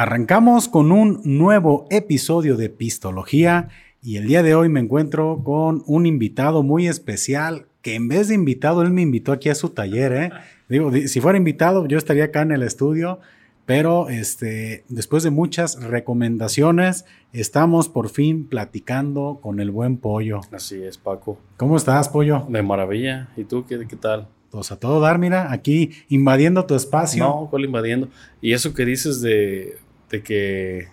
Arrancamos con un nuevo episodio de Pistología y el día de hoy me encuentro con un invitado muy especial que en vez de invitado, él me invitó aquí a su taller. ¿eh? Digo, si fuera invitado, yo estaría acá en el estudio, pero este, después de muchas recomendaciones, estamos por fin platicando con el buen pollo. Así es, Paco. ¿Cómo estás, pollo? De maravilla. ¿Y tú qué, qué tal? Pues a todo dar, mira, aquí invadiendo tu espacio. No, ¿cuál invadiendo? Y eso que dices de, de que,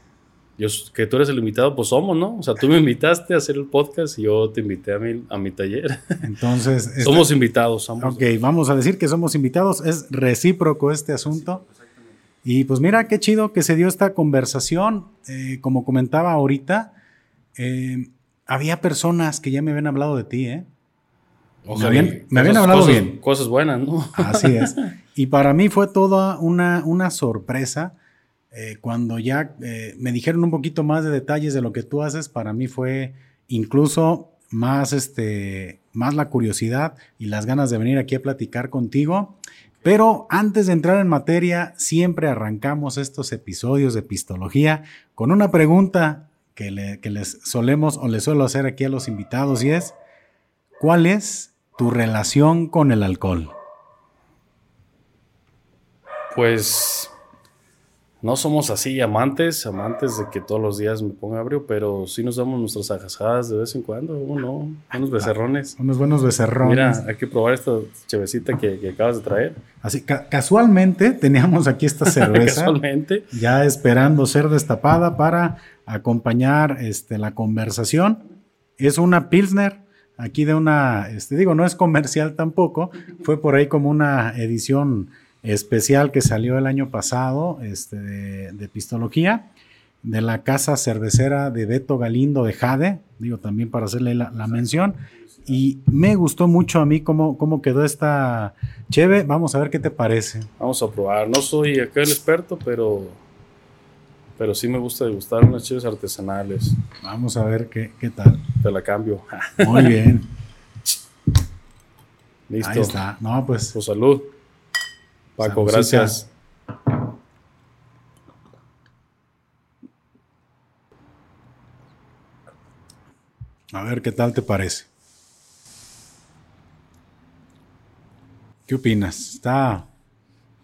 yo, que tú eres el invitado, pues somos, ¿no? O sea, tú me invitaste a hacer el podcast y yo te invité a mi, a mi taller. Entonces, somos invitados. Somos. Ok, vamos a decir que somos invitados. Es recíproco este asunto. y pues mira, qué chido que se dio esta conversación. Eh, como comentaba ahorita, eh, había personas que ya me habían hablado de ti, ¿eh? Ojalá, me habían, me habían hablado cosas, bien. Cosas buenas, ¿no? Así es. Y para mí fue toda una, una sorpresa eh, cuando ya eh, me dijeron un poquito más de detalles de lo que tú haces, para mí fue incluso más, este, más la curiosidad y las ganas de venir aquí a platicar contigo. Pero antes de entrar en materia, siempre arrancamos estos episodios de Pistología con una pregunta que, le, que les solemos o les suelo hacer aquí a los invitados y es, ¿cuál es tu relación con el alcohol? Pues no somos así amantes, amantes de que todos los días me ponga abrio, pero sí nos damos nuestras ajazadas de vez en cuando, uno, unos becerrones. Unos buenos becerrones. Mira, hay que probar esta chevecita que, que acabas de traer. Así, ca casualmente teníamos aquí esta cerveza. casualmente. Ya esperando ser destapada para acompañar este, la conversación. Es una Pilsner, aquí de una, este, digo, no es comercial tampoco, fue por ahí como una edición especial que salió el año pasado este, de, de, Pistología, de la casa cervecera de Beto Galindo de Jade, digo también para hacerle la, la mención. Y me gustó mucho a mí cómo, cómo quedó esta cheve. Vamos a ver qué te parece. Vamos a probar. No soy acá el experto, pero, pero sí me gusta degustar unas cheves artesanales. Vamos a ver qué, qué tal. Te la cambio. Muy bien. Listo. Ahí está. No, pues. Pues salud. Paco, Salucita. gracias. A ver qué tal te parece. ¿Qué opinas? Está.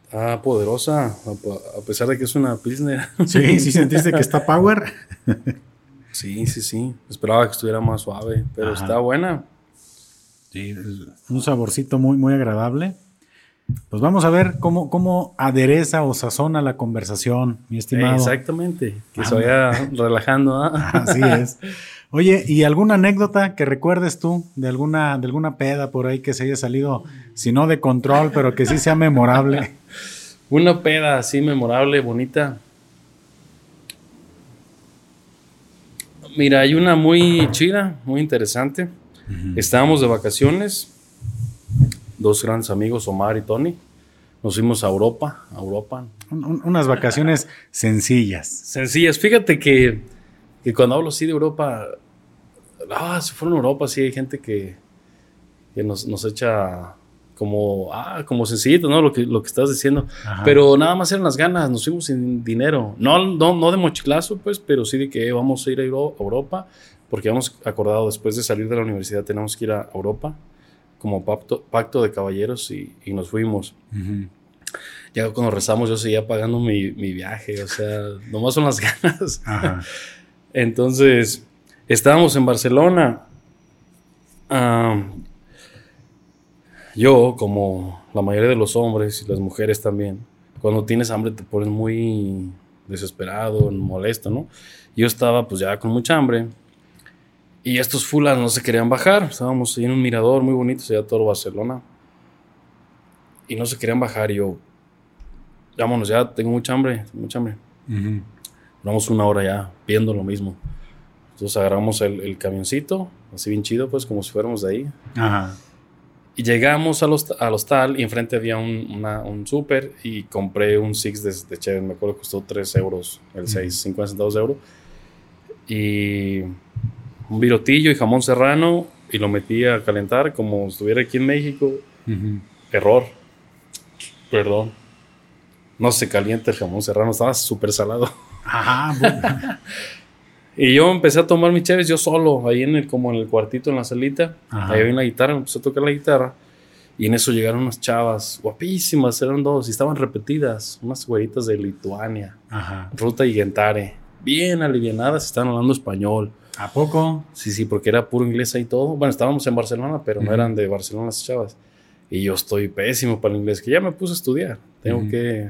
Está poderosa, a pesar de que es una Pilsner. Sí, sí sentiste que está power. sí, sí, sí. Esperaba que estuviera más suave, pero Ajá. está buena. Sí, un saborcito muy, muy agradable. Pues vamos a ver cómo, cómo adereza o sazona la conversación, mi estimado. Exactamente, que ah, se vaya relajando. ¿eh? Así es. Oye, ¿y alguna anécdota que recuerdes tú de alguna, de alguna peda por ahí que se haya salido, si no de control, pero que sí sea memorable? Una peda así memorable, bonita. Mira, hay una muy chida, muy interesante. Uh -huh. Estábamos de vacaciones dos grandes amigos, Omar y Tony. Nos fuimos a Europa, a Europa. Un, unas vacaciones sencillas. Sencillas. Fíjate que, que, cuando hablo así de Europa, ah, se fueron a Europa, sí hay gente que, que nos, nos, echa como, ah, como sencillito, ¿no? Lo que, lo que estás diciendo. Ajá. Pero nada más eran las ganas, nos fuimos sin dinero. No, no, no de mochilazo, pues, pero sí de que vamos a ir a Europa, porque habíamos acordado después de salir de la universidad tenemos que ir a Europa como pacto, pacto de caballeros y, y nos fuimos. Uh -huh. Ya cuando rezamos yo seguía pagando mi, mi, viaje, o sea, nomás son las ganas. Ajá. Entonces, estábamos en Barcelona. Um, yo, como la mayoría de los hombres y las mujeres también, cuando tienes hambre te pones muy desesperado, molesto, ¿no? Yo estaba pues ya con mucha hambre y estos fulas no se querían bajar. Estábamos en un mirador muy bonito, se todo Barcelona. Y no se querían bajar. Y yo, vámonos ya, tengo mucha hambre, mucha hambre. Uh -huh. Duramos una hora ya viendo lo mismo. Entonces agarramos el, el, camioncito, así bien chido, pues como si fuéramos de ahí. Ajá. Y llegamos al, host al hostal y enfrente había un, una, un súper y compré un six de, de Chevy. Me acuerdo que costó 3 euros, el 6, uh -huh. 50 centavos de euro. Y un virotillo y jamón serrano y lo metí a calentar como estuviera aquí en México. Uh -huh. Error. Perdón. No se calienta el jamón serrano, estaba súper salado. Ajá. y yo empecé a tomar mis chaves yo solo, ahí en el, como en el cuartito, en la salita. Ahí había una guitarra, empecé a tocar la guitarra. Y en eso llegaron unas chavas guapísimas, eran dos, y estaban repetidas, unas güeritas de Lituania, Ajá. Ruta y Gentare, bien alivianadas, estaban hablando español. ¿A poco? Sí, sí, porque era puro inglés ahí todo. Bueno, estábamos en Barcelona, pero no eran de Barcelona las chavas. Y yo estoy pésimo para el inglés, que ya me puse a estudiar. Tengo que,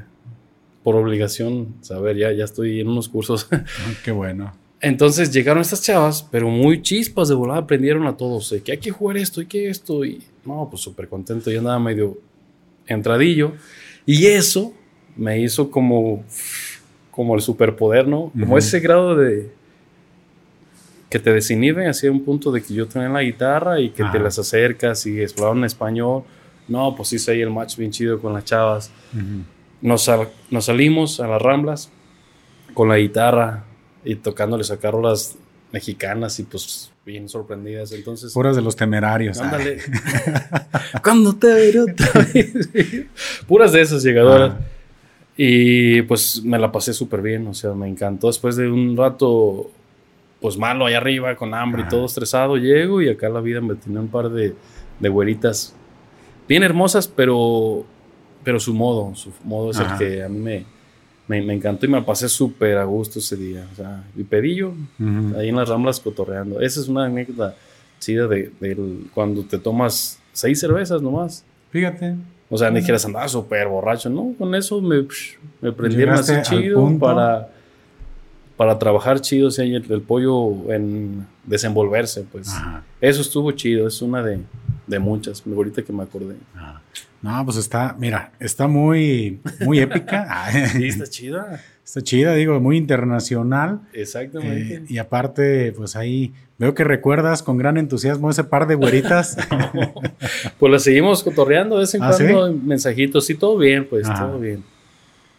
por obligación, saber, ya, ya estoy en unos cursos. Ah, qué bueno. Entonces llegaron estas chavas, pero muy chispas de volada, aprendieron a todos, que hay que jugar esto y que esto. Y no, pues súper contento, yo andaba medio entradillo. Y eso me hizo como, como el superpoder, ¿no? Como ese grado de, que te desinhiben hacia un punto de que yo tenía la guitarra y que te las acercas y exploraron español. No, pues hice ahí el match bien chido con las chavas. nos, nos, salimos a las ramblas con la guitarra y tocándoles a carolas mexicanas y pues bien sorprendidas. Entonces, Puras de los temerarios. Ándale. ¿Cuándo te veré otra vez? Puras de esas llegadoras. Y pues me la pasé súper bien, o sea, me encantó. Después de un rato pues malo allá arriba, con hambre y todo estresado, llego y acá la vida me tiene un par de, de güeritas bien hermosas, pero, pero su modo, su modo es el que a mí me, me, encantó y me pasé súper a gusto ese día. O sea, y pedillo, ahí en las ramblas cotorreando. Esa es una anécdota chida de, cuando te tomas seis cervezas nomás. Fíjate. O sea, ni dijeras andaba súper borracho, ¿no? Con eso me, me prendieron así chido para para trabajar chido, o el, pollo en desenvolverse, pues. Eso estuvo chido, es una de, de muchas, ahorita que me acordé. No, pues está, mira, está muy, muy épica. sí, está chida. Está chida, digo, muy internacional. Exactamente. Eh, y aparte, pues ahí veo que recuerdas con gran entusiasmo ese par de güeritas. pues la seguimos cotorreando de vez en ¿Ah, cuando, mensajitos, y todo bien, pues, todo bien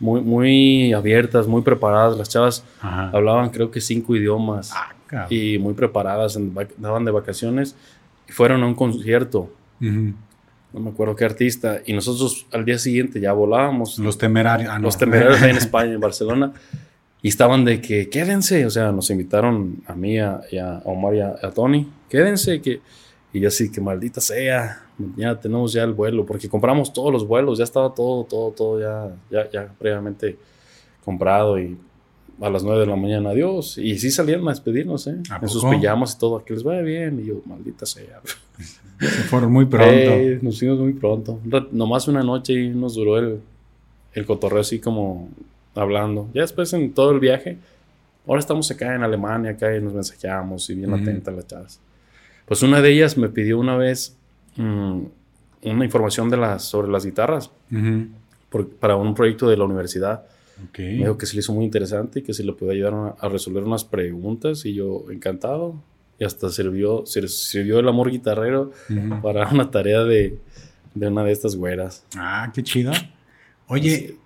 muy, muy abiertas, muy preparadas. Las chavas hablaban creo que cinco idiomas ah, y muy preparadas, daban de vacaciones y fueron a un concierto. No me acuerdo qué artista. Y nosotros al día siguiente ya volábamos. Los temerarios. Ah, los temerarios en España, en Barcelona. Y estaban de que quédense. O sea, nos invitaron a mí, a, a Omar y a, a Tony. Quédense. que Y yo así, que maldita sea ya tenemos ya el vuelo, porque compramos todos los vuelos, ya estaba todo, todo, todo ya, ya, ya previamente comprado y a las 9 de la mañana, adiós. Y sí salían a despedirnos, ¿eh? En sus pijamas y todo, que les vaya bien. Y yo, maldita sea. Se fueron muy pronto. nos fuimos muy pronto. Nomás una noche y nos duró el, el cotorreo así como hablando. Ya después en todo el viaje, ahora estamos acá en Alemania, acá y nos mensajeamos y bien atentas las chavas. Pues una de ellas me pidió una vez Mm, una información de las, sobre las guitarras para un proyecto de la universidad. Me dijo que se le hizo muy interesante y que se le puede ayudar a, resolver unas preguntas y yo encantado. Y hasta sirvió, sirvió el amor guitarrero para una tarea de, de, una de estas güeras. Ah, qué chido. Oye,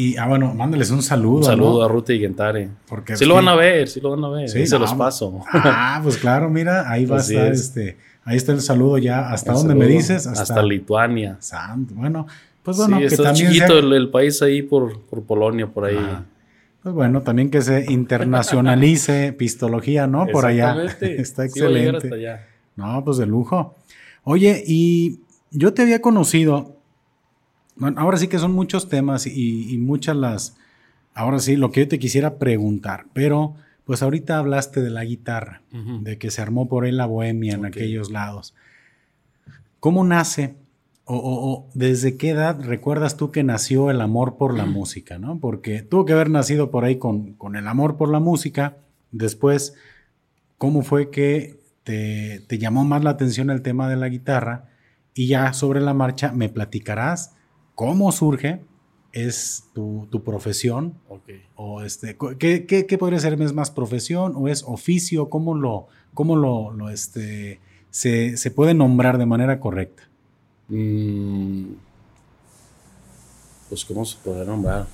y ah, bueno, mándales un saludo. Un saludo a Ruta y Gentare. Porque sí lo van a ver, sí lo van a ver. Sí, se los paso. Ah, pues claro, mira, ahí va a estar este Ahí está el saludo ya. ¿Hasta dónde me dices? Hasta, Lituania. Santo. Bueno, pues bueno, que está también chiquito el, país ahí por, por Polonia, por ahí. Pues bueno, también que se internacionalice pistología, ¿no? Por allá. está excelente. No, pues de lujo. Oye, y yo te había conocido. Bueno, ahora sí que son muchos temas y, y muchas las. Ahora sí, lo que yo te quisiera preguntar, pero pues ahorita hablaste de la guitarra, de que se armó por él la bohemia en aquellos lados. ¿Cómo nace o, desde qué edad recuerdas tú que nació el amor por la música? ¿no? Porque tuvo que haber nacido por ahí con, con el amor por la música. Después, ¿cómo fue que te, te llamó más la atención el tema de la guitarra? Y ya sobre la marcha me platicarás cómo surge es tu, profesión? O este, ¿qué, qué, podría ser? ¿Es más profesión o es oficio? ¿Cómo lo, cómo lo, este, se, puede nombrar de manera correcta? Mm, pues, ¿cómo se puede nombrar?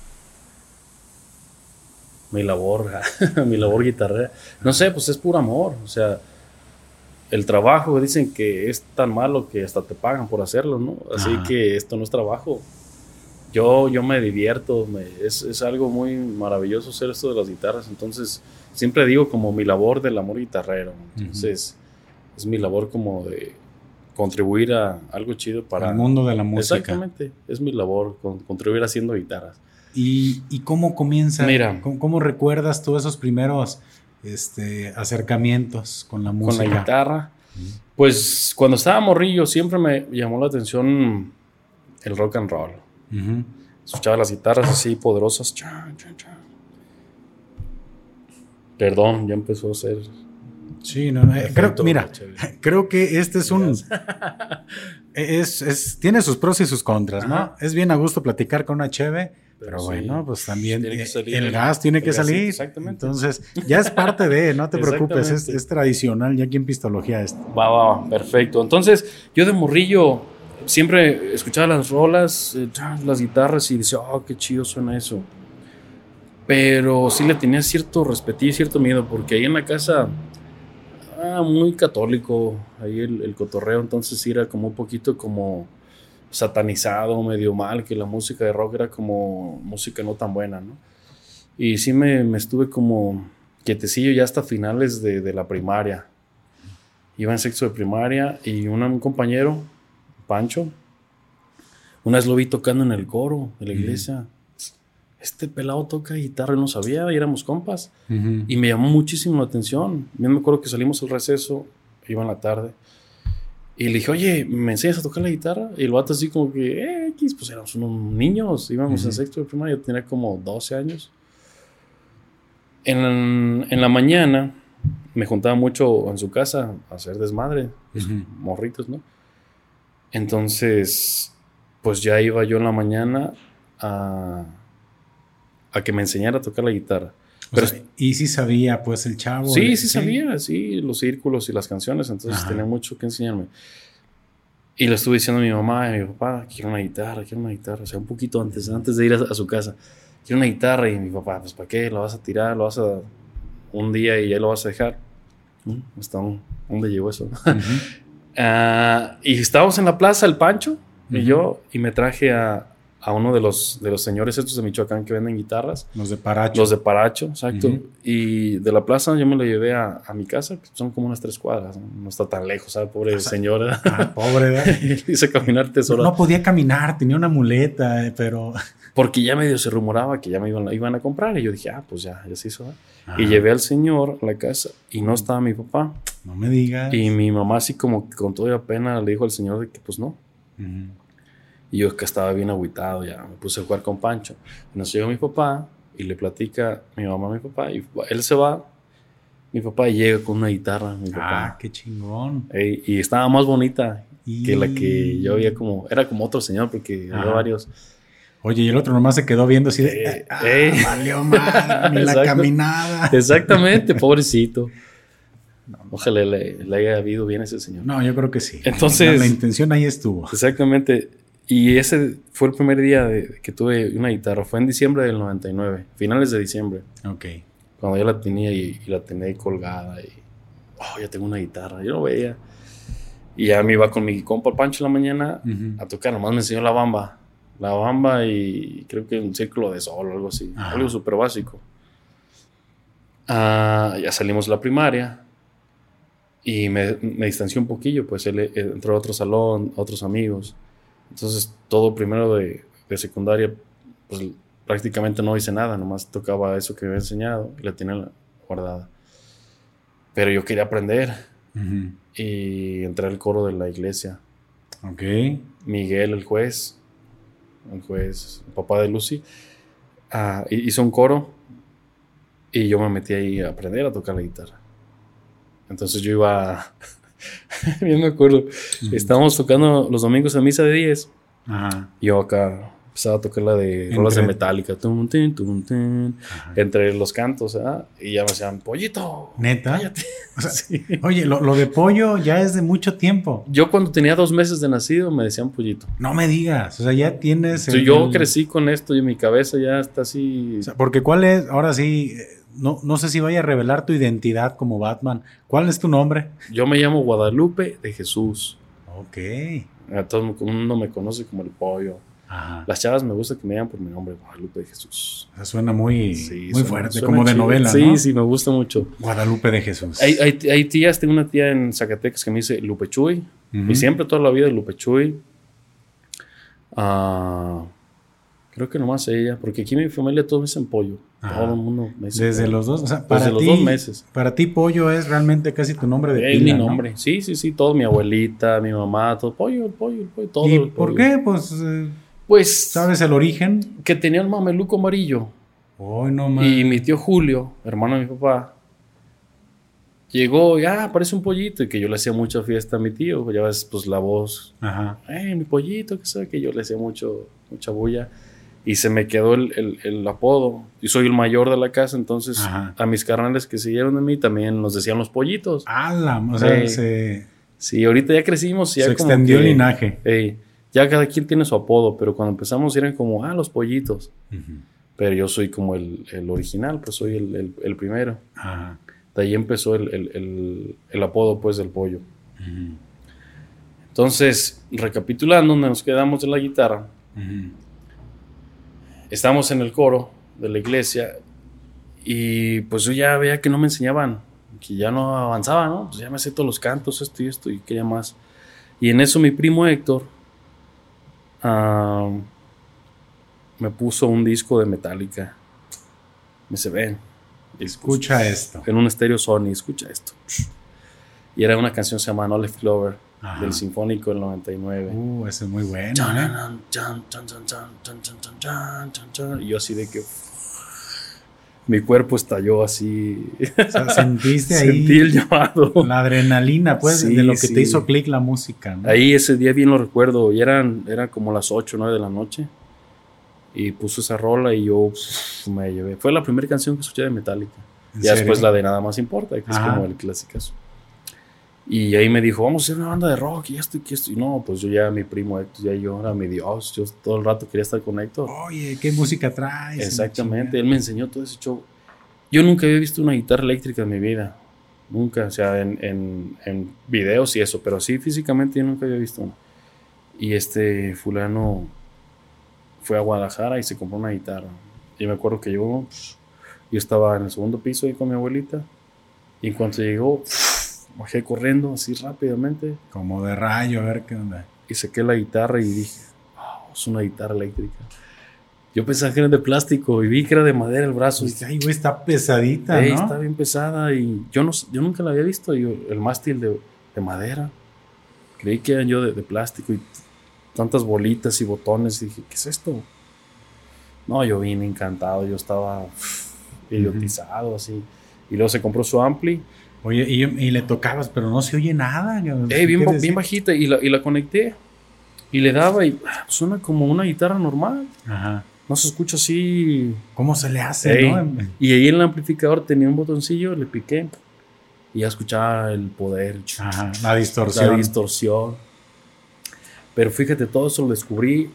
Mi labor, mi labor guitarrera. No sé, pues es puro amor. O sea, el trabajo dicen que es tan malo que hasta te pagan por hacerlo, ¿no? Así que esto no es trabajo yo, yo me divierto, es, es, algo muy maravilloso hacer esto de las guitarras, entonces siempre digo como mi labor del amor guitarrero, entonces es mi labor como de contribuir a algo chido para el mundo de la música. Exactamente, es mi labor, contribuir haciendo guitarras. ¿Y, y cómo comienza? Mira, ¿cómo, recuerdas todos esos primeros este, acercamientos con la música? Con la guitarra. Pues cuando estaba morrillo siempre me llamó la atención el rock and roll. Escuchaba las guitarras así poderosas. Perdón, ya empezó a ser. Sí, no, eh, creo, mira, creo que este es un. es, es, tiene sus pros y sus contras, ¿no? Es bien a gusto platicar con una cheve, pero, bueno, pues también eh, el gas tiene que salir. exactamente. Entonces, ya es parte de, no te preocupes, es, es, tradicional ya aquí en Pistología esto. Va, va, perfecto. Entonces, yo de morrillo siempre escuchaba las rolas, eh, las guitarras y decía, oh, qué chido suena eso. Pero sí le tenía cierto respeto y cierto miedo, porque ahí en la casa, ah, muy católico, ahí el, cotorreo, entonces era como un poquito como satanizado, medio mal, que la música de rock era como música no tan buena, ¿no? Y sí me, estuve como quietecillo ya hasta finales de, la primaria. Iba en sexto de primaria y un compañero Pancho. Una vez lo vi tocando en el coro de la iglesia. Este pelado toca guitarra, no sabía, y éramos compas. Y me llamó muchísimo la atención. Yo me acuerdo que salimos al receso, iba en la tarde. Y le dije, oye, ¿me enseñas a tocar la guitarra? Y el vato así como que, eh, X, pues éramos unos niños, íbamos en sexto de primaria, yo tenía como 12 años. En, en, la mañana me juntaba mucho en su casa a hacer desmadre, pues, morritos, ¿no? Entonces, pues ya iba yo en la mañana a, a que me enseñara a tocar la guitarra. Pero, y sí sabía, pues, el chavo. Sí, sí, sabía, sí, los círculos y las canciones, entonces tenía mucho que enseñarme. Y le estuve diciendo a mi mamá y a mi papá, quiero una guitarra, quiero una guitarra, o sea, un poquito antes, antes de ir a, su casa. Quiero una guitarra y mi papá, pues, ¿para qué? ¿Lo vas a tirar? ¿Lo vas a un día y ya lo vas a dejar? ¿Mm? ¿Hasta dónde llegó eso? Ah, y estábamos en la plaza, el Pancho y yo, y me traje a, a, uno de los, de los señores estos de Michoacán que venden guitarras. Los de Paracho. Los de Paracho, exacto. Y de la plaza yo me lo llevé a, a mi casa, que son como unas tres cuadras, no, está tan lejos, ¿sabes? Pobre señora. Ah, pobre, Hice caminar tesoro. No podía caminar, tenía una muleta, eh, pero... Porque ya medio se rumoraba que ya me iban, iban a comprar y yo dije, ah, pues ya, ya se hizo. Y llevé al señor a la casa y no estaba mi papá. No me digas. Y mi mamá así como con toda la pena le dijo al señor de que pues no. Y yo que estaba bien agüitado, ya me puse a jugar con Pancho. Y nos llega mi papá y le platica mi mamá a mi papá y él se va. Mi papá llega con una guitarra. Mi papá. Ah, qué chingón. y estaba más bonita que la que yo había como, era como otro señor porque había varios. Oye, y el otro nomás se quedó viendo así de, eh, ah, eh. valió mal, ni la caminada. Exactamente, pobrecito. Ojalá le, haya habido bien a ese señor. No, yo creo que sí. Entonces. La, intención ahí estuvo. Exactamente. Y ese fue el primer día de, que tuve una guitarra. Fue en diciembre del 99, finales de diciembre. Ok. Cuando yo la tenía y, la tenía colgada y. Oh, ya tengo una guitarra. Yo lo veía. Y ya me iba con mi compa Pancho en la mañana a tocar. Nomás me enseñó la bamba la bamba y creo que un círculo de sol o algo así, algo súper básico. Ah, ya salimos de la primaria y me, me distancié un poquillo, pues él, eh, entró a otro salón, otros amigos. Entonces todo primero de, de, secundaria, pues prácticamente no hice nada, nomás tocaba eso que me había enseñado y la tenía guardada. Pero yo quería aprender y entré al coro de la iglesia. Ok. Miguel, el juez, el juez, el papá de Lucy, ah, hizo un coro y yo me metí ahí a aprender a tocar la guitarra. Entonces yo iba, bien me acuerdo, estábamos tocando los domingos en misa de 10. Yo acá empezaba a tocar la de rolas de Metallica, entre los cantos, ¿ah? y ya me decían, pollito. Neta. Oye, lo, de pollo ya es de mucho tiempo. Yo cuando tenía dos meses de nacido me decían pollito. No me digas, o sea, ya tienes. yo crecí con esto y mi cabeza ya está así. porque cuál es, ahora sí, no, no sé si vaya a revelar tu identidad como Batman. ¿Cuál es tu nombre? Yo me llamo Guadalupe de Jesús. Ok. todo el mundo me conoce como el pollo. Ajá. Las chavas me gusta que me digan por mi nombre, Guadalupe de Jesús. O sea, suena muy, Sí, muy suena- fuerte, suena como de novela, Sí, ¿no? sí, me gusta mucho. Guadalupe de Jesús. Hay, hay, hay tías, tengo una tía en Zacatecas que me dice Lupe Chuy, Ujú. y siempre toda la vida Lupe Chuy. Ah, creo que nomás ella, porque aquí en mi familia todos me dicen pollo. Ajá. Todo el mundo me dice Desde pollo. los dos, o sea, para los dos meses. Para ti, pollo es realmente casi tu nombre de Es pila, mi ¿no? nombre. Sí, sí, sí, todo. Mi abuelita, mi mamá, todo. Pollo, el pollo, el pollo, todo. ¿Y el por pollo. qué? Pues, eh, Pues, ¿sabes el origen? que tenía un mameluco amarillo. No. Y mi tío Julio, hermano de mi papá, llegó y, ah, parece un pollito. Y que yo le hacía mucha fiesta a mi tío. Ya ves, pues la voz. Ajá. Eh, mi pollito, que sabe que yo le hacía mucho, mucha bulla. Y se me quedó el, el- el apodo. Y soy el mayor de la casa, entonces Ajá. a mis carnales que siguieron de mí también nos decían los pollitos. ¡Hala! O sea, Sí. se, Sí, ahorita ya crecimos. Ya se como extendió el linaje. Ya cada quien tiene su apodo, pero cuando empezamos eran como, ah, los pollitos. Pero yo soy como el, el original, pues soy el, primero. Ajá. De ahí empezó el, el- el- el apodo, pues, del pollo. Entonces, recapitulando, donde nos quedamos en la guitarra, Ujú. Estamos en el coro de la iglesia y pues yo ya veía que no me enseñaban, que ya no avanzaba, ¿no? Pues ya me sé todos los cantos, esto y esto, y quería más. Y en eso mi primo Héctor me puso un disco de Metallica. Me dice, ven. Y Escucha esto. En un estéreo Sony, escucha esto. Y era una canción que se llama No Left Clover, del Sinfónico del 99. Uh, ese es muy bueno. Y yo así de que mi cuerpo estalló así. Sentiste ahí. Sentí el llamado. La adrenalina, pues, de lo que te hizo clic la música. Ahí ese día bien lo recuerdo. Y eran, eran como las 8 o 9 de la noche. Y puso esa rola y yo me llevé. Fue la primera canción que escuché de Metallica. Y después la de Nada Más Importa, que es como el clásicazo. Y ahí me dijo, vamos a hacer una banda de rock y esto y que esto. Y no, pues yo ya, mi primo Héctor, ya yo era mi Dios. Yo todo el rato quería estar con Héctor. Oye, ¿qué música traes? Exactamente, él me enseñó todo ese show. Yo nunca había visto una guitarra eléctrica en mi vida. Nunca, o sea, en, en, en videos y eso, pero sí físicamente yo nunca había visto una. Y este fulano fue a Guadalajara y se compró una guitarra. Y me acuerdo que llegó, pues, yo estaba en el segundo piso ahí con mi abuelita. Y en cuanto llegó, bajé corriendo así rápidamente Como de rayo, a ver qué onda. y saqué la guitarra y dije, wow, es una guitarra eléctrica. Yo pensaba que era de plástico y vi que era de madera el brazo. Y Pues, ay, güey, está pesadita, ¿no? está bien pesada y yo, no, yo nunca la había visto. Yo, el mástil de, de madera. Creí que eran yo de, de plástico y tantas bolitas y botones. Y dije, ¿qué es esto? No, yo vine encantado. Yo estaba idiotizado así. Y luego se compró su ampli. Oye, y, y le tocabas, pero no se oye nada. Eh, ¿Qué bien, bien bajita y la, y la conecté. Y le daba y ah, suena como una guitarra normal. Ajá. No se escucha así. ¿Cómo se le hace, Ey. no? Y ahí en el amplificador tenía un botoncillo, le piqué. Y ya escuchaba el poder. Ajá, la distorsión. la distorsión. Pero fíjate, todo eso lo descubrí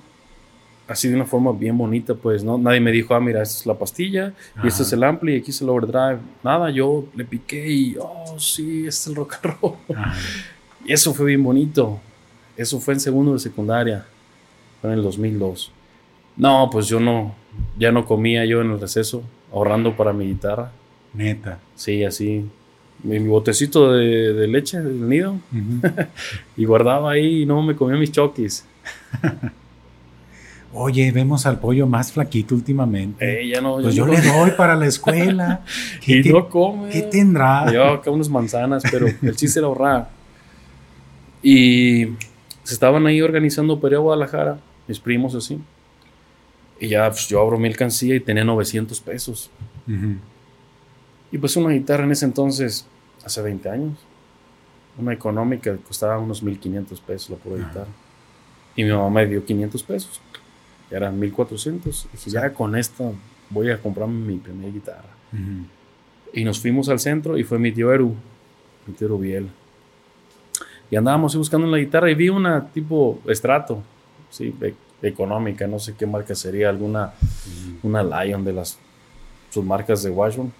así de una forma bien bonita, pues, ¿no? Nadie me dijo, ah, mira, esta es la pastilla, y este Ajá. es el ampli, y aquí es el overdrive. Nada, yo le piqué y, oh, sí, este es el rock and roll. Ajá. Y eso fue bien bonito. Eso fue en segundo de secundaria, fue en el 2002. No, pues yo no, ya no comía yo en el receso, ahorrando para mi guitarra. Neta. Sí, así. Mi, mi botecito de, de leche del nido. Ujú. Y guardaba ahí y no me comía mis choquis. Oye, vemos al pollo más flaquito últimamente. Eh, ya no. pues yo no- le doy para la escuela. ¿Qué, Y no come. qué tendrá? Llevaba acá unas manzanas, pero el chiste era ahorrar. Y se estaban ahí organizando para ir a Guadalajara, mis primos así. Y ya pues, yo abro mi alcancía y tenía 900 pesos. Ujú. Y pues una guitarra en ese entonces, hace 20 años, una económica costaba unos 1500 pesos la pura Ajá. guitarra. Y mi mamá me dio 500 pesos. Eran 1400. Y dije, ya con esto voy a comprarme mi primera guitarra. Ujú. Y nos fuimos al centro y fue mi tío Eru, mi tío Rubiel. Y andábamos buscando la guitarra y vi una tipo estrato, sí, e- económica, no sé qué marca sería, alguna, una Lion de las sus marcas de Washburn.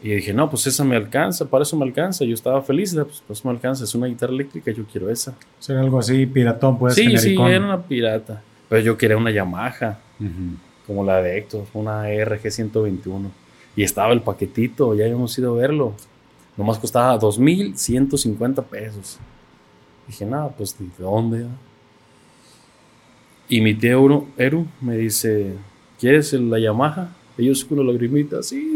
Y dije, no, pues esa me alcanza, para eso me alcanza. Yo estaba feliz, pues, pues me alcanza, es una guitarra eléctrica, yo quiero esa. Ser algo así, piratón, pues. Sí, sí, era una pirata. Pero yo quería una Yamaha, como la de Héctor, una RG 121. Y estaba el paquetito, ya habíamos ido a verlo. Nomás costaba 2.150 pesos. Dije, no, pues, ¿de dónde? Y mi tío Eru me dice, ¿quieres la Yamaha? Ellos con una lagrimita, sí.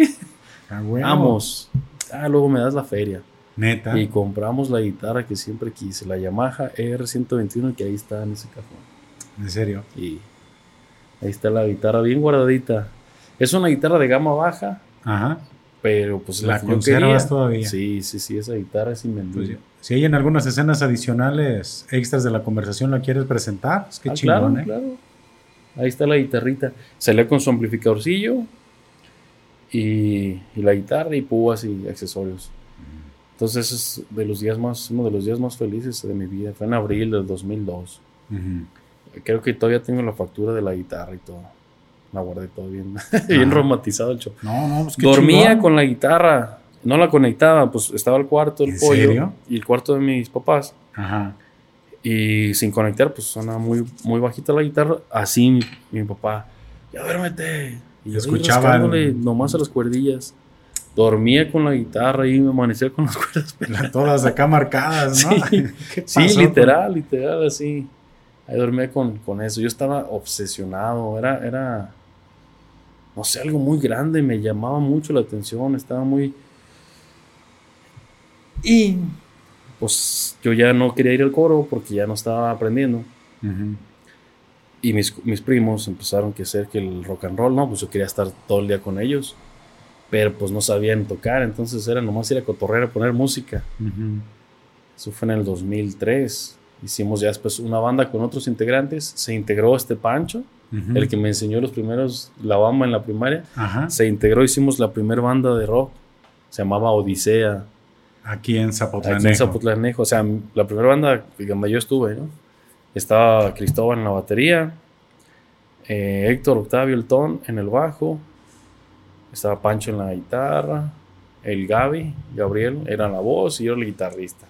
Ah, Vamos. Ah, luego me das la feria. Neta. Y compramos la guitarra que siempre quise, la Yamaha ER121, que ahí está en ese cajón. ¿En serio? Y ahí está la guitarra bien guardadita. Es una guitarra de gama baja. Ajá. Pero pues la, conservas todavía. Sí, sí, sí, esa guitarra es invendible. Pues, si hay en algunas escenas adicionales extras de la conversación, ¿la quieres presentar? Es que ah, chingón, ¿eh? claro. Ahí está la guitarrita. Salió con su amplificadorcillo y, la guitarra y púas y accesorios. Entonces es de los días más, uno de los días más felices de mi vida. Fue en abril del 2002. Creo que todavía tengo la factura de la guitarra y todo. La guardé todo bien, bien romantizado el show. No, no, pues Dormía con la guitarra, no la conectaba, pues estaba el cuarto del pollo y el cuarto de mis papás. Ajá. Y sin conectar, pues suena muy, muy bajita la guitarra. Así mi, papá, ya duérmete. Y escuchaba nomás a las cuerdillas. Dormía con la guitarra y me amanecía con las cuerdas Todas acá marcadas, ¿no? Sí, literal, literal, así. Ahí dormía con, con, eso. Yo estaba obsesionado. Era, era, no sé, algo muy grande. Me llamaba mucho la atención. Estaba muy... Y pues yo ya no quería ir al coro porque ya no estaba aprendiendo. Y mis, mis, primos empezaron a hacer que el rock and roll, no, pues yo quería estar todo el día con ellos, pero pues no sabían tocar, entonces era nomás ir a cotorrear a poner música. Eso fue en el 2003. Hicimos ya después una banda con otros integrantes, se integró este Pancho, el que me enseñó los primeros, la bamba en la primaria, se integró, hicimos la primera banda de rock, se llamaba Odisea. Aquí en Zapotlanejo. Aquí en Zapotlanejo, o sea, la primera banda donde yo estuve, ¿no? Estaba Cristóbal en la batería, eh, Héctor Octavio el ton en el bajo, estaba Pancho en la guitarra, el Gaby, Gabriel, era la voz y yo el guitarrista.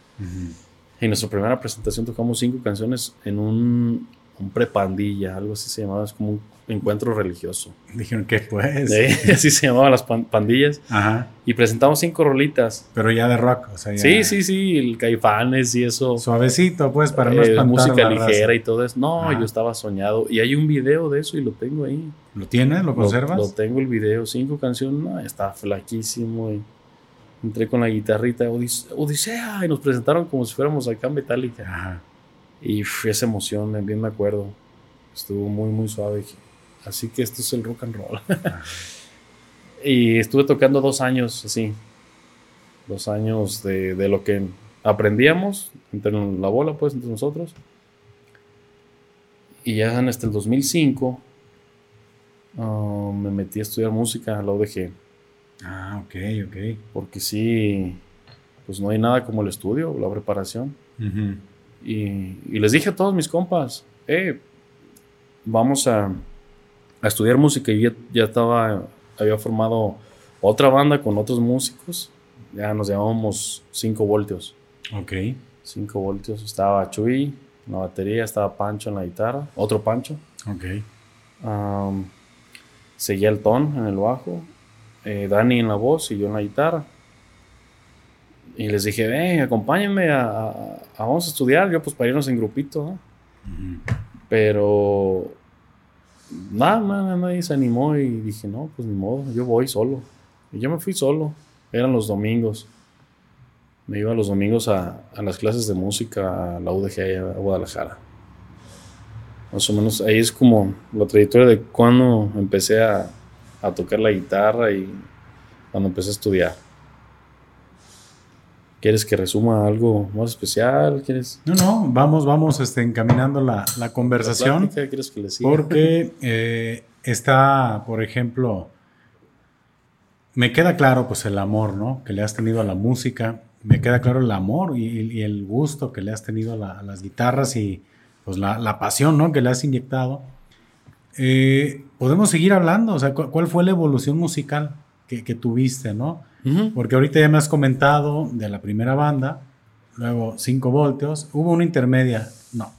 En nuestra primera presentación tocamos cinco canciones en un, un prepandilla, algo así se llamaba, es como un encuentro religioso. Dijeron que pues. así se llamaban las pandillas. Ajá. Y presentamos cinco rolitas. Pero ya de rock, o sea, Sí, sí, sí, el Caifanes y eso. Suavecito, pues, para no eh, espantar Música ligera y todo eso. No, yo estaba soñado. Y hay un video de eso y lo tengo ahí. ¿Lo tienes? ¿Lo conservas? Lo, tengo el video, cinco canciones. No, está flaquísimo. Y entré con la guitarrita Odisea y nos presentaron como si fuéramos acá en Metallica. Y fue esa emoción, bien me acuerdo. Estuvo muy, muy suave. Así que esto es el rock and roll. y estuve tocando dos años así. Dos años de, lo que aprendíamos entre la bola, pues, entre nosotros. Y ya en este el 2005 um, me metí a estudiar música a la UDG. Ah, ok, ok. Porque sí, pues no hay nada como el estudio, la preparación. y, y, les dije a todos mis compas, eh, vamos a, a estudiar música y ya, ya, estaba, había formado otra banda con otros músicos. Ya nos llamábamos 5 voltios. Ok. 5 voltios. Estaba Chuy en la batería, estaba Pancho en la guitarra, otro Pancho. Ok. seguía el ton en el bajo, eh, Dani en la voz y yo en la guitarra. Y les dije, ven, acompáñenme a, vamos a estudiar, yo pues para irnos en grupito, Pero nada, nada, nadie se animó y dije, no, pues ni modo, yo voy solo. Y yo me fui solo, eran los domingos. Me iba los domingos a, las clases de música a la UDG a Guadalajara. Más o menos ahí es como la trayectoria de cuando empecé a, a tocar la guitarra y cuando empecé a estudiar. ¿Quieres que resuma algo más especial? ¿Quieres? No, no, vamos, vamos este, encaminando la, la conversación. ¿Quieres que le siga? Porque eh, está, por ejemplo, me queda claro pues el amor, ¿no? Que le has tenido a la música, me queda claro el amor y, el gusto que le has tenido a, las guitarras y pues la, la, pasión, ¿no? Que le has inyectado. Eh, Podemos seguir hablando, o sea, ¿cuál fue la evolución musical? que, que tuviste, ¿no? Porque ahorita ya me has comentado de la primera banda, luego 5 voltios, hubo una intermedia, no.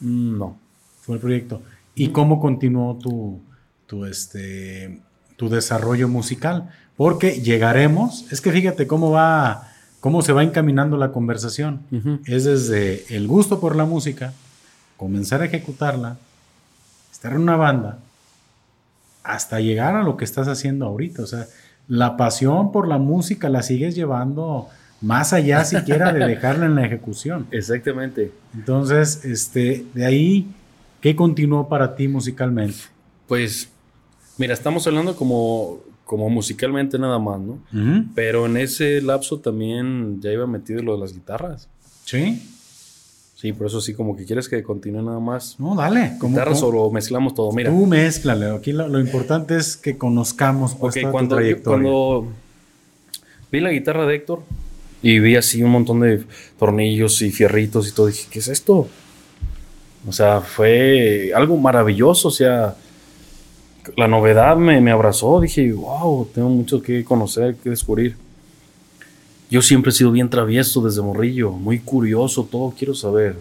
Mm, no. Fue el proyecto. ¿Y cómo continuó tu, tu, este, tu desarrollo musical? Porque llegaremos, es que fíjate cómo va, cómo se va encaminando la conversación. Es desde el gusto por la música, comenzar a ejecutarla, estar en una banda, hasta llegar a lo que estás haciendo ahorita. O sea, la pasión por la música la sigues llevando más allá siquiera de dejarla en la ejecución. Exactamente. Entonces, este, de ahí, ¿qué continuó para ti musicalmente? Pues, mira, estamos hablando como, como musicalmente nada más, ¿no? Pero en ese lapso también ya iba metido lo de las guitarras. Sí. Sí, por eso sí, como que quieres que continúe nada más. No, dale. Guitarras o lo mezclamos todo, mira. Tú mezclale. Aquí lo, importante es que conozcamos pues, cuando, cuando vi la guitarra de Héctor y vi así un montón de tornillos y fierritos y todo, dije, ¿qué es esto? O sea, fue algo maravilloso, o sea, la novedad me, me abrazó, dije, wow, tengo mucho que conocer, que descubrir. Yo siempre he sido bien travieso desde morrillo, muy curioso, todo quiero saber.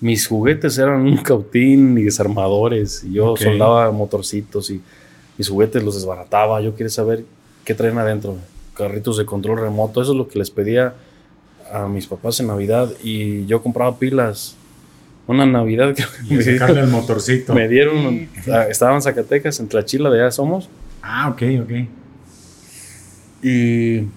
Mis juguetes eran un cautín y desarmadores, y yo soldaba motorcitos y mis juguetes los desbarataba. Yo quería saber qué traen adentro, carritos de control remoto, eso es lo que les pedía a mis papás en Navidad y yo compraba pilas. Una Navidad que me dieron, el motorcito. Me dieron, estaban en Zacatecas, en Tlachila, de allá somos. Ah, ok, ok. Y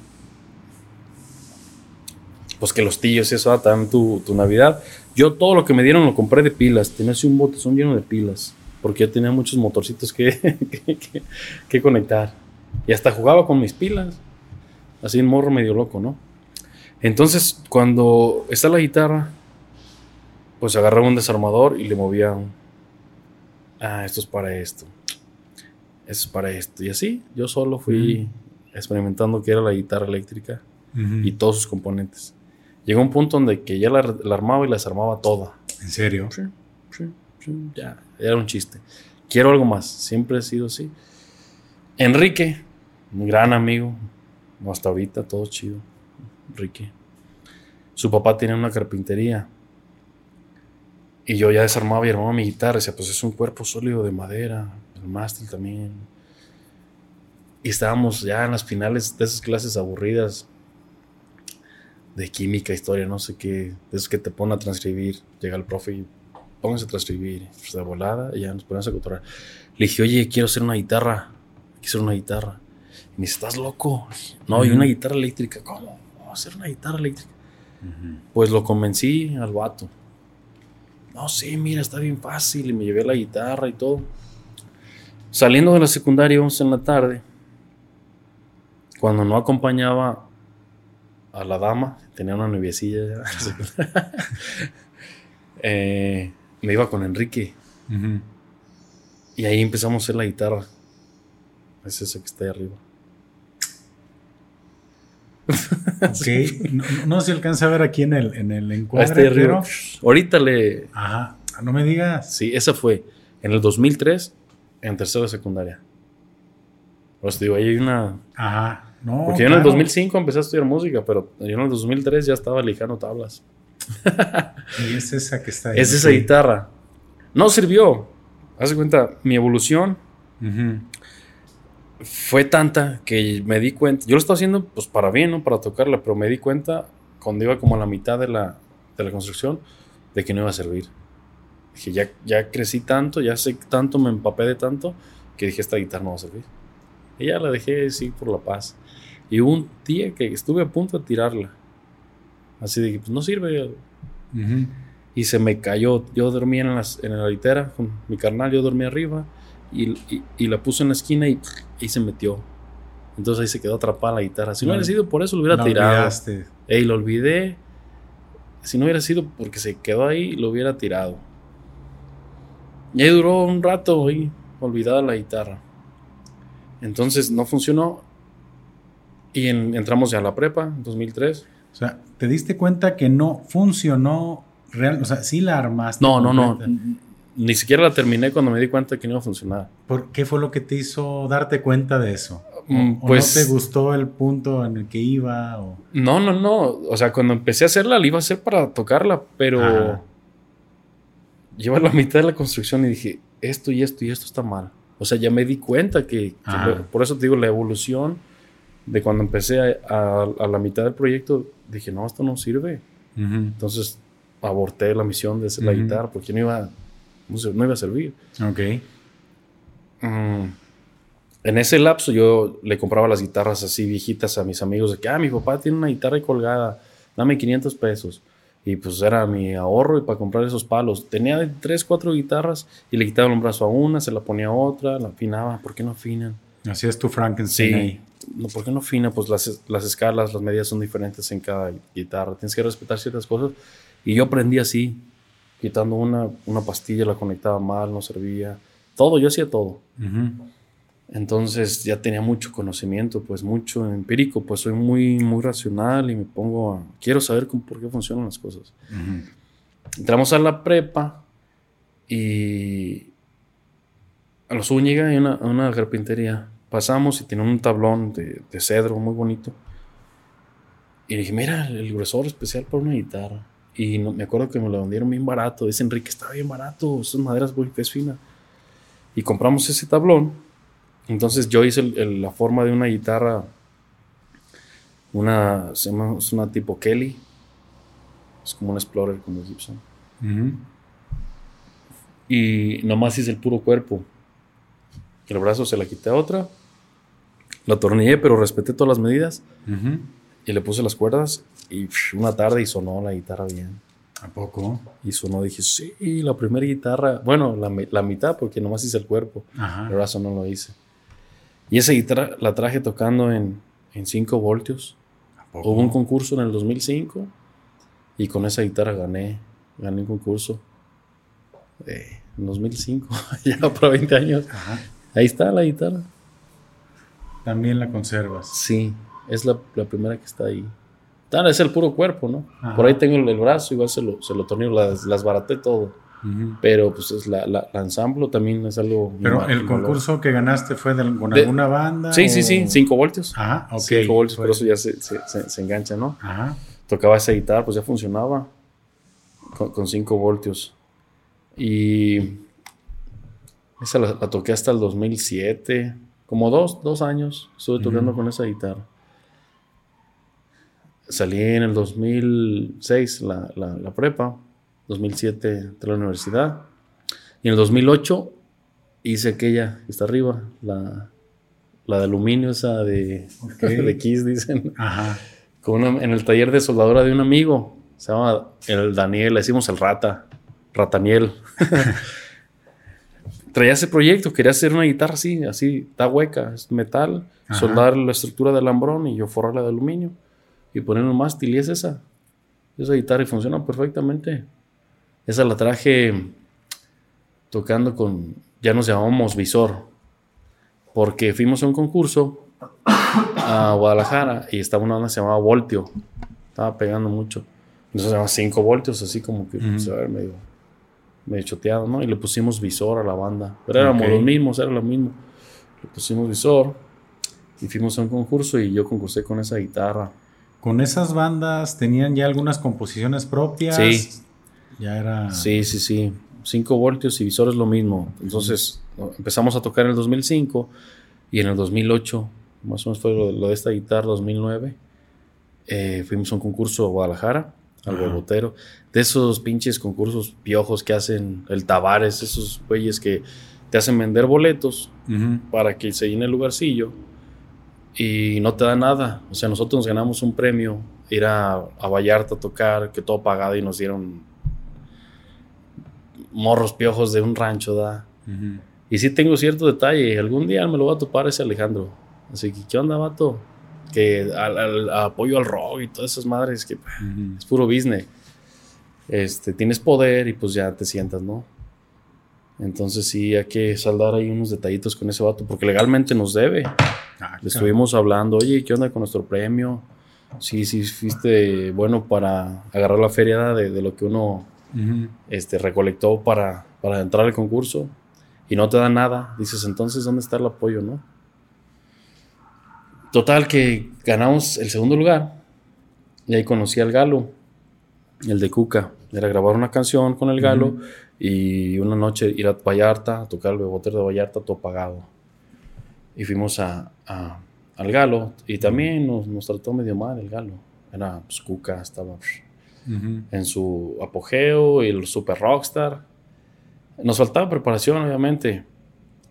pues que los tíos y eso, ah, tu, tu Navidad. Yo todo lo que me dieron lo compré de pilas. Tenía así un botezón lleno de pilas. Porque yo tenía muchos motorcitos que, que, conectar. Y hasta jugaba con mis pilas. Así un morro medio loco, ¿no? Entonces, cuando está la guitarra, pues agarraba un desarmador y le movía Ah, esto es para esto. Esto es para esto. Y así, yo solo fui experimentando qué era la guitarra eléctrica y todos sus componentes. Llegó un punto donde que ya la, armaba y la desarmaba toda. ¿En serio? Sí, sí, sí, ya, era un chiste. Quiero algo más, siempre he sido así. Enrique, un gran amigo, hasta ahorita todo chido. Enrique. Su papá tenía una carpintería. Y yo ya desarmaba y armaba mi guitarra. Decía, pues es un cuerpo sólido de madera, el mástil también. Y estábamos ya en las finales de esas clases aburridas de química, historia, no sé qué, esos que te ponen a transcribir. Llega el profe y pónganse a transcribir, pues de volada, y ya nos ponemos a controlar. Le dije, oye, quiero hacer una guitarra, quiero hacer una guitarra. Y me dice, ¿estás loco? No, y una guitarra eléctrica, ¿cómo? A hacer una guitarra eléctrica. Pues lo convencí al vato. No, sí, mira, está bien fácil. Y me llevé la guitarra y todo. Saliendo de la secundaria, íbamos en la tarde. Cuando no acompañaba a la dama, tenía una noviecilla. eh, me iba con Enrique. Y ahí empezamos a hacer la guitarra. Es ese que está ahí arriba. ok. No, no, se alcanza a ver aquí en el, en el encuadre. arriba. Ahorita le. Ajá. No me digas. Sí, esa fue en el 2003, en tercera de secundaria. Pues digo, ahí hay una. Ajá. Porque yo en el 2005 empecé a estudiar música, pero yo en el 2003 ya estaba lijando tablas. y es esa que está ahí. Es esa guitarra. No sirvió. Haz cuenta, mi evolución fue tanta que me di cuenta. Yo lo estaba haciendo pues para bien, ¿no? Para tocarla, pero me di cuenta cuando iba como a la mitad de la, de la construcción de que no iba a servir. Dije, ya, ya crecí tanto, ya sé tanto, me empapé de tanto, que dije, esta guitarra no va a servir. Y ya la dejé así por la paz. Y hubo un día que estuve a punto de tirarla. Así de que pues no sirve. Y se me cayó. Yo dormía en, las, en la litera con mi carnal, yo dormía arriba. Y, y, la puse en la esquina y, y, se metió. Entonces ahí se quedó atrapada la guitarra. Si no, hubiera sido por eso, lo hubiera tirado. Y lo olvidé. Si no hubiera sido porque se quedó ahí, lo hubiera tirado. Y ahí duró un rato ahí, olvidada la guitarra. Entonces no funcionó y entramos ya a la prepa, en 2003. O sea, ¿te diste cuenta que no funcionó real? O sea, sí la armaste. No, no, no. Ni siquiera la terminé cuando me di cuenta que no iba a funcionar. ¿Por qué fue lo que te hizo darte cuenta de eso? Mm, pues, no te gustó el punto en el que iba? O... No, no, no. O sea, cuando empecé a hacerla, la iba a hacer para tocarla, pero lleva la mitad de la construcción y dije, esto y esto y esto está mal. O sea, ya me di cuenta que, por eso te digo, la evolución de cuando empecé a, la mitad del proyecto, dije, no, esto no sirve. Entonces aborté la misión de hacer la guitarra porque no iba, no, iba a servir. Ok. Mm. En ese lapso yo le compraba las guitarras así viejitas a mis amigos de que, ah, mi papá tiene una guitarra colgada, dame 500 pesos. Y pues era mi ahorro y para comprar esos palos. Tenía tres, cuatro guitarras y le quitaba un brazo a una, se la ponía a otra, la afinaba. ¿Por qué no afinan? Así es tu Frankenstein. Sí. No, ¿Por qué no afina? Pues las, las escalas, las medidas son diferentes en cada guitarra. Tienes que respetar ciertas cosas. Y yo aprendí así, quitando una, una pastilla, la conectaba mal, no servía. Todo, yo hacía todo. Entonces ya tenía mucho conocimiento, pues mucho empírico, pues soy muy, muy racional y me pongo a... Quiero saber por qué funcionan las cosas. Entramos a la prepa y a los Zúñiga hay una, una carpintería. Pasamos y tiene un tablón de, de, cedro muy bonito. Y dije, mira, el gruesor especial para una guitarra. Y no, me acuerdo que me lo vendieron bien barato. Dice Enrique, está bien barato, esas maderas muy es fina. Y compramos ese tablón entonces yo hice la forma de una guitarra, una, se llama, es una tipo Kelly, es como un Explorer como Gibson. Y nomás hice el puro cuerpo. El brazo se la quité a otra, la atornillé, pero respeté todas las medidas. Y le puse las cuerdas y una tarde y sonó la guitarra bien. ¿A poco? Y sonó, dije, sí, la primera guitarra, bueno, la, la mitad porque nomás hice el cuerpo, el brazo no lo hice. Y esa guitarra la traje tocando en, en 5 voltios. Hubo un concurso en el 2005 y con esa guitarra gané, gané un concurso eh, en 2005, ya por 20 años. Ahí está la guitarra. También la conservas. Sí, es la, la primera que está ahí. es el puro cuerpo, ¿no? Por ahí tengo el, brazo, igual se lo, se lo tornillo, las, las baraté todo. Pero pues es la, la, ensamblo también es algo... Pero el concurso que ganaste fue con alguna banda. Sí, sí, sí, 5 voltios. Ajá, ok. 5 voltios, por eso ya se, se, engancha, ¿no? Ajá. Tocaba esa guitarra, pues ya funcionaba con 5 voltios. Y esa la, toqué hasta el 2007, como dos, dos años estuve tocando con esa guitarra. Salí en el 2006 la, la prepa 2007 entré a la universidad. Y en el 2008 hice aquella que está arriba, la, la de aluminio, esa de, de Kiss, dicen. Ajá. Con en el taller de soldadura de un amigo. Se llama el Daniel, le decimos el Rata, Rataniel. Traía ese proyecto, quería hacer una guitarra así, así, está hueca, es metal, soldar la estructura del alambrón y yo forrarla de aluminio y poner un mástil y es esa. Esa guitarra y funciona perfectamente. Esa la traje tocando con, ya nos llamamos Visor, porque fuimos a un concurso a Guadalajara y estaba una banda que se llamaba Voltio, estaba pegando mucho. Entonces se llama 5 voltios, así como que se ve medio, medio choteado, ¿no? Y le pusimos visor a la banda. Pero éramos los mismos, era lo mismo. Le pusimos visor y fuimos a un concurso y yo concursé con esa guitarra. ¿Con esas bandas tenían ya algunas composiciones propias? Sí, ya era. Sí, sí, sí. 5 voltios y visor es lo mismo. Entonces empezamos a tocar en el 2005 y en el 2008, más o menos fue lo, de esta guitarra, 2009, eh, fuimos a un concurso a Guadalajara, al Bebotero. De esos pinches concursos piojos que hacen el Tavares, esos güeyes que te hacen vender boletos para que se llene el lugarcillo y no te da nada. O sea, nosotros nos ganamos un premio, ir a, a Vallarta a tocar, que todo pagado y nos dieron morros piojos de un rancho, da. Y sí tengo cierto detalle. Algún día me lo va a topar ese Alejandro. Así que, ¿qué onda, vato? Que al, apoyo al rock y todas esas madres, que es puro business. Este, tienes poder y pues ya te sientas, ¿no? Entonces sí, hay que saldar ahí unos detallitos con ese vato, porque legalmente nos debe. Ah, Le estuvimos hablando, oye, ¿qué onda con nuestro premio? Sí, sí, fuiste bueno para agarrar la feria de, de lo que uno este, recolectó para, para entrar al concurso y no te da nada, dices, entonces, ¿dónde está el apoyo, no? Total que ganamos el segundo lugar y ahí conocí al Galo, el de Cuca. Era grabar una canción con el Galo y una noche ir a Vallarta, a tocar el bebotero de Vallarta todo pagado. Y fuimos a, al Galo y también nos, trató medio mal el Galo. Era pues, Cuca, estaba en su apogeo y el super rockstar. Nos faltaba preparación, obviamente,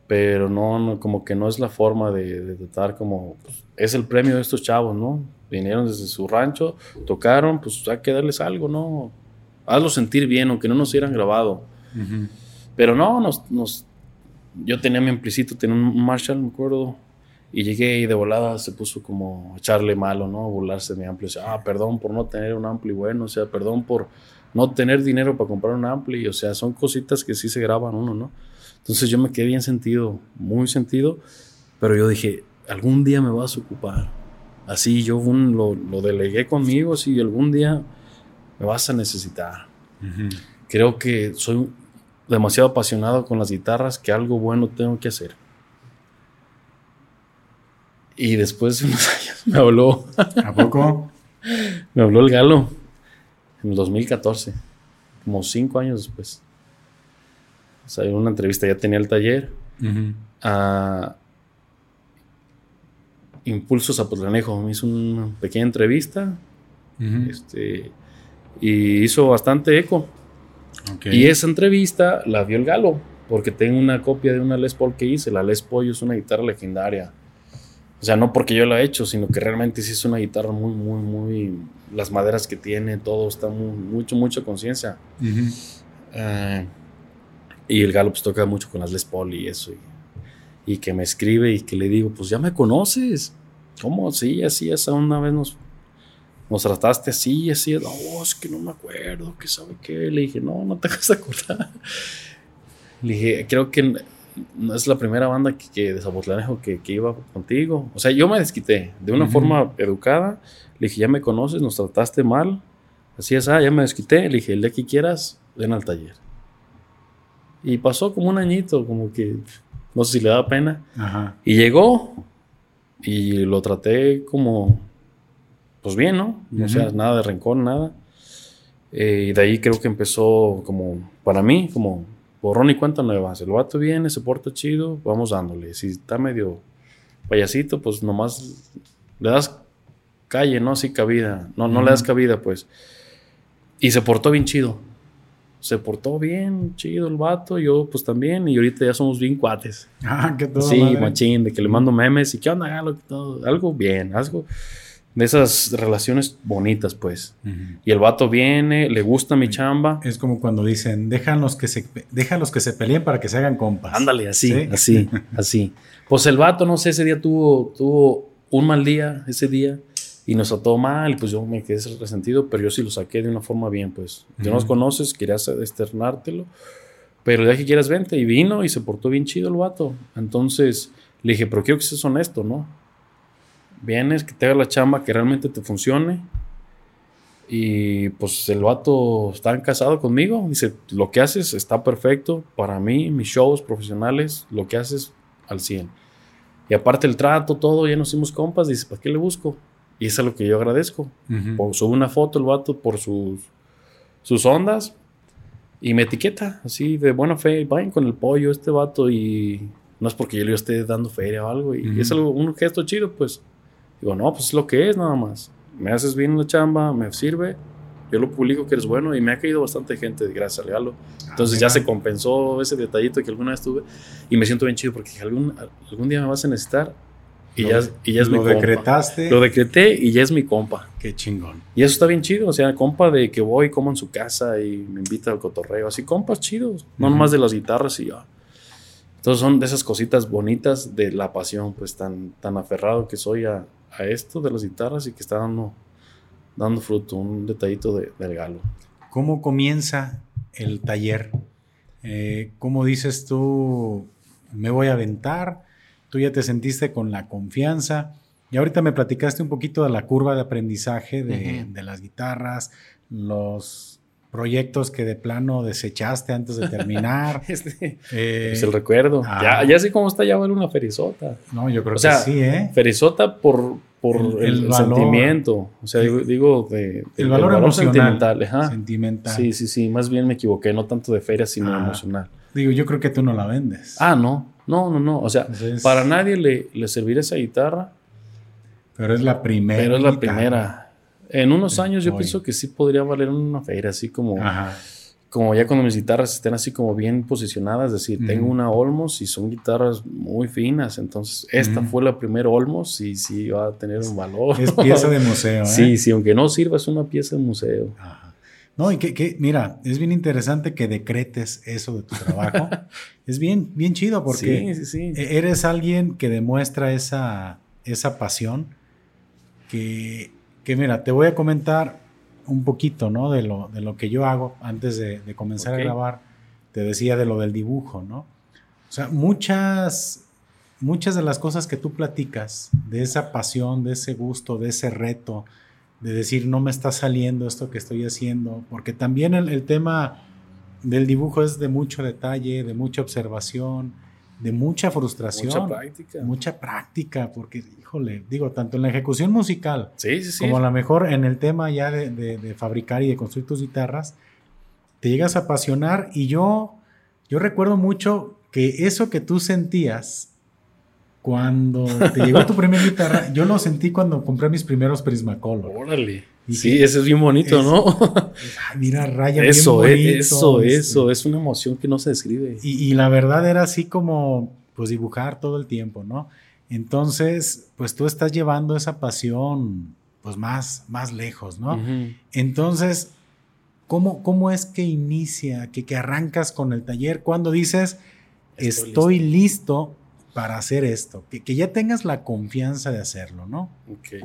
pero no, como que no es la forma de, tratar como, pues, es el premio de estos chavos, ¿no? Vinieron desde su rancho, tocaron, pues hay que darles algo, ¿no? Hazlo sentir bien, aunque no nos hubieran grabado. Pero no, nos, nos, yo tenía mi implicito, tenía un Marshall, me acuerdo, y llegué y de volada se puso como echarle malo, ¿no? Burlarse de mi ampli. O sea, ah, perdón por no tener un ampli bueno, o sea, perdón por no tener dinero para comprar un ampli. O sea, son cositas que sí se graban uno, ¿no? Entonces yo me quedé bien sentido, muy sentido, pero yo dije, algún día me vas a ocupar. Así yo lo, lo, delegué conmigo, así algún día me vas a necesitar. Creo que soy demasiado apasionado con las guitarras que algo bueno tengo que hacer. Y después de unos años me habló. ¿A poco? me habló el galo en el 2014, como cinco años después. O sea, en una entrevista ya tenía el taller. a Impulsos a Potlanejo me hizo una pequeña entrevista. este, y hizo bastante eco. Y esa entrevista la vio el Galo, porque tengo una copia de una Les Paul que hice. La Les Paul es una guitarra legendaria. O sea, no porque yo la he hecho, sino que realmente sí es una guitarra muy, muy, muy. Las maderas que tiene, todo está muy, mucho, mucha conciencia. Eh, y el Galo pues toca mucho con las Les Paul y eso. Y, que me escribe y que le digo, pues ya me conoces. ¿Cómo? Sí, así, esa una vez nos nos trataste así, así, no, es que no me acuerdo, que sabe qué. Le dije, no, no te vas a acordar. Le dije, creo que no es la primera banda que, que que, iba contigo. O sea, yo me desquité de una forma educada. Le dije, ya me conoces, nos trataste mal. Así es, ah, ya me desquité. Le dije, el día que quieras, ven al taller. Y pasó como un añito, como que no sé si le da pena. Y llegó y lo traté como pues bien, ¿no? O sea, nada de rencor, nada. Eh, y de ahí creo que empezó como, para mí, como borrón y cuenta nueva. El vato viene, se porta chido, vamos dándole. Si está medio payasito, pues nomás le das calle, ¿no? Así cabida. No, no le das cabida, pues. Y se portó bien chido. Se portó bien chido el vato, yo pues también, y ahorita ya somos bien cuates. Ah, qué todo. Sí, machín, de que le mando memes y qué onda, Galo, algo bien, algo de esas relaciones bonitas, pues. Y el vato viene, le gusta mi chamba. Es como cuando dicen, déjalos que se, déjalos que se peleen para que se hagan compas. Ándale, así, así, así. Pues el vato, no sé, ese día tuvo, tuvo un mal día, ese día, y nos ató mal, pues yo me quedé resentido, pero yo sí lo saqué de una forma bien, pues. Tú nos conoces, querías externártelo, pero ya que quieras vente, y vino y se portó bien chido el vato. Entonces le dije, pero quiero que seas honesto, ¿no? vienes, que te haga la chamba, que realmente te funcione. Y pues el vato está casado conmigo. Dice, lo que haces está perfecto para mí, mis shows profesionales, lo que haces al 100. Y aparte el trato, todo, ya nos hicimos compas. Dice, ¿para qué le busco? Y es lo que yo agradezco. Sube una foto el vato por sus, sus ondas y me etiqueta así de buena fe. Vayan con el pollo este vato y no es porque yo le esté dando feria o algo. Y es algo, un gesto chido, pues. Digo, no, pues es lo que es nada más. Me haces bien la chamba, me sirve, yo lo publico que eres bueno y me ha caído bastante gente gracias al regalo. Ah, Entonces ya se compensó ese detallito que alguna vez tuve y me siento bien chido porque algún, algún día me vas a necesitar y, ya, y ya es mi compa. Lo decretaste. Lo decreté y ya es mi compa. Qué chingón. Y eso está bien chido, o sea, compa de que voy, como en su casa y me invita al cotorreo, así compas chidos, no nomás de las guitarras y ya. Entonces son de esas cositas bonitas de la pasión, pues tan, tan aferrado que soy a, a esto de las guitarras y que está dando, dando fruto, un detallito de, del galo. ¿Cómo comienza el taller? Eh, ¿Cómo dices tú, me voy a aventar? Tú ya te sentiste con la confianza. Y ahorita me platicaste un poquito de la curva de aprendizaje de, de las guitarras, los proyectos que de plano desechaste antes de terminar. Este, Eh, es el recuerdo. ah. Ya, ya sé cómo está ya vale una ferizota. no, yo creo O sea, que sí, ¿eh? Ferizota por, por El- el, el el valor. sentimiento. O sea, digo, digo de, El valor emocional. sentimental. ajá. Sentimental. Sí, sí, sí. Más bien me equivoqué. No tanto de feria, sino Ah. emocional. Digo, yo creo que tú no la vendes. Ah, no. No, no, no. O sea, Entonces- para nadie le, le servirá esa guitarra, Pero es la primera. pero es la guitarra. primera. En unos años yo Hoy. pienso que sí podría valer una feria, así como, Ajá. como ya cuando mis guitarras estén así como bien posicionadas, es decir, tengo una Olmos y son guitarras muy finas, entonces esta fue la primera Olmos y sí va a tener un valor. Es pieza de museo, ¿eh? Sí, sí, aunque no sirva, es una pieza de museo. Ajá. No, y que, que, mira, es bien interesante que decretes eso de tu trabajo. es bien, bien chido porque sí, sí, sí. e- eres alguien que demuestra esa, esa pasión que, que, mira, te voy a comentar un poquito, ¿no? De lo, de lo que yo hago antes de, de comenzar a grabar. Te decía de lo del dibujo, ¿no? O sea, muchas, muchas de las cosas que tú platicas, de esa pasión, de ese gusto, de ese reto, de decir, no me está saliendo esto que estoy haciendo, porque también el, el tema del dibujo es de mucho detalle, de mucha observación, de mucha frustración, Mucha práctica. mucha práctica, porque, híjole, digo, tanto en la ejecución musical Sí, sí, sí. como a lo mejor en el tema ya de, de- de fabricar y de construir tus guitarras, te llegas a apasionar y yo, yo recuerdo mucho que eso que tú sentías cuando te llegó tu primera guitarra, yo lo sentí cuando compré mis primeros Prismacolor. Órale. Sí, ese es bien bonito, es- ¿no? Ay, mira, raya eso, bien eh, bonito, eso, este. eso. Es una emoción que no se describe. Y, y la verdad era así como, pues dibujar todo el tiempo, ¿no? Entonces, pues tú estás llevando esa pasión, pues más, más lejos, ¿no? Entonces, ¿cómo, ¿cómo es que inicia, que, que arrancas con el taller? Cuando dices, Estoy estoy, listo. Para hacer esto, que, que ya tengas la confianza de hacerlo, ¿no? Ok.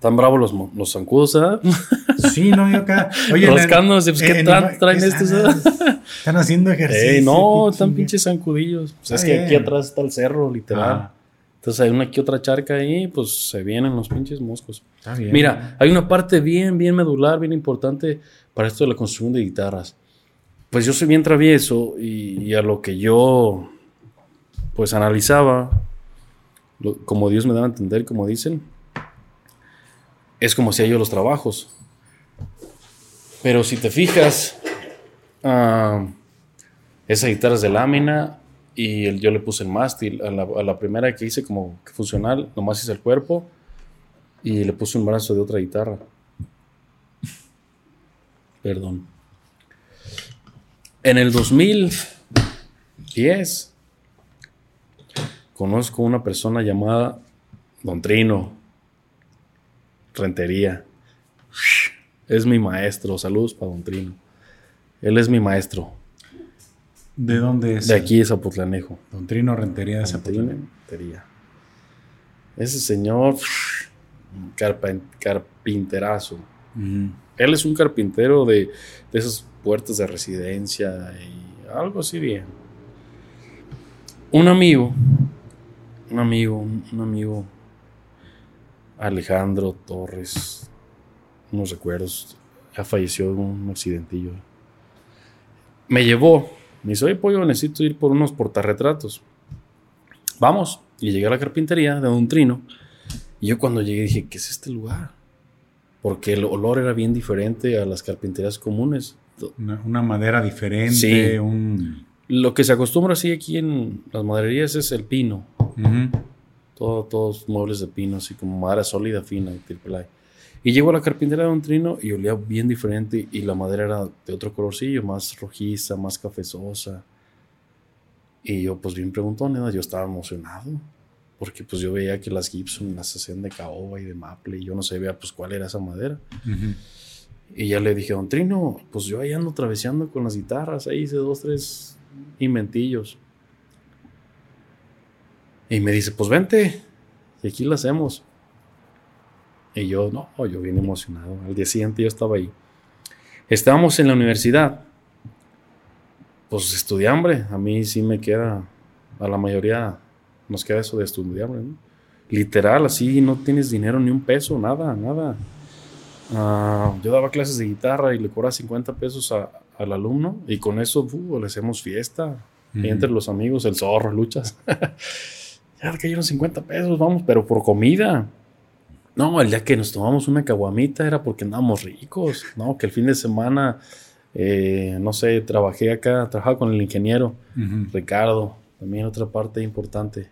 Tan bravos los, los zancudos, ¿ah? Sí, no, yo acá. Oye, Rascándose, pues, ¿qué tra- traen ¿qué estos, están-? Están haciendo ejercicio. Ey, no, están pinches zancudillos. Pues es que aquí atrás está el cerro, literal. Ah, Entonces hay una que otra charca ahí, pues se vienen los pinches moscos. está bien. Mira, hay una parte bien, bien medular, bien importante para esto de la construcción de guitarras. Pues yo soy bien travieso y, y a lo que yo, pues analizaba, como Dios me daba a entender, como dicen, es como si yo los trabajos. Pero si te fijas, esa guitarra es de lámina y yo le puse el mástil. A la, primera que hice como funcional, nomás hice el cuerpo y le puse un brazo de otra guitarra. Perdón. En el 2010 conozco una persona llamada Don Trino Rentería. Es mi maestro. Saludos para Don Trino. Él es mi maestro. ¿De dónde es? De aquí de Zapotlanejo. Don Trino Rentería de. Trino Rentería. Ese señor, carpinterazo. Él es un carpintero de, de esas puertas de residencia y algo así bien. Un amigo, un amigo, un, un amigo, Alejandro Torres, unos recuerdos, ya falleció de un accidentillo. Me llevó, me dice, oye, pollo, necesito ir por unos portarretratos. Vamos, y llegué a la carpintería de Don Trino. Y yo cuando llegué dije, ¿qué es este lugar? Porque el olor era bien diferente a las carpinterías comunes. Una, una madera diferente, Sí. un... Lo que se acostumbra así aquí en las madererías es el pino. Ujú. Todo, todos muebles de pino, así como madera sólida, fina, triple A. Y llego a la carpintería de un trino y olía bien diferente y la madera era de otro colorcillo, más rojiza, más cafezosa. Y yo pues bien preguntón, ¿no? yo estaba emocionado porque pues yo veía que las Gibson las hacían de caoba y de maple y yo no sabía pues cuál era esa madera. Ujú. Y ya le dije, Don Trino, pues yo ahí ando traveseando con las guitarras, ahí hice dos, tres inventillos. Y me dice, pues vente, y aquí la hacemos. Y yo, no, yo bien emocionado. Al día siguiente yo estaba ahí. Estábamos en la universidad. Pues estudiambre, a mí sí me queda, a la mayoría nos queda eso de estudiambre, ¿no? Literal, así no tienes dinero ni un peso, nada, nada. Ah, yo daba clases de guitarra y le cobraba 50 pesos a- al alumno y con eso uh, le hacemos fiesta. Y entre los amigos, el zorro, luchas. ya le cayeron 50 pesos, vamos, pero por comida. No, el día que nos tomamos una caguamita era porque andábamos ricos. No, que el fin de semana, eh, no sé, trabajé acá, trabajaba con el ingeniero. Ricardo, también otra parte importante.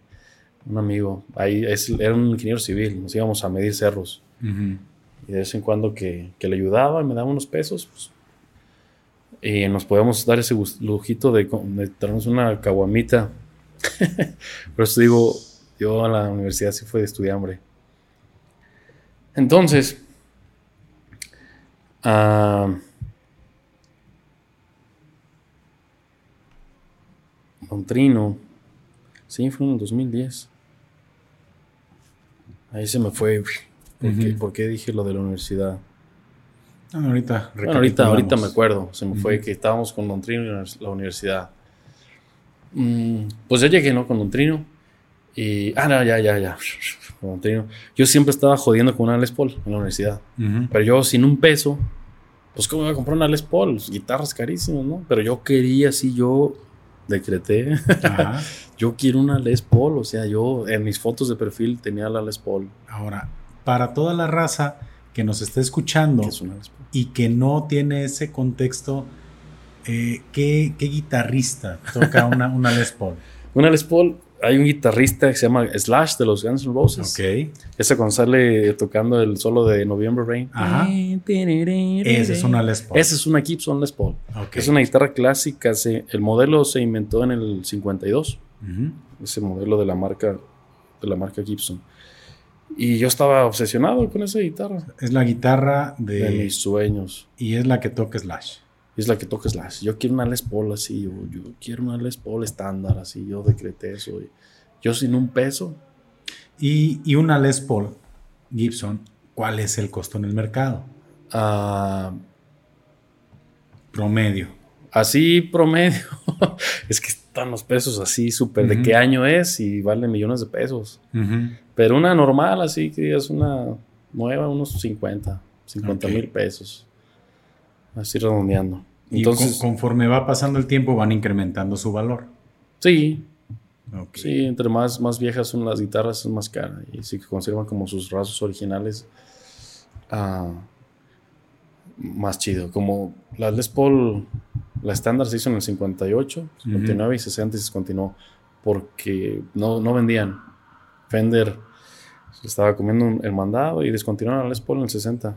Un amigo, ahí es- era un ingeniero civil, nos íbamos a medir cerros. Y de vez en cuando que, que le ayudaba y me daba unos pesos, pues, y nos podíamos dar ese lujito de, de traernos una caguamita. Por eso digo, yo a la universidad sí fue de estudiambre. Entonces, ah, Don Trino, sí, fue en el 2010. Ahí se me fue. ¿Por, qué, Ujú. por qué dije lo de la universidad? Ah, ahorita, Bueno, ahorita, ahorita me acuerdo. Se me fue que estábamos con Don Trino en la universidad. Mm, pues ya llegué, ¿no? Con Don Trino. Y. Ah, no, ya, ya, ya. Con Don Trino. Yo siempre estaba jodiendo con una Les Paul en la universidad. Pero yo sin un peso, pues ¿cómo iba a comprar una Les Paul? Guitarras carísimas, ¿no? Pero yo quería, así yo decreté, Ajá. yo quiero una Les Paul. O sea, yo en mis fotos de perfil tenía la Les Paul. Ahora, para toda la raza que nos está escuchando que es y que no tiene ese contexto, eh, ¿qué, qué guitarrista toca una, una Les Paul? Una Les Paul, hay un guitarrista que se llama Slash de los Guns N' Roses. Ok. Ese cuando sale tocando el solo de November Rain. Ajá. Esa es una Les Paul. Esa es una Gibson Les Paul. Es una guitarra clásica. se- el modelo se inventó en el 52. Ujú. ese modelo de la marca de la marca Gibson. Y yo estaba obsesionado con esa guitarra Es la guitarra de de... mis sueños. Y es la que toca Slash. Y es la que toca Slash. Yo quiero una Les Paul así, yo, yo quiero una Les Paul estándar así, yo decreté eso. y yo sin un peso, Y, y una Les Paul Gibson, ¿cuál es el costo en el mercado? ah, Promedio. así promedio, es que están los pesos así súper de qué año es y vale millones de pesos. Ujú. Pero una normal así que es una nueva, unos 50, 50 Ok. mil pesos. Así redondeando. Y Entonces, con- conforme va pasando el tiempo van incrementando su valor. sí, sí, entre más, más viejas son las guitarras, es más cara. Y sí que conservan como sus rasgos originales. ah, más chido. Como la Les Paul, la estándar se hizo en el 58, 59 y 60 y se continuó. Porque no, no vendían. Fender se estaba comiendo un- el mandado y descontinuaron la Les Paul en el 60.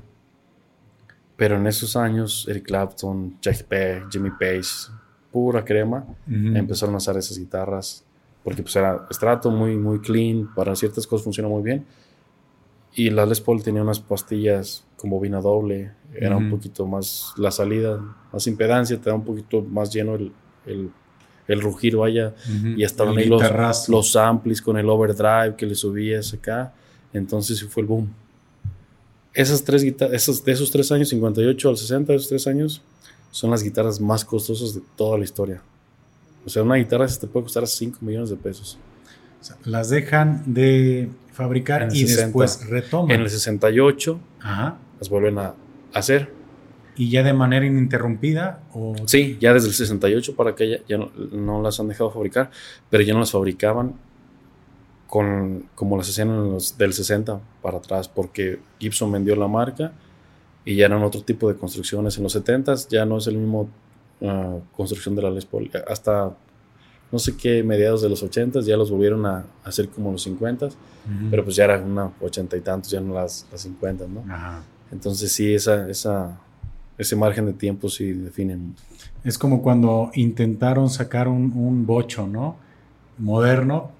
Pero en esos años, Eric Clapton, Jack Beck, Jimmy Page, pura crema, Ujú. empezaron a usar esas guitarras porque pues era estrato muy muy clean para ciertas cosas funciona muy bien y la Les Paul tenía unas pastillas con bobina doble era un Ujú. poquito más la salida más impedancia te da un poquito más lleno el, el, el rugir vaya Ujú. y estaban ahí los, los amplis con el overdrive que le subías acá entonces sí fue el boom esas tres guitarras esos, de esos tres años 58 al 60 de esos tres años son las guitarras más costosas de toda la historia o sea, una guitarra se te puede costar 5 millones de pesos. O sea, las dejan de fabricar y 60. después retoman. En el 68 Ajá. las vuelven a hacer. Y ya de manera ininterrumpida o Sí, ya desde el 68 para que ya, ya no, no las han dejado fabricar, pero ya no las fabricaban con, como las hacían los, del 60 para atrás, porque Gibson vendió la marca y ya eran otro tipo de construcciones. En los 70 ya no es el mismo ah, construcción de la Les Paul. Hasta no sé qué mediados de los 80 ya los volvieron a hacer como los 50, Ujú. pero pues ya eran una 80 y tantos, ya no las, las 50, ¿no? Ajá. Entonces sí, esa, esa, ese margen de tiempo sí definen. Es como cuando intentaron sacar un, un bocho, ¿no? Moderno,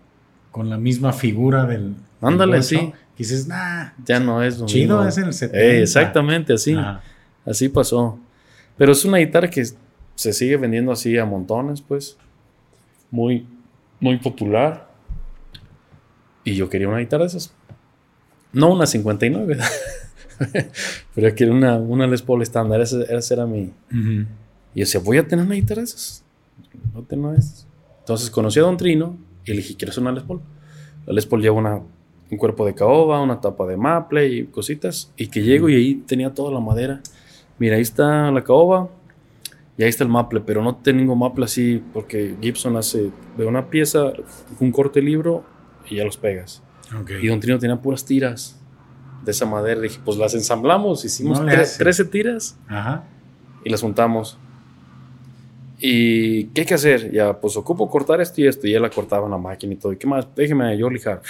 con la misma figura del. Ándale, sí. que dices, nah, Ya no es lo chido mismo. es en el 70. Eh, exactamente, así. Ajá. Así pasó. Pero es una guitarra que se sigue vendiendo así a montones, pues. Muy, muy popular. Y yo quería una guitarra de esas. No una 59, pero yo quería una, una Les Paul estándar. Ese, ese era mi. Ujú. Y yo decía, voy a tener una guitarra de esas. No tengo esas. Entonces conocí a Don Trino y le dije, ¿quieres una Les Paul? La Les Paul lleva una un cuerpo de caoba, una tapa de maple y cositas. Y que llego y ahí tenía toda la madera. Mira, ahí está la caoba y ahí está el maple, pero no tengo maple así porque Gibson hace de una pieza un corte libro y ya los pegas. Y Don Trino tenía puras tiras de esa madera. Dije, pues las ensamblamos, hicimos 13 tiras y las juntamos. ¿Y qué hay que hacer? Ya, pues ocupo cortar esto y esto. Y él la cortaba en la máquina y todo. ¿Y qué más? Déjeme yo lijar.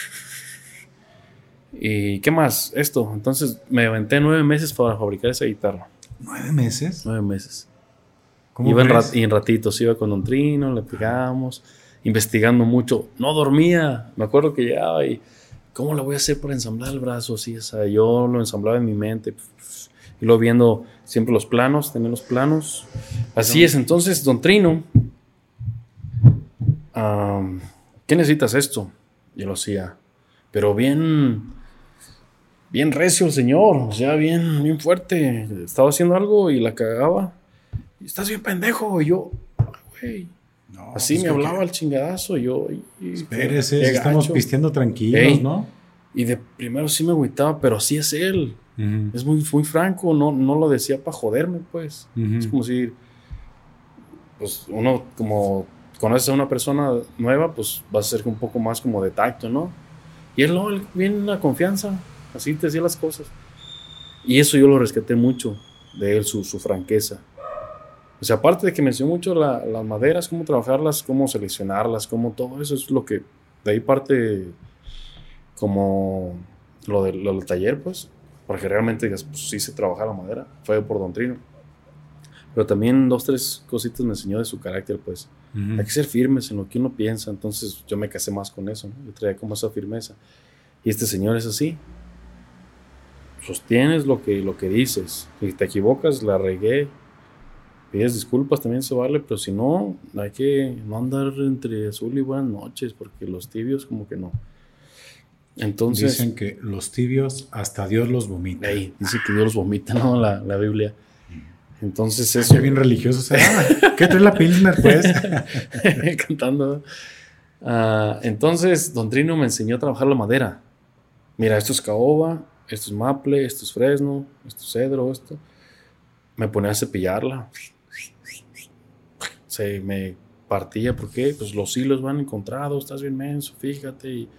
¿Y qué más? Esto. Entonces me aventé nueve meses para fabricar esa guitarra. ¿Nueve meses? Nueve meses. iba en, y en ratitos, iba con Don Trino, le pegábamos, investigando mucho. No dormía. Me acuerdo que llegaba y ¿cómo lo voy a hacer para ensamblar el brazo así? O sea, yo lo ensamblaba en mi mente. Y luego viendo siempre los planos, tener los planos. Así es, entonces, don Trino, ¿qué necesitas esto? Yo lo hacía, pero bien, bien recio el señor, o sea, bien, bien fuerte. Estaba haciendo algo y la cagaba. Y estás bien pendejo. Y yo, güey. Así pues me hablaba el chingadazo. Yo, espérese, estamos pisteando tranquilos, ¿no? Y de primero sí me agüitaba, pero así es él. Es muy, muy franco, no, no lo decía para joderme, pues. Es como si, pues uno como conoces a una persona nueva, pues vas a ser un poco más como de tacto, ¿no? Y él no, él viene la confianza, así te decía las cosas. Y eso yo lo rescaté mucho de él, su, su franqueza. O sea, aparte de que mencionó mucho las maderas, cómo trabajarlas, cómo seleccionarlas, cómo todo eso es lo que de ahí parte como lo, de, lo del taller, pues, porque realmente pues, sí se trabaja la madera, fue por Don Trino. Pero también dos, tres cositas me enseñó de su carácter, pues. Hay que ser firmes en lo que uno piensa, entonces yo me casé más con eso, ¿no? Yo traía como esa firmeza. Y este señor es así. Sostienes lo que, lo que dices. Si te equivocas, la regué. Pides disculpas, también se vale, pero si no, hay que no andar entre azul y buenas noches, porque los tibios como que no. Entonces, Dicen que los tibios hasta Dios los vomita. dice que Dios los vomita, ¿no? La, la Biblia. Entonces eso... Qué bien religioso. ¿Qué trae la Pilsner, pues? Cantando. Ah, entonces, Don Trino me enseñó a trabajar la madera. Mira, esto es caoba, esto es maple, esto es fresno, esto es cedro, esto. Me ponía a cepillarla. Se me partía, ¿por qué? Pues los hilos van encontrados, estás bien menso, fíjate. Y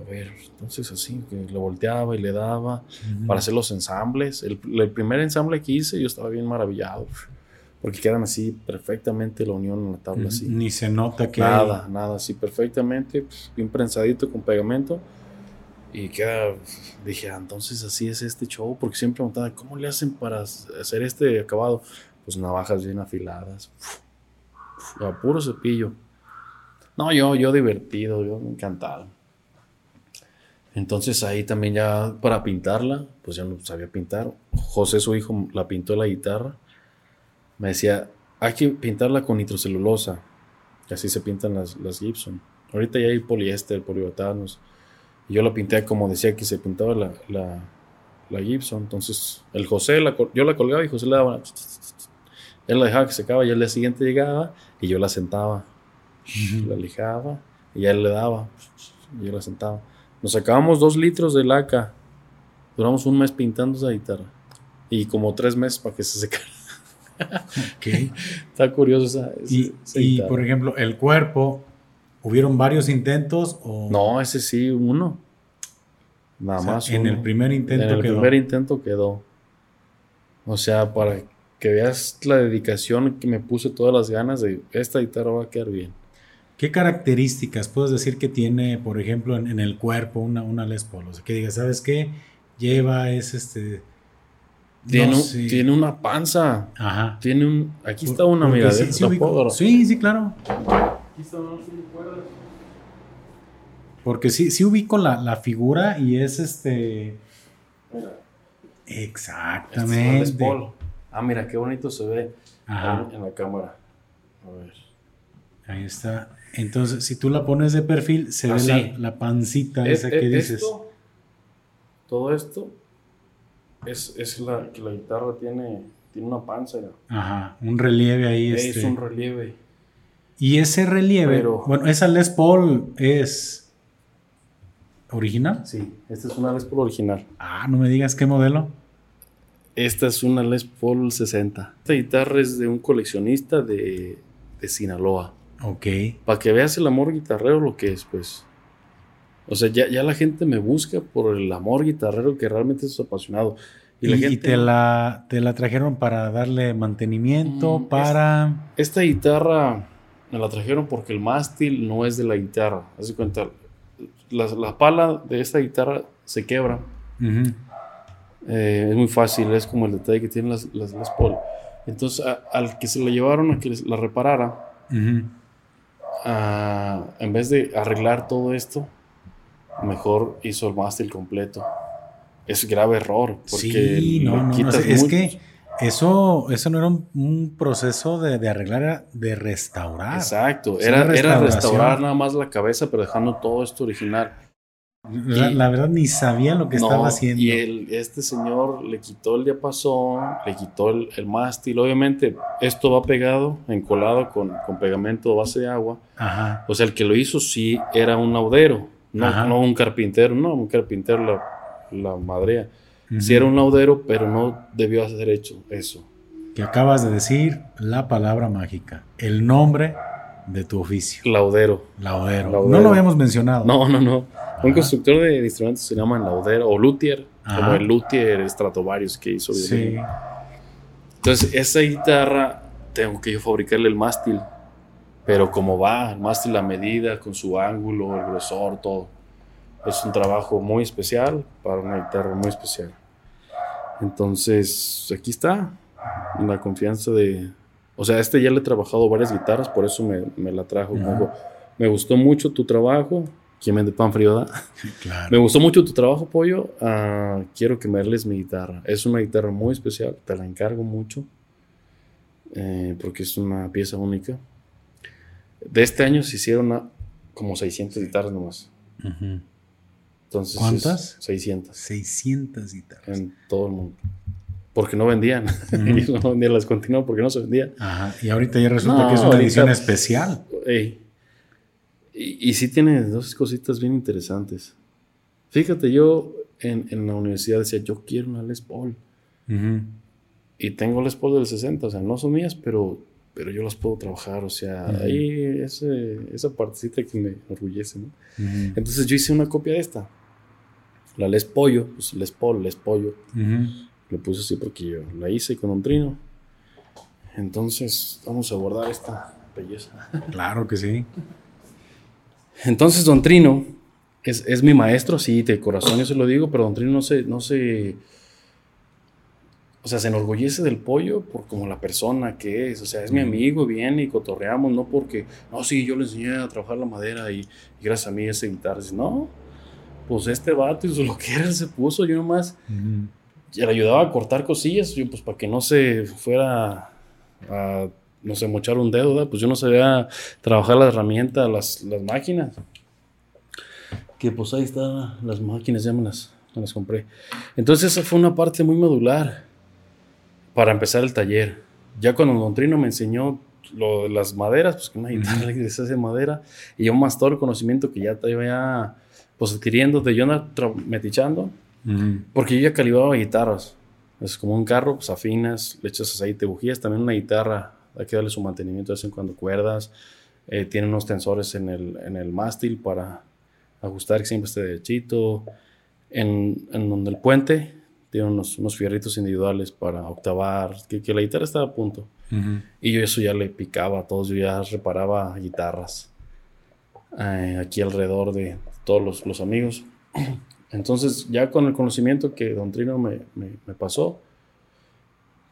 a ver, entonces así, que lo volteaba y le daba para hacer los ensambles. El, primer ensamble que hice yo estaba bien maravillado, porque quedan así perfectamente la unión en la tabla así. Ni se nota que... Nada, nada, así perfectamente, pues, bien prensadito con pegamento. Y queda, dije, ah, entonces así es este show, porque siempre me preguntaba, ¿cómo le hacen para hacer este acabado? Pues navajas bien afiladas, a puro cepillo. No, yo, yo divertido, yo encantado. Entonces ahí también ya para pintarla, pues ya no sabía pintar. José, su hijo, la pintó la guitarra. Me decía, hay que pintarla con nitrocelulosa. Y así se pintan las, las Gibson. Ahorita ya hay poliéster, poliuretanos. Y yo la pinté como decía que se pintaba la, la, Gibson. Entonces el José, la, yo la colgaba y José le daba... Él la dejaba que se acaba y al día siguiente llegaba y yo la sentaba. La lijaba y él le daba. Y yo la sentaba. Nos acabamos dos litros de laca. Duramos un mes pintando esa guitarra. Y como tres meses para que se secara. ¿Qué? Está curioso esa, y, y por ejemplo, el cuerpo, ¿hubieron varios intentos? O... No, ese sí, uno. Nada más. En el primer intento En el primer intento quedó. O sea, para que veas la dedicación que me puse todas las ganas de esta guitarra va a quedar bien. ¿Qué características puedes decir que tiene, por ejemplo, en, el cuerpo una, una Les Paul? O sea, que digas, ¿sabes qué? Lleva, es este... Tiene, tiene una panza. Ajá. Tiene un... Aquí está una, mira. Sí, sí, sí, claro. Aquí está una Porque sí, sí ubico la, la figura y es este... Exactamente. Este es ah, mira, qué bonito se ve en la cámara. A ver. Ahí está. Entonces, si tú la pones de perfil, se ve la, pancita esa que dices. todo esto es, la que la guitarra tiene, tiene una panza. Ajá, un relieve ahí. Es este. un relieve. Y ese relieve, bueno, esa Les Paul es, ¿Original? Sí, esta es una Les Paul original. Ah, no me digas qué modelo. Esta es una Les Paul 60. Esta guitarra es de un coleccionista de, de Sinaloa. Ok. Para que veas el amor guitarrero lo que es, pues. O sea, ya, ya la gente me busca por el amor guitarrero que realmente es apasionado. Y, la y gente- te, la, te la trajeron para darle mantenimiento, Mm, para... Esta guitarra me la trajeron porque el mástil no es de la guitarra. Haz de cuenta, la, la pala de esta guitarra se quebra. Eh, es muy fácil, es como el detalle que tienen las, las Paul. Entonces, a- al que se la llevaron a que la reparara, Ujú. Ah, en vez de arreglar todo esto, mejor hizo el mástil completo. Es grave error, porque Sí, no, no, no, quitas es que eso, eso no era un, un proceso de, de arreglar, era de restaurar. Exacto, era, era restaurar nada más la cabeza, pero dejando todo esto original. La, Y- la verdad ni sabía lo que No, estaba haciendo. Y el- este señor le quitó el diapasón, le quitó el, el mástil. Obviamente, esto va pegado, encolado con, con pegamento base de agua. Ajá. O sea, el que lo hizo sí era un laudero, no, no un carpintero, no, un carpintero la, la madrea. Sí era un laudero, pero no debió haber hecho eso. Que acabas de decir la palabra mágica. El nombre de tu oficio. Laudero. Laudero. Laudero. No lo habíamos mencionado. No, no, no. Un constructor de instrumentos se llama laudero o luthier, Ajá. como el luthier Stratovarius que hizo. Sí. Entonces, esa guitarra tengo que yo fabricarle el mástil. Pero como va, el mástil a medida, con su ángulo, el grosor, todo. Es un trabajo muy especial para una guitarra muy especial. Entonces, aquí está. La confianza de. O sea, este ya le he trabajado varias guitarras, por eso me, me la trajo. Me gustó mucho tu trabajo. ¿Quién vende pan frío? da? Claro. Me gustó mucho tu trabajo, Pollo. Ah, quiero que me arregles mi guitarra. Es una guitarra muy especial. Te la encargo mucho. eh, porque es una pieza única. De este año se hicieron ah, como 600 guitarras nomás. Ujú. Entonces, ¿Cuántas? es 600 600 guitarras. en todo el mundo. Porque no vendían. Ujú. Ellos no vendían, las continuaron porque no se vendía. Ajá. Y ahorita ya resulta No, que es una edición especial. Ey. Y, y sí tiene dos cositas bien interesantes. Fíjate, yo en, en la universidad decía, yo quiero una Les Paul. Ujú. Y tengo Les Paul del 60, o sea, no son mías, pero, pero yo las puedo trabajar. O sea, Ujú. ahí ese, esa partecita que me orgullece, ¿no? Ujú. Entonces yo hice una copia de esta. La Les Pollo, pues Les Paul, Les Pollo. Le puse así porque yo la hice con un trino. Entonces, vamos a guardar esta belleza. Claro que sí. Entonces, Don Trino es, es mi maestro, sí, de corazón, yo se lo digo, pero Don Trino no se, no se. O sea, se enorgullece del pollo por como la persona que es. O sea, es mi amigo, viene y cotorreamos, no porque, no, sí, yo le enseñé a trabajar la madera y, y gracias a mí ese guitarra. No, pues este vato hizo lo que era, se puso, yo nomás y le ayudaba a cortar cosillas, yo pues para que no se fuera a, no sé, mochar un dedo, ¿verdad? pues yo no sabía trabajar la herramienta, las, las máquinas. Que pues ahí están las máquinas, ya me las, me las compré. Entonces esa fue una parte muy modular para empezar el taller. Ya cuando Don Trino me enseñó lo de las maderas, pues que una guitarra que se hace de madera, y yo más todo el conocimiento que ya estaba pues adquiriendo de yo metichando, porque yo ya calibraba guitarras. Es como un carro, pues afinas, le echas aceite, bujías. También una guitarra, hay que darle su mantenimiento de vez en cuando, cuerdas. Eh, tiene unos tensores en el, en el mástil para ajustar que siempre esté derechito. En, en donde el puente tiene unos, unos fierritos individuales para octavar, que, que la guitarra estaba a punto. Ujú. Y yo eso ya le picaba a todos, yo ya reparaba guitarras eh, aquí alrededor de todos los, los amigos. Entonces, ya con el conocimiento que Don Trino me, me- me pasó,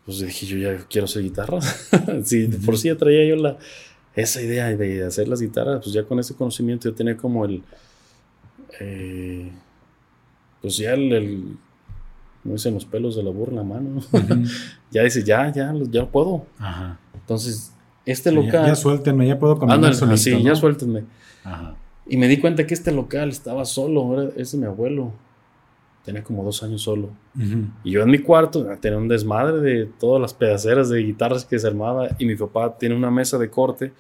pues dije, yo ya quiero hacer guitarras. si de por sí ya traía yo la, esa idea de hacer las guitarras, pues ya con ese conocimiento yo tenía como el, eh, pues ya el, el, no dicen los pelos de la burla en la mano, ya dice, ya, ya, ya puedo. Ajá. Entonces, este Sí, ya- local. Ya, suéltenme, ya puedo caminar Ándale, solito, ¿no? ya suéltenme. Ajá. Y me di cuenta que este local estaba solo, era, es de mi abuelo. Tenía como dos años solo. Ujú. Y yo en mi cuarto tenía un desmadre de todas las pedaceras de guitarras que se armaba. Y mi papá tiene una mesa de corte.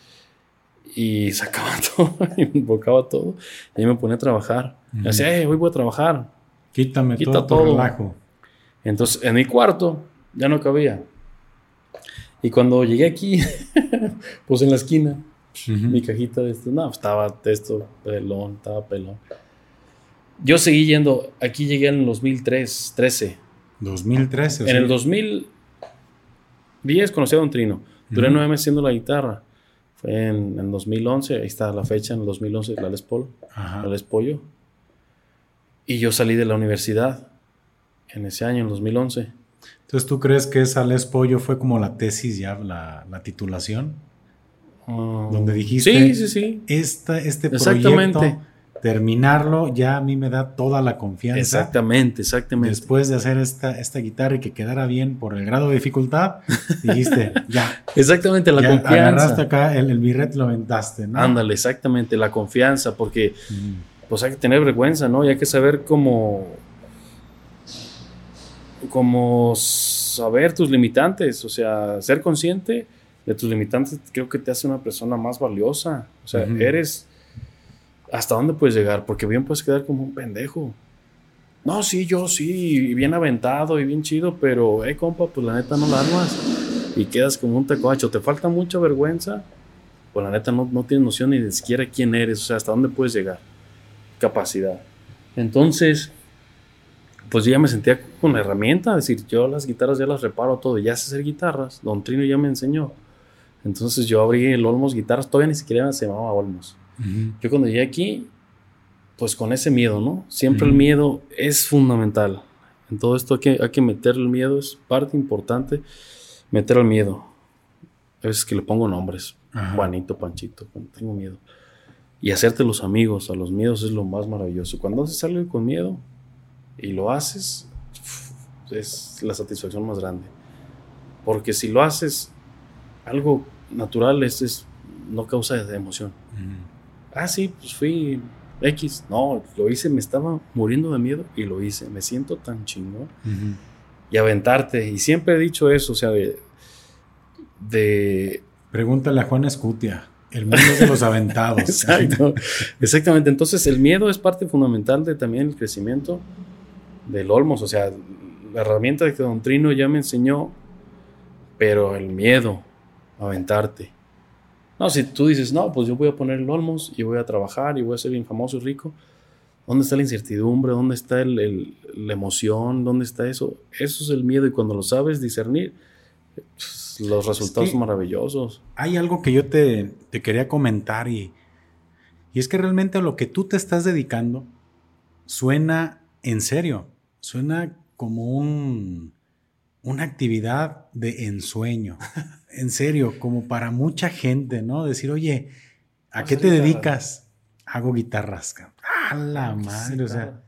y sacaba todo y me invocaba todo y me ponía a trabajar. Me decía, hey, hoy voy a trabajar. Quítame todo, todo. relajo. Entonces, en mi cuarto ya no cabía. Y cuando llegué aquí, pues en la esquina, mi cajita de esto, no, estaba esto, pelón, estaba pelón. Yo seguí yendo, aquí llegué en el 2003, 13. 2013. En el 2010 conocí a Don Trino. Duré nueve meses haciendo la guitarra. Fue en, en 2011, ahí está la fecha, en el 2011, la Les Paul, la Les Pollo. Y yo salí de la universidad en ese año, en 2011. Entonces, ¿tú crees que esa Les Pollo fue como la tesis ya, la, la titulación? Ah, donde dijiste, sí, sí, sí. Esta, este proyecto, terminarlo, ya a mí me da toda la confianza. Exactamente, exactamente. Después de hacer esta, esta guitarra y que quedara bien por el grado de dificultad, dijiste, ya. Exactamente, la confianza. Agarraste acá el, el birret, lo aventaste, ¿no? Ándale, exactamente, la confianza, porque pues hay que tener vergüenza, ¿no? Y hay que saber cómo como saber tus limitantes, o sea, ser consciente de tus limitantes creo que te hace una persona más valiosa. O sea, eres hasta dónde puedes llegar, porque bien puedes quedar como un pendejo. No, sí, yo sí, bien aventado y bien chido, pero, eh, compa, pues la neta no la armas y quedas como un tecoacho. Te falta mucha vergüenza, pues la neta no, no tienes noción ni siquiera quién eres, o sea, hasta dónde puedes llegar. Capacidad. Entonces, pues ya me sentía con la herramienta, decir, yo las guitarras ya las reparo todo, ya sé hacer guitarras, Don Trino ya me enseñó. Entonces yo abrí el Olmos Guitarras, todavía ni siquiera se llamaba Olmos. Yo cuando llegué aquí, pues con ese miedo, ¿no? Siempre el miedo es fundamental. En todo esto hay que, hay que meter el miedo, es parte importante, meter el miedo. A veces que le pongo nombres, Juanito, Panchito, tengo miedo. Y hacerte los amigos a los miedos es lo más maravilloso. Cuando se sale con miedo, y lo haces, es la satisfacción más grande. Porque si lo haces algo natural, es, no causa emoción. Ah, sí, pues fui X. No, lo hice, me estaba muriendo de miedo y lo hice. Me siento tan chingón. Y aventarte. Y siempre he dicho eso, o sea, de. de Pregúntale a Juan Escutia. El mundo de los aventados. Exacto. Exactamente. Entonces, el miedo es parte fundamental de también el crecimiento del Olmos. O sea, la herramienta de que Don Trino ya me enseñó, pero el miedo aventarte. No, si tú dices, no, pues yo voy a poner el Olmos y voy a trabajar y voy a ser bien famoso y rico, ¿dónde está la incertidumbre? ¿Dónde está el, la emoción? ¿Dónde está eso? Eso es el miedo y cuando lo sabes discernir, pues, los resultados son maravillosos. Hay algo que yo te, te quería comentar y, y es que realmente a lo que tú te estás dedicando suena en serio suena como un, una actividad de ensueño. en serio, como para mucha gente, ¿no? Decir, oye, ¿a qué te dedicas? Hago guitarras. A la ah, madre, o sea.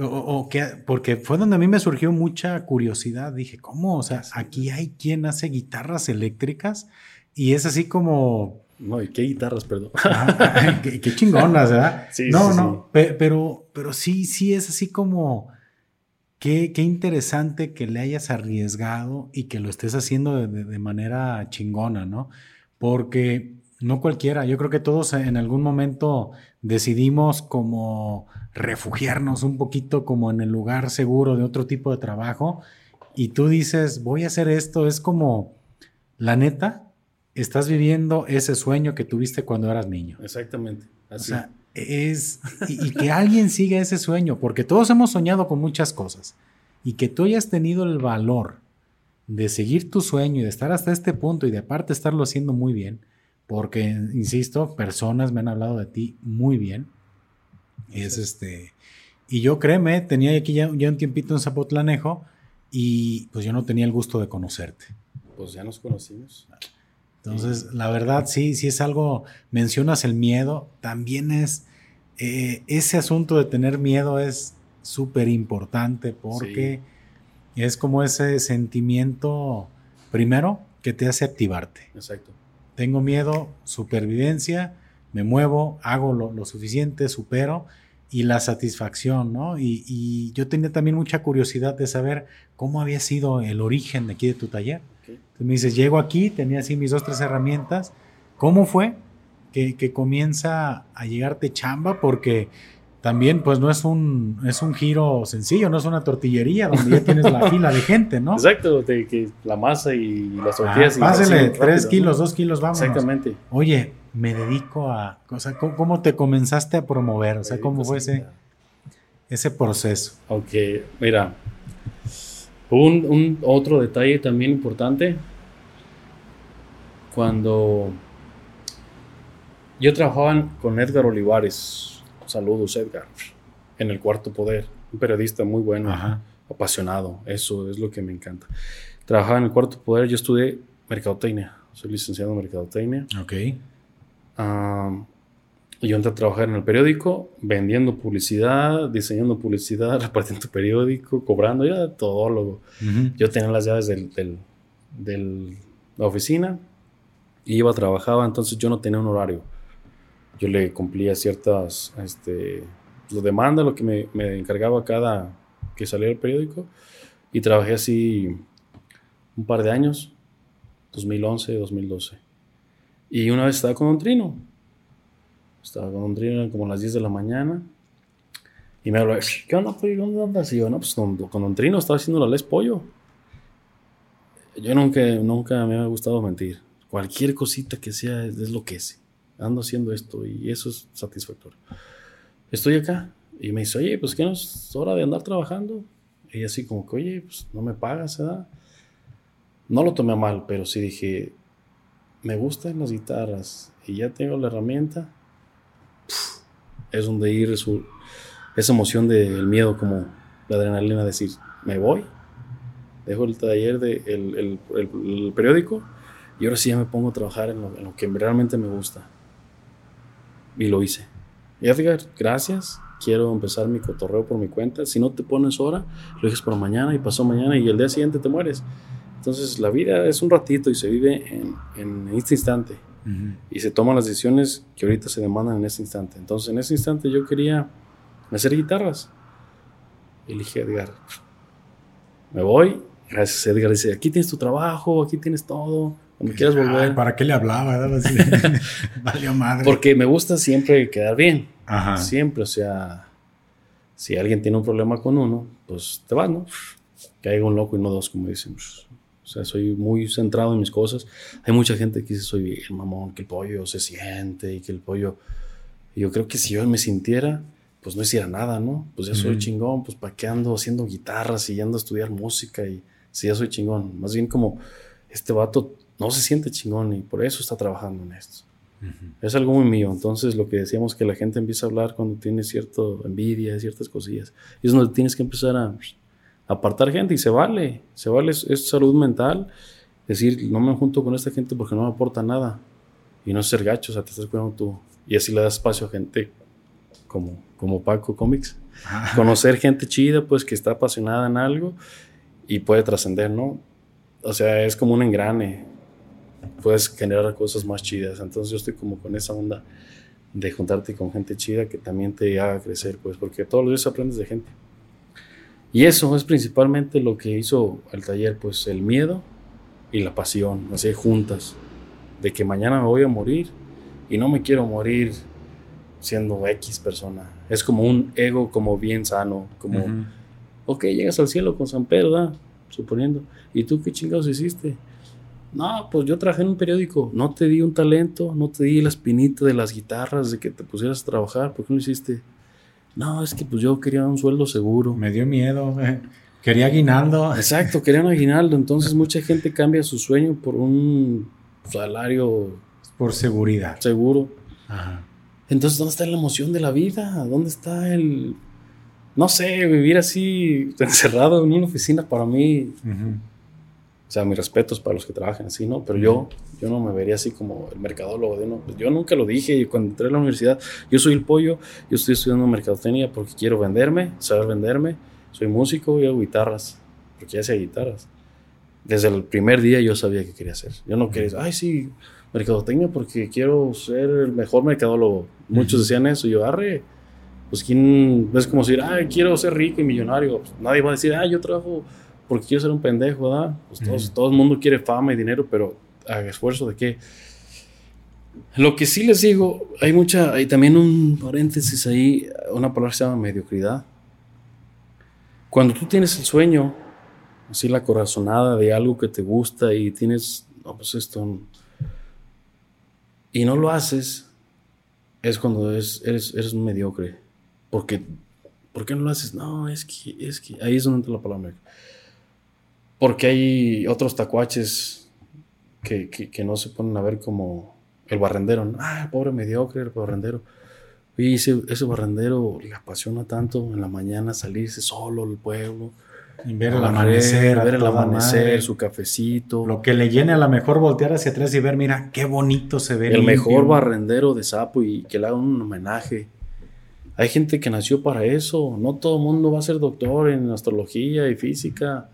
O, porque fue donde a mí me surgió mucha curiosidad. Dije, ¿cómo? O sea, aquí hay quien hace guitarras eléctricas y es así como. No, ¿y qué guitarras, perdón? Ah, qué, chingonas, ¿verdad? Sí, no, no, pero, pero sí, sí es así como Qué, interesante que le hayas arriesgado y que lo estés haciendo de, manera chingona, ¿no? Porque no cualquiera, yo creo que todos en algún momento decidimos como refugiarnos un poquito como en el lugar seguro de otro tipo de trabajo y tú dices, voy a hacer esto, es como, la neta, estás viviendo ese sueño que tuviste cuando eras niño. Exactamente. Así. O sea, es, y, que alguien siga ese sueño, porque todos hemos soñado con muchas cosas, y que tú hayas tenido el valor de seguir tu sueño y de estar hasta este punto y de aparte estarlo haciendo muy bien, porque, insisto, personas me han hablado de ti muy bien. Es este, y yo créeme, tenía aquí ya, ya un tiempito en Zapotlanejo y pues yo no tenía el gusto de conocerte. Pues ya nos conocimos. Entonces, la verdad, sí, sí es algo, mencionas el miedo, también es, eh, ese asunto de tener miedo es súper importante porque es como ese sentimiento, primero, que te hace activarte. Exacto. Tengo miedo, supervivencia, me muevo, hago lo, suficiente, supero y la satisfacción, ¿no? Y, yo tenía también mucha curiosidad de saber cómo había sido el origen de aquí de tu taller. Entonces me dices, llego aquí, tenía así mis dos, tres herramientas. ¿Cómo fue que, que comienza a llegarte chamba? Porque también pues no es un, es un giro sencillo, no es una tortillería donde ya tienes la fila de gente, ¿no? Exacto, de que la masa y las Ah, tortillas. y pásele, tres kilos, ¿no? dos kilos, vamos. Exactamente. Oye, me dedico a... O sea, ¿cómo, cómo te comenzaste a promover? O sea, ¿cómo fue ese, ese proceso? Aunque, mira, un, un otro detalle también importante. Cuando yo trabajaba con Edgar Olivares, saludos Edgar, en el Cuarto Poder, un periodista muy bueno, Ajá. apasionado, eso es lo que me encanta. Trabajaba en el Cuarto Poder, yo estudié mercadotecnia, soy licenciado en mercadotecnia. Ok. Ah, yo entré a trabajar en el periódico, vendiendo publicidad, diseñando publicidad, repartiendo periódico, cobrando, ya todólogo. Ujú. Yo tenía las llaves del, del- del- la oficina, iba, trabajaba, entonces yo no tenía un horario. Yo le cumplía ciertas este, lo demanda, lo que me, me encargaba cada que salía el periódico, y trabajé así un par de años, 2011, 2012. Y una vez estaba con un trino. Estaba con un eran como las 10 de la mañana. Y me habló, ¿qué onda, pollo? ¿Dónde andas? Y yo, no, pues con, Don Trino estaba haciendo la Les Pollo. Yo nunca, nunca me ha gustado mentir. Cualquier cosita que sea es, es lo que es. Ando haciendo esto y eso es satisfactorio. Estoy acá y me dice, oye, pues que no es hora de andar trabajando. Y así como que, oye, pues no me pagas, ¿verdad? No lo tomé mal, pero sí dije, me gustan las guitarras y ya tengo la herramienta. Es donde ir su, esa emoción del miedo, como la adrenalina, decir, me voy, dejo el taller, de, el, el- el- el periódico y ahora sí ya me pongo a trabajar en lo, en lo que realmente me gusta. Y lo hice. Y Edgar, gracias. Quiero empezar mi cotorreo por mi cuenta. Si no te pones hora, lo dejas para mañana y pasó mañana y el día siguiente te mueres. Entonces la vida es un ratito y se vive en, en este instante Ujú. y se toman las decisiones que ahorita se demandan en ese instante. Entonces, en ese instante yo quería hacer guitarras. Elige a Edgar. Me voy. Gracias, Edgar. Dice: aquí tienes tu trabajo, aquí tienes todo. Cuando quieras Ay, volver. ¿Para qué le hablaba? Valió madre. Porque me gusta siempre quedar bien. Ajá. Siempre, o sea, si alguien tiene un problema con uno, pues te vas, ¿no? Que haya un loco y no dos, como dicen. O sea, soy muy centrado en mis cosas. Hay mucha gente que dice, soy bien mamón, que el pollo se siente y que el pollo... Yo creo que si yo me sintiera, pues no hiciera nada, ¿no? Pues ya soy chingón, pues para qué ando haciendo guitarras y ando a estudiar música y si ya soy chingón. Más bien como este vato no se siente chingón y por eso está trabajando en esto. Es algo muy mío. Entonces, lo que decíamos que la gente empieza a hablar cuando tiene cierta envidia, ciertas cosillas. Y es donde tienes que empezar a apartar gente y se vale. Se vale, es, es salud mental. Decir, no me junto con esta gente porque no me aporta nada. Y no ser gacho, o sea, te estás cuidando tú. Y así le das espacio a gente como, como Paco Comics. Ah, Conocer gente chida, pues, que está apasionada en algo y puede trascender, ¿no? O sea, es como un engrane. Puedes generar cosas más chidas. Entonces yo estoy como con esa onda de juntarte con gente chida que también te haga crecer, pues, porque todos los días aprendes de gente. Y eso es principalmente lo que hizo el taller, pues el miedo y la pasión, así juntas, de que mañana me voy a morir y no me quiero morir siendo X persona. Es como un ego como bien sano, como, ujú. ok, llegas al cielo con San Pedro, ¿verdad? suponiendo, ¿y tú qué chingados hiciste? No, pues yo trabajé en un periódico, no te di un talento, no te di la espinita de las guitarras, de que te pusieras a trabajar, ¿por qué no hiciste? No, es que pues yo quería un sueldo seguro. Me dio miedo. eh. Quería aguinaldo. Exacto, quería un aguinaldo, entonces mucha gente cambia su sueño por un salario Por seguridad. seguro. Ajá. Entonces, ¿dónde está la emoción de la vida? ¿Dónde está el... No sé, vivir así encerrado en una oficina para mí. O sea, mis respetos para los que trabajan así, ¿no? Pero yo, yo no me vería así como el mercadólogo de uno. Pues yo nunca lo dije y cuando entré a la universidad, yo soy el pollo, yo estoy estudiando mercadotecnia porque quiero venderme, saber venderme. Soy músico y hago guitarras, porque ya hacía guitarras. Desde el primer día yo sabía que quería hacer. Yo no quería, ay, sí, mercadotecnia porque quiero ser el mejor mercadólogo. Muchos decían eso, y yo, arre. Pues quién, es como decir, ay, quiero ser rico y millonario. Pues, nadie va a decir, ay, yo trabajo porque quiero ser un pendejo, ¿verdad? Pues todos, Ujú. todo el mundo quiere fama y dinero, pero a esfuerzo de qué? Lo que sí les digo, hay mucha, hay también un paréntesis ahí, una palabra que se llama mediocridad. Cuando tú tienes el sueño, así la corazonada de algo que te gusta y tienes, no, pues esto, y no lo haces, es cuando eres, eres un mediocre. Porque, ¿por qué no lo haces? No, es que, es que, ahí es donde entra la palabra. Porque hay otros tacuaches que, que, no se ponen a ver como el barrendero. Ah, pobre mediocre, el barrendero. Y ese, ese barrendero le apasiona tanto en la mañana salirse solo al pueblo y ver el amanecer, ver el amanecer, su cafecito. Lo que le llene a lo mejor voltear hacia atrás y ver, mira, qué bonito se ve. El mejor barrendero de sapo y que le haga un homenaje. Hay gente que nació para eso. No todo el mundo va a ser doctor en astrología y física.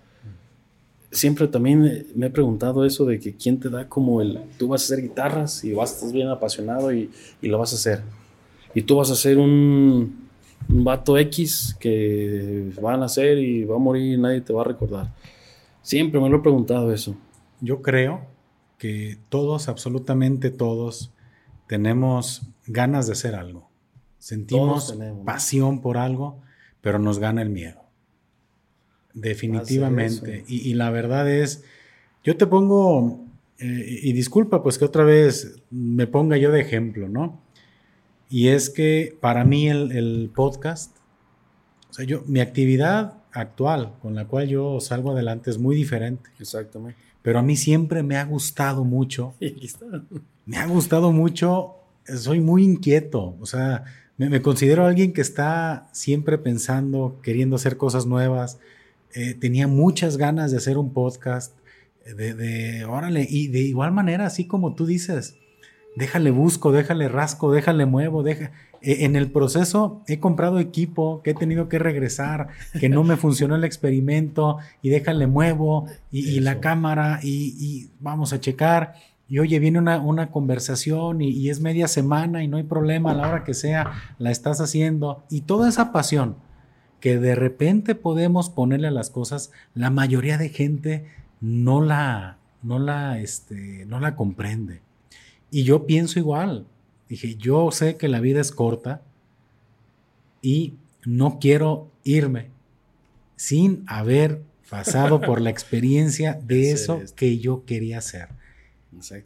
Siempre también me he preguntado eso de que quién te da como el... Tú vas a hacer guitarras y vas, estás bien apasionado y, y lo vas a hacer. Y tú vas a ser un un vato X que va a nacer y va a morir y nadie te va a recordar. Siempre me lo he preguntado eso. Yo creo que todos, absolutamente todos, tenemos ganas de hacer algo. Sentimos pasión por algo, pero nos gana el miedo. Definitivamente. Y, la verdad es, yo te pongo, eh, y disculpa pues que otra vez me ponga yo de ejemplo, ¿no? Y es que para mí el, podcast, o sea, yo, mi actividad actual con la cual yo salgo adelante es muy diferente. Exactamente. Pero a mí siempre me ha gustado mucho. me ha gustado mucho, soy muy inquieto, o sea, me, considero alguien que está siempre pensando, queriendo hacer cosas nuevas. Eh, tenía muchas ganas de hacer un podcast, de, de, órale, y de igual manera, así como tú dices, déjale busco, déjale rasco, déjale muevo, deja. E, en el proceso he comprado equipo que he tenido que regresar, que no me funcionó el experimento y déjale muevo y, la cámara y, vamos a checar. Y oye, viene una, conversación y, y, es media semana y no hay problema a la hora que sea, la estás haciendo. Y toda esa pasión que de repente podemos ponerle a las cosas, la mayoría de gente no la, no la, este, no la comprende. Y yo pienso igual. Dije, yo sé que la vida es corta y no quiero irme sin haber pasado por la experiencia de eso que yo quería hacer.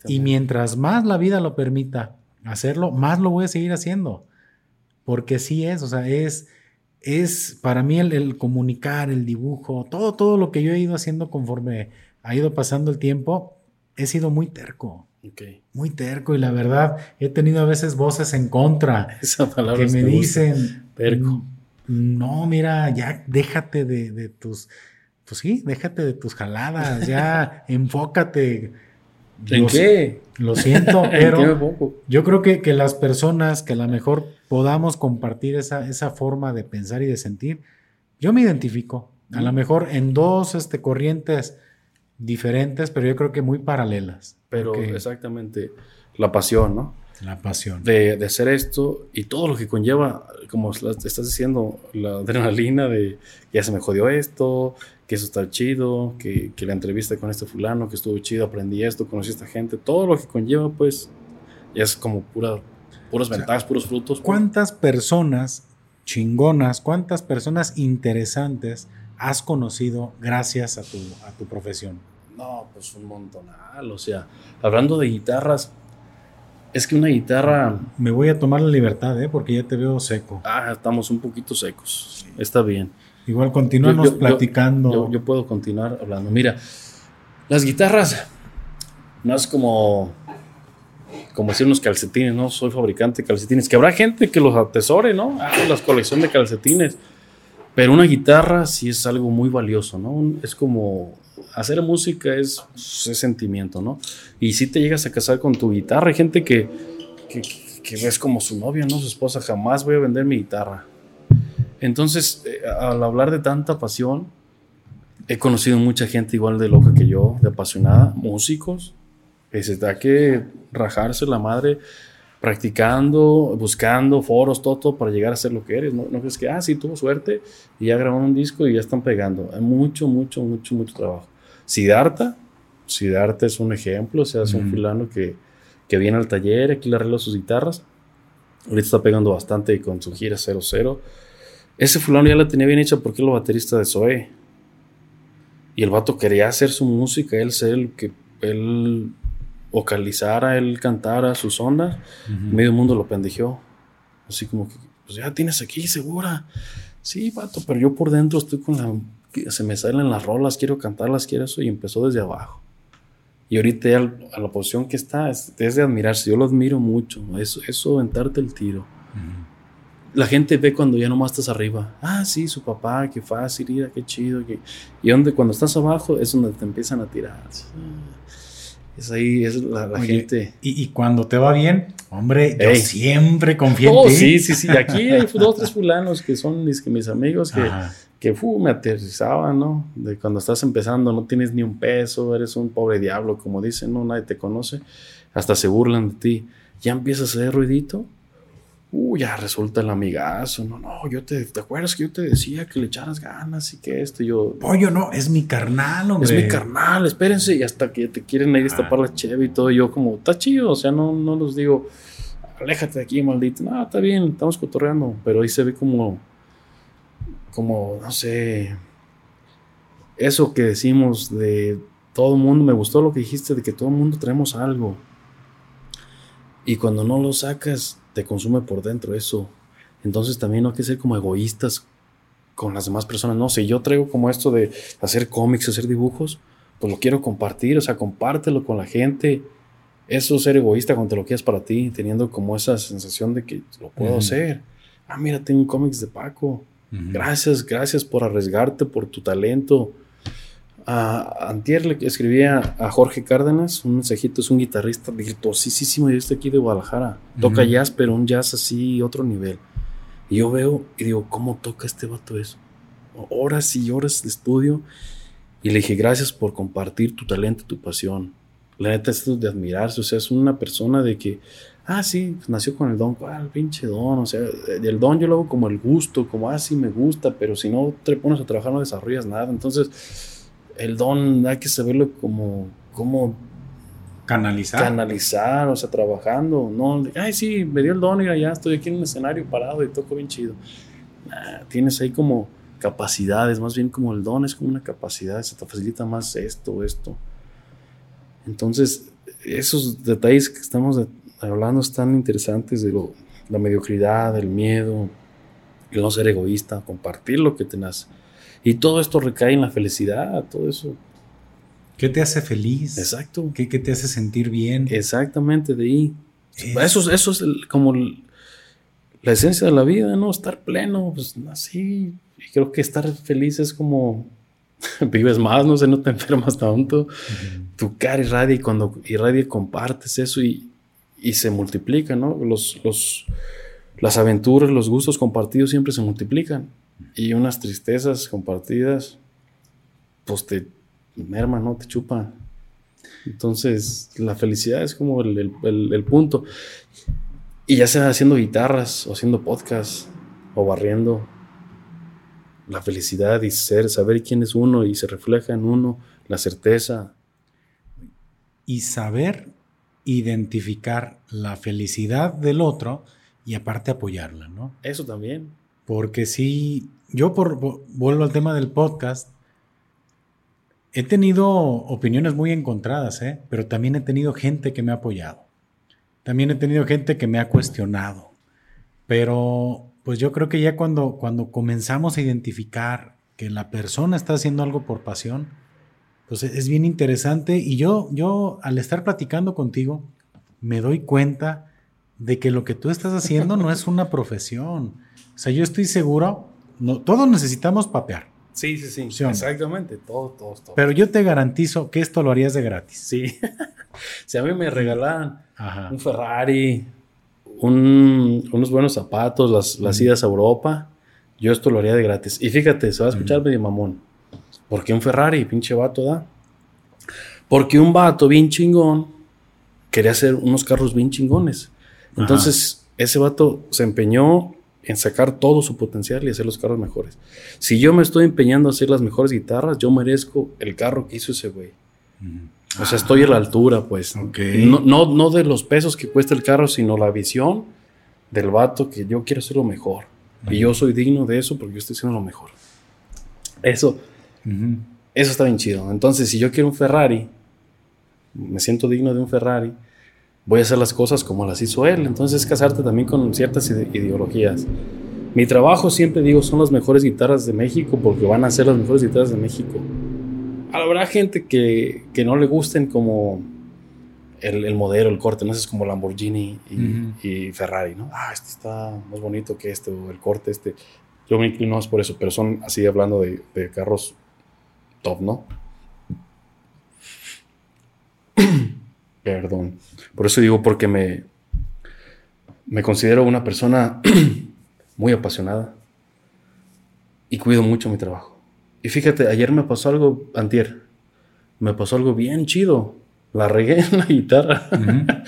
Y mientras más la vida lo permita hacerlo, más lo voy a seguir haciendo. Porque sí es, o sea, es, es para mí el, el, comunicar, el dibujo, todo, todo lo que yo he ido haciendo conforme ha ido pasando el tiempo, he sido muy terco. Muy terco y la verdad he tenido a veces voces en contra que me dicen, terco. no, mira, ya déjate de, tus, pues sí, déjate de tus jaladas, ya enfócate. ¿En qué? Lo siento, pero yo creo que, que, las personas que a lo mejor podamos compartir esa, esa forma de pensar y de sentir, yo me identifico. A lo mejor en dos este, corrientes diferentes, pero yo creo que muy paralelas. Pero exactamente, la pasión, ¿no? La pasión. De, de, hacer esto y todo lo que conlleva, como estás diciendo, la adrenalina de ya se me jodió esto, que eso está chido, que, que la entrevista con este fulano, que estuvo chido, aprendí esto, conocí a esta gente, todo lo que conlleva, pues, es como pura, puras ventajas, puros frutos. Pues. ¿Cuántas personas chingonas, cuántas personas interesantes has conocido gracias a tu, a tu profesión? No, pues un montonal. O sea, hablando de guitarras, es que una guitarra. Me voy a tomar la libertad, ¿eh? Porque ya te veo seco. Ah, estamos un poquito secos. Está bien. Igual continuamos platicando. Yo, puedo continuar hablando. Mira, las guitarras no es como. Como decir unos calcetines, ¿no? Soy fabricante de calcetines. Que habrá gente que los atesore, ¿no? Ah, las colección de calcetines. Pero una guitarra sí es algo muy valioso, ¿no? Es como hacer música es, sentimiento, ¿no? Y si te llegas a casar con tu guitarra, hay gente que, que, ves como su novia, ¿no? Su esposa, jamás voy a vender mi guitarra. Entonces, eh, al hablar de tanta pasión, he conocido mucha gente igual de loca que yo, de apasionada, músicos, que se da que rajarse la madre practicando, buscando foros, todo, para llegar a ser lo que eres. No, no crees que, ah, sí, tuvo suerte y ya grabaron un disco y ya están pegando. Hay mucho, mucho, mucho, mucho trabajo. Siddhartha, Siddhartha es un ejemplo, se hace un fulano que, que viene al taller, aquí le arregla sus guitarras. Ahorita está pegando bastante con su gira 00. Ese fulano ya la tenía bien hecha porque es el baterista de Zoe. Y el vato quería hacer su música, él ser el que él vocalizara, él cantara sus ondas. Medio mundo lo pendejó. Así como que, pues ya tienes aquí, segura. Sí, vato, pero yo por dentro estoy con la. Se me salen las rolas, quiero cantarlas, quiero eso. Y empezó desde abajo. Y ahorita a la posición que está es, de admirarse. Yo lo admiro mucho. Eso, eso aventarte el tiro. La gente ve cuando ya nomás estás arriba. Ah, sí, su papá, qué fácil, mira, qué chido. Y donde cuando estás abajo es donde te empiezan a tirar. Es ahí, es la, gente. Y, cuando te va bien, hombre, yo siempre confío en oh, ti. Sí, sí, sí. Aquí hay dos, tres fulanos que son mis, mis amigos que, que me aterrizaban, ¿no? De cuando estás empezando, no tienes ni un peso, eres un pobre diablo, como dicen, ¿no? Nadie te conoce, hasta se burlan de ti. Ya empiezas a hacer ruidito uh, ya resulta el amigazo. No, no, yo te, ¿te acuerdas que yo te decía que le echaras ganas y que esto? yo, pollo, no, es mi carnal, hombre. Es mi carnal, espérense. Y hasta que te quieren ir a destapar la cheve y todo. yo, como, está chido, o sea, no, no los digo, aléjate de aquí, maldito. No, está bien, estamos cotorreando. Pero ahí se ve como, como, no sé, eso que decimos de todo el mundo. Me gustó lo que dijiste de que todo el mundo traemos algo. Y cuando no lo sacas, te consume por dentro eso. Entonces también no hay que ser como egoístas con las demás personas. No, si yo traigo como esto de hacer cómics, hacer dibujos, pues lo quiero compartir, o sea, compártelo con la gente. Eso es ser egoísta cuando te lo quieres para ti, teniendo como esa sensación de que lo puedo hacer. Ah, mira, tengo cómics de Paco. Gracias, gracias por arriesgarte, por tu talento a Antier le escribía a Jorge Cárdenas un mensajito, es un guitarrista virtuosísimo y este aquí de Guadalajara. Toca jazz, pero un jazz así, otro nivel. Y yo veo y digo, ¿cómo toca este vato eso? Horas y horas de estudio. Y le dije, gracias por compartir tu talento, tu pasión. La neta es de admirarse, o sea, es una persona de que, ah, sí, pues, nació con el don, ah, el pinche don, o sea, el don yo lo hago como el gusto, como, ah, sí, me gusta, pero si no te pones a trabajar no desarrollas nada. Entonces, el don hay que saberlo como, como canalizar. Canalizar, o sea, trabajando. No, ay, sí, me dio el don y ya estoy aquí en un escenario parado y toco bien chido. tienes ahí como capacidades, más bien como el don es como una capacidad, se te facilita más esto, esto. Entonces, esos detalles que estamos hablando están interesantes de lo, la mediocridad, el miedo, el no ser egoísta, compartir lo que tenés y todo esto recae en la felicidad, todo eso. ¿Qué te hace feliz? Exacto. ¿Qué, te hace sentir bien? Exactamente, de ahí. Eso, eso es como la esencia de la vida, ¿no? Estar pleno, pues así. Y creo que estar feliz es como vives más, no sé, no te enfermas tanto. Tu cara irradia y cuando irradia compartes eso y, y se multiplica, ¿no? Los, los, las aventuras, los gustos compartidos siempre se multiplican y unas tristezas compartidas, pues te merman, ¿no? Te chupan. Entonces, la felicidad es como el, punto. Y ya sea haciendo guitarras, o haciendo podcasts, o barriendo, la felicidad y ser, saber quién es uno y se refleja en uno, la certeza. Y saber identificar la felicidad del otro y aparte apoyarla, ¿no? Eso también. Porque sí, yo por, vuelvo al tema del podcast, he tenido opiniones muy encontradas, ¿eh? pero también he tenido gente que me ha apoyado. También he tenido gente que me ha cuestionado. Pero pues yo creo que ya cuando, cuando comenzamos a identificar que la persona está haciendo algo por pasión, pues es bien interesante. Y yo, yo al estar platicando contigo, me doy cuenta de que lo que tú estás haciendo no es una profesión sea, yo estoy seguro, no, todos necesitamos papear. Sí, sí, sí. Exactamente, todos, todos, todos. Pero yo te garantizo que esto lo harías de gratis. Sí. si a mí me regalaran un Ferrari, unos buenos zapatos, las, las idas a Europa, yo esto lo haría de gratis. Y fíjate, se va a escuchar medio mamón. ¿Por qué un Ferrari, pinche vato, da? Porque un vato bien chingón quería hacer unos carros bien chingones. Entonces, ese vato se empeñó en sacar todo su potencial y hacer los carros mejores. Si yo me estoy empeñando a hacer las mejores guitarras, yo merezco el carro que hizo ese güey. O sea, estoy a la altura, pues. No, no, no de los pesos que cuesta el carro, sino la visión del vato que yo quiero hacer lo mejor. Y yo soy digno de eso porque yo estoy haciendo lo mejor. Eso, eso está bien chido. Entonces, si yo quiero un Ferrari, me siento digno de un Ferrari, voy a hacer las cosas como las hizo él. Entonces, es casarte también con ciertas ide- ideologías. Mi trabajo, siempre digo, son las mejores guitarras de México porque van a ser las mejores guitarras de México. Habrá gente que, que no le gusten como el, el modelo, el corte, no es como Lamborghini y Ferrari, ¿no? Ah, este está más bonito que este, o el corte este. Yo me inclino más por eso, pero son así hablando de, de carros top, ¿no? Perdón. Por eso digo, porque me, me considero una persona muy apasionada y cuido mucho mi trabajo. Y fíjate, ayer me pasó algo, antier, me pasó algo bien chido. La regué en la guitarra.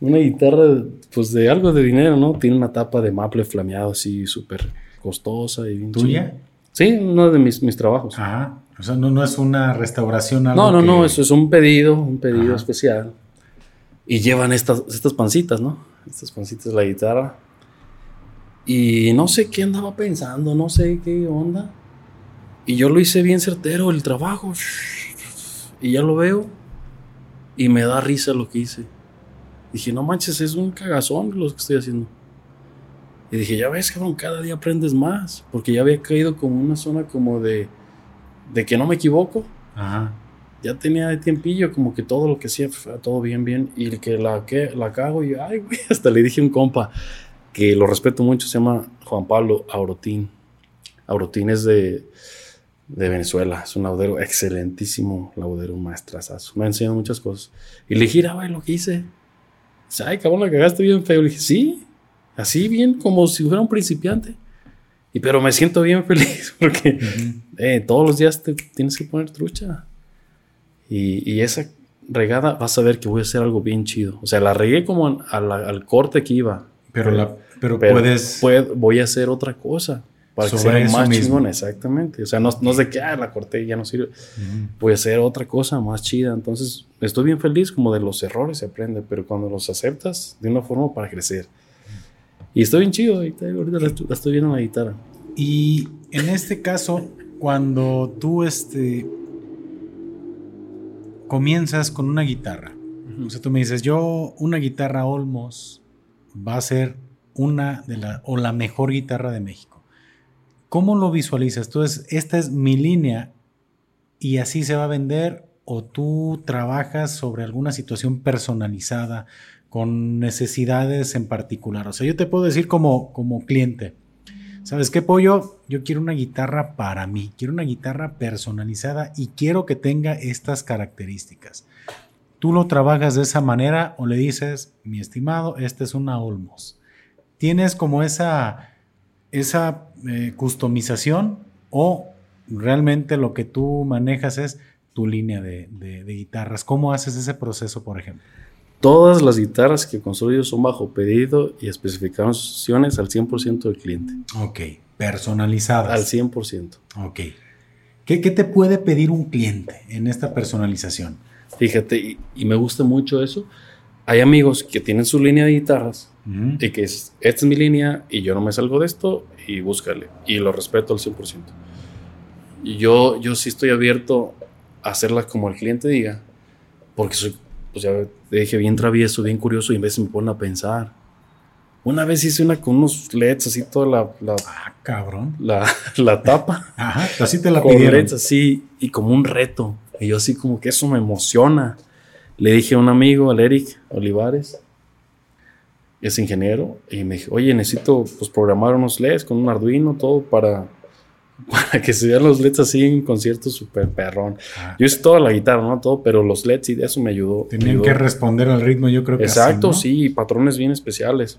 Una guitarra, pues de algo de dinero, ¿no? Tiene una tapa de maple flameado así, súper costosa y bien ¿Tuya? Sí, uno de mis, mis trabajos. Ajá. O sea, no, no es una restauración. algo No, no, que- no, eso es un pedido, un pedido Ajá. especial. Y llevan estas, estas pancitas, ¿no? Estas pancitas de la guitarra. Y no sé qué andaba pensando, no sé qué onda. Y yo lo hice bien certero, el trabajo. Y ya lo veo. Y me da risa lo que hice. Dije, no manches, es un cagazón lo que estoy haciendo. Y dije, ya ves, cabrón, cada día aprendes más. Porque ya había caído como una zona como de, de que no me equivoco Ajá. Ya tenía de tiempillo, como que todo lo que hacía, fue todo bien, bien. Y el que la, que la cago, y ay, güey, hasta le dije a un compa que lo respeto mucho, se llama Juan Pablo Aurotín. Aurotín es de, de Venezuela, es un laudero excelentísimo, laudero, maestrazazo. Me ha enseñado muchas cosas. Y le dije, "Mira, güey, lo que hice. Dice, ay, cabrón, la cagaste bien feo. Le dije, sí, así bien, como si fuera un principiante. Y pero me siento bien feliz porque eh, todos los días te tienes que poner trucha. Y, y esa regada vas a ver que voy a hacer algo bien chido. O sea, la regué como an- a la- al corte que iba. Pero, la, pero, Pero puedes. puedo- voy a hacer otra cosa. Para que Sobre sea eso más mismo. chingón, exactamente. O sea, no, no es de que ah, la corté y ya no sirve. Ujú. Voy a hacer otra cosa más chida. Entonces, estoy bien feliz como de los errores se aprende, pero cuando los aceptas de una forma para crecer. Y estoy bien chido. Ahorita, ahorita la, la estoy viendo en la guitarra. Y en este caso, cuando tú este, comienzas con una guitarra, o sea, tú me dices, yo una guitarra Olmos va a ser una de la o la mejor guitarra de México. ¿Cómo lo visualizas? Entonces, esta es mi línea y así se va a vender o tú trabajas sobre alguna situación personalizada con necesidades en particular. O sea, yo te puedo decir como, como cliente, ¿sabes qué, Pollo? Yo quiero una guitarra para mí, quiero una guitarra personalizada y quiero que tenga estas características. ¿Tú lo trabajas de esa manera o le dices, mi estimado, esta es una Olmos? ¿Tienes como esa, esa eh, customización o realmente lo que tú manejas es tu línea de, de- de guitarras? ¿Cómo haces ese proceso, por ejemplo? Todas las guitarras que construyo son bajo pedido y especificaciones al 100% del cliente. Ok, personalizadas. Al 100%. Ok. ¿Qué, qué te puede pedir un cliente en esta personalización? Fíjate, y, y me gusta mucho eso. Hay amigos que tienen su línea de guitarras Ujú. y que es, esta es mi línea y yo no me salgo de esto y búscale. Y lo respeto al 100%. Y yo, yo sí estoy abierto a hacerla como el cliente diga, porque soy, pues ya te dije, bien travieso, bien curioso y a veces me ponen a pensar. Una vez hice una con unos LEDs así, toda la, la, Ah, cabrón. la, la tapa. Ajá, así te la con pidieron. LEDs así y como un reto. Y yo así como que eso me emociona. Le dije a un amigo, al Eric Olivares, es ingeniero, y me dijo, oye, necesito pues programar unos LEDs con un Arduino, todo para, para que se vean los LEDs así en conciertos súper perrón. Ah, Yo hice toda la guitarra, ¿no? Todo, pero los LEDs y de eso me ayudó. me Tenían ayudó. que responder al ritmo, yo creo que así, Exacto, ¿no? sí, patrones bien especiales.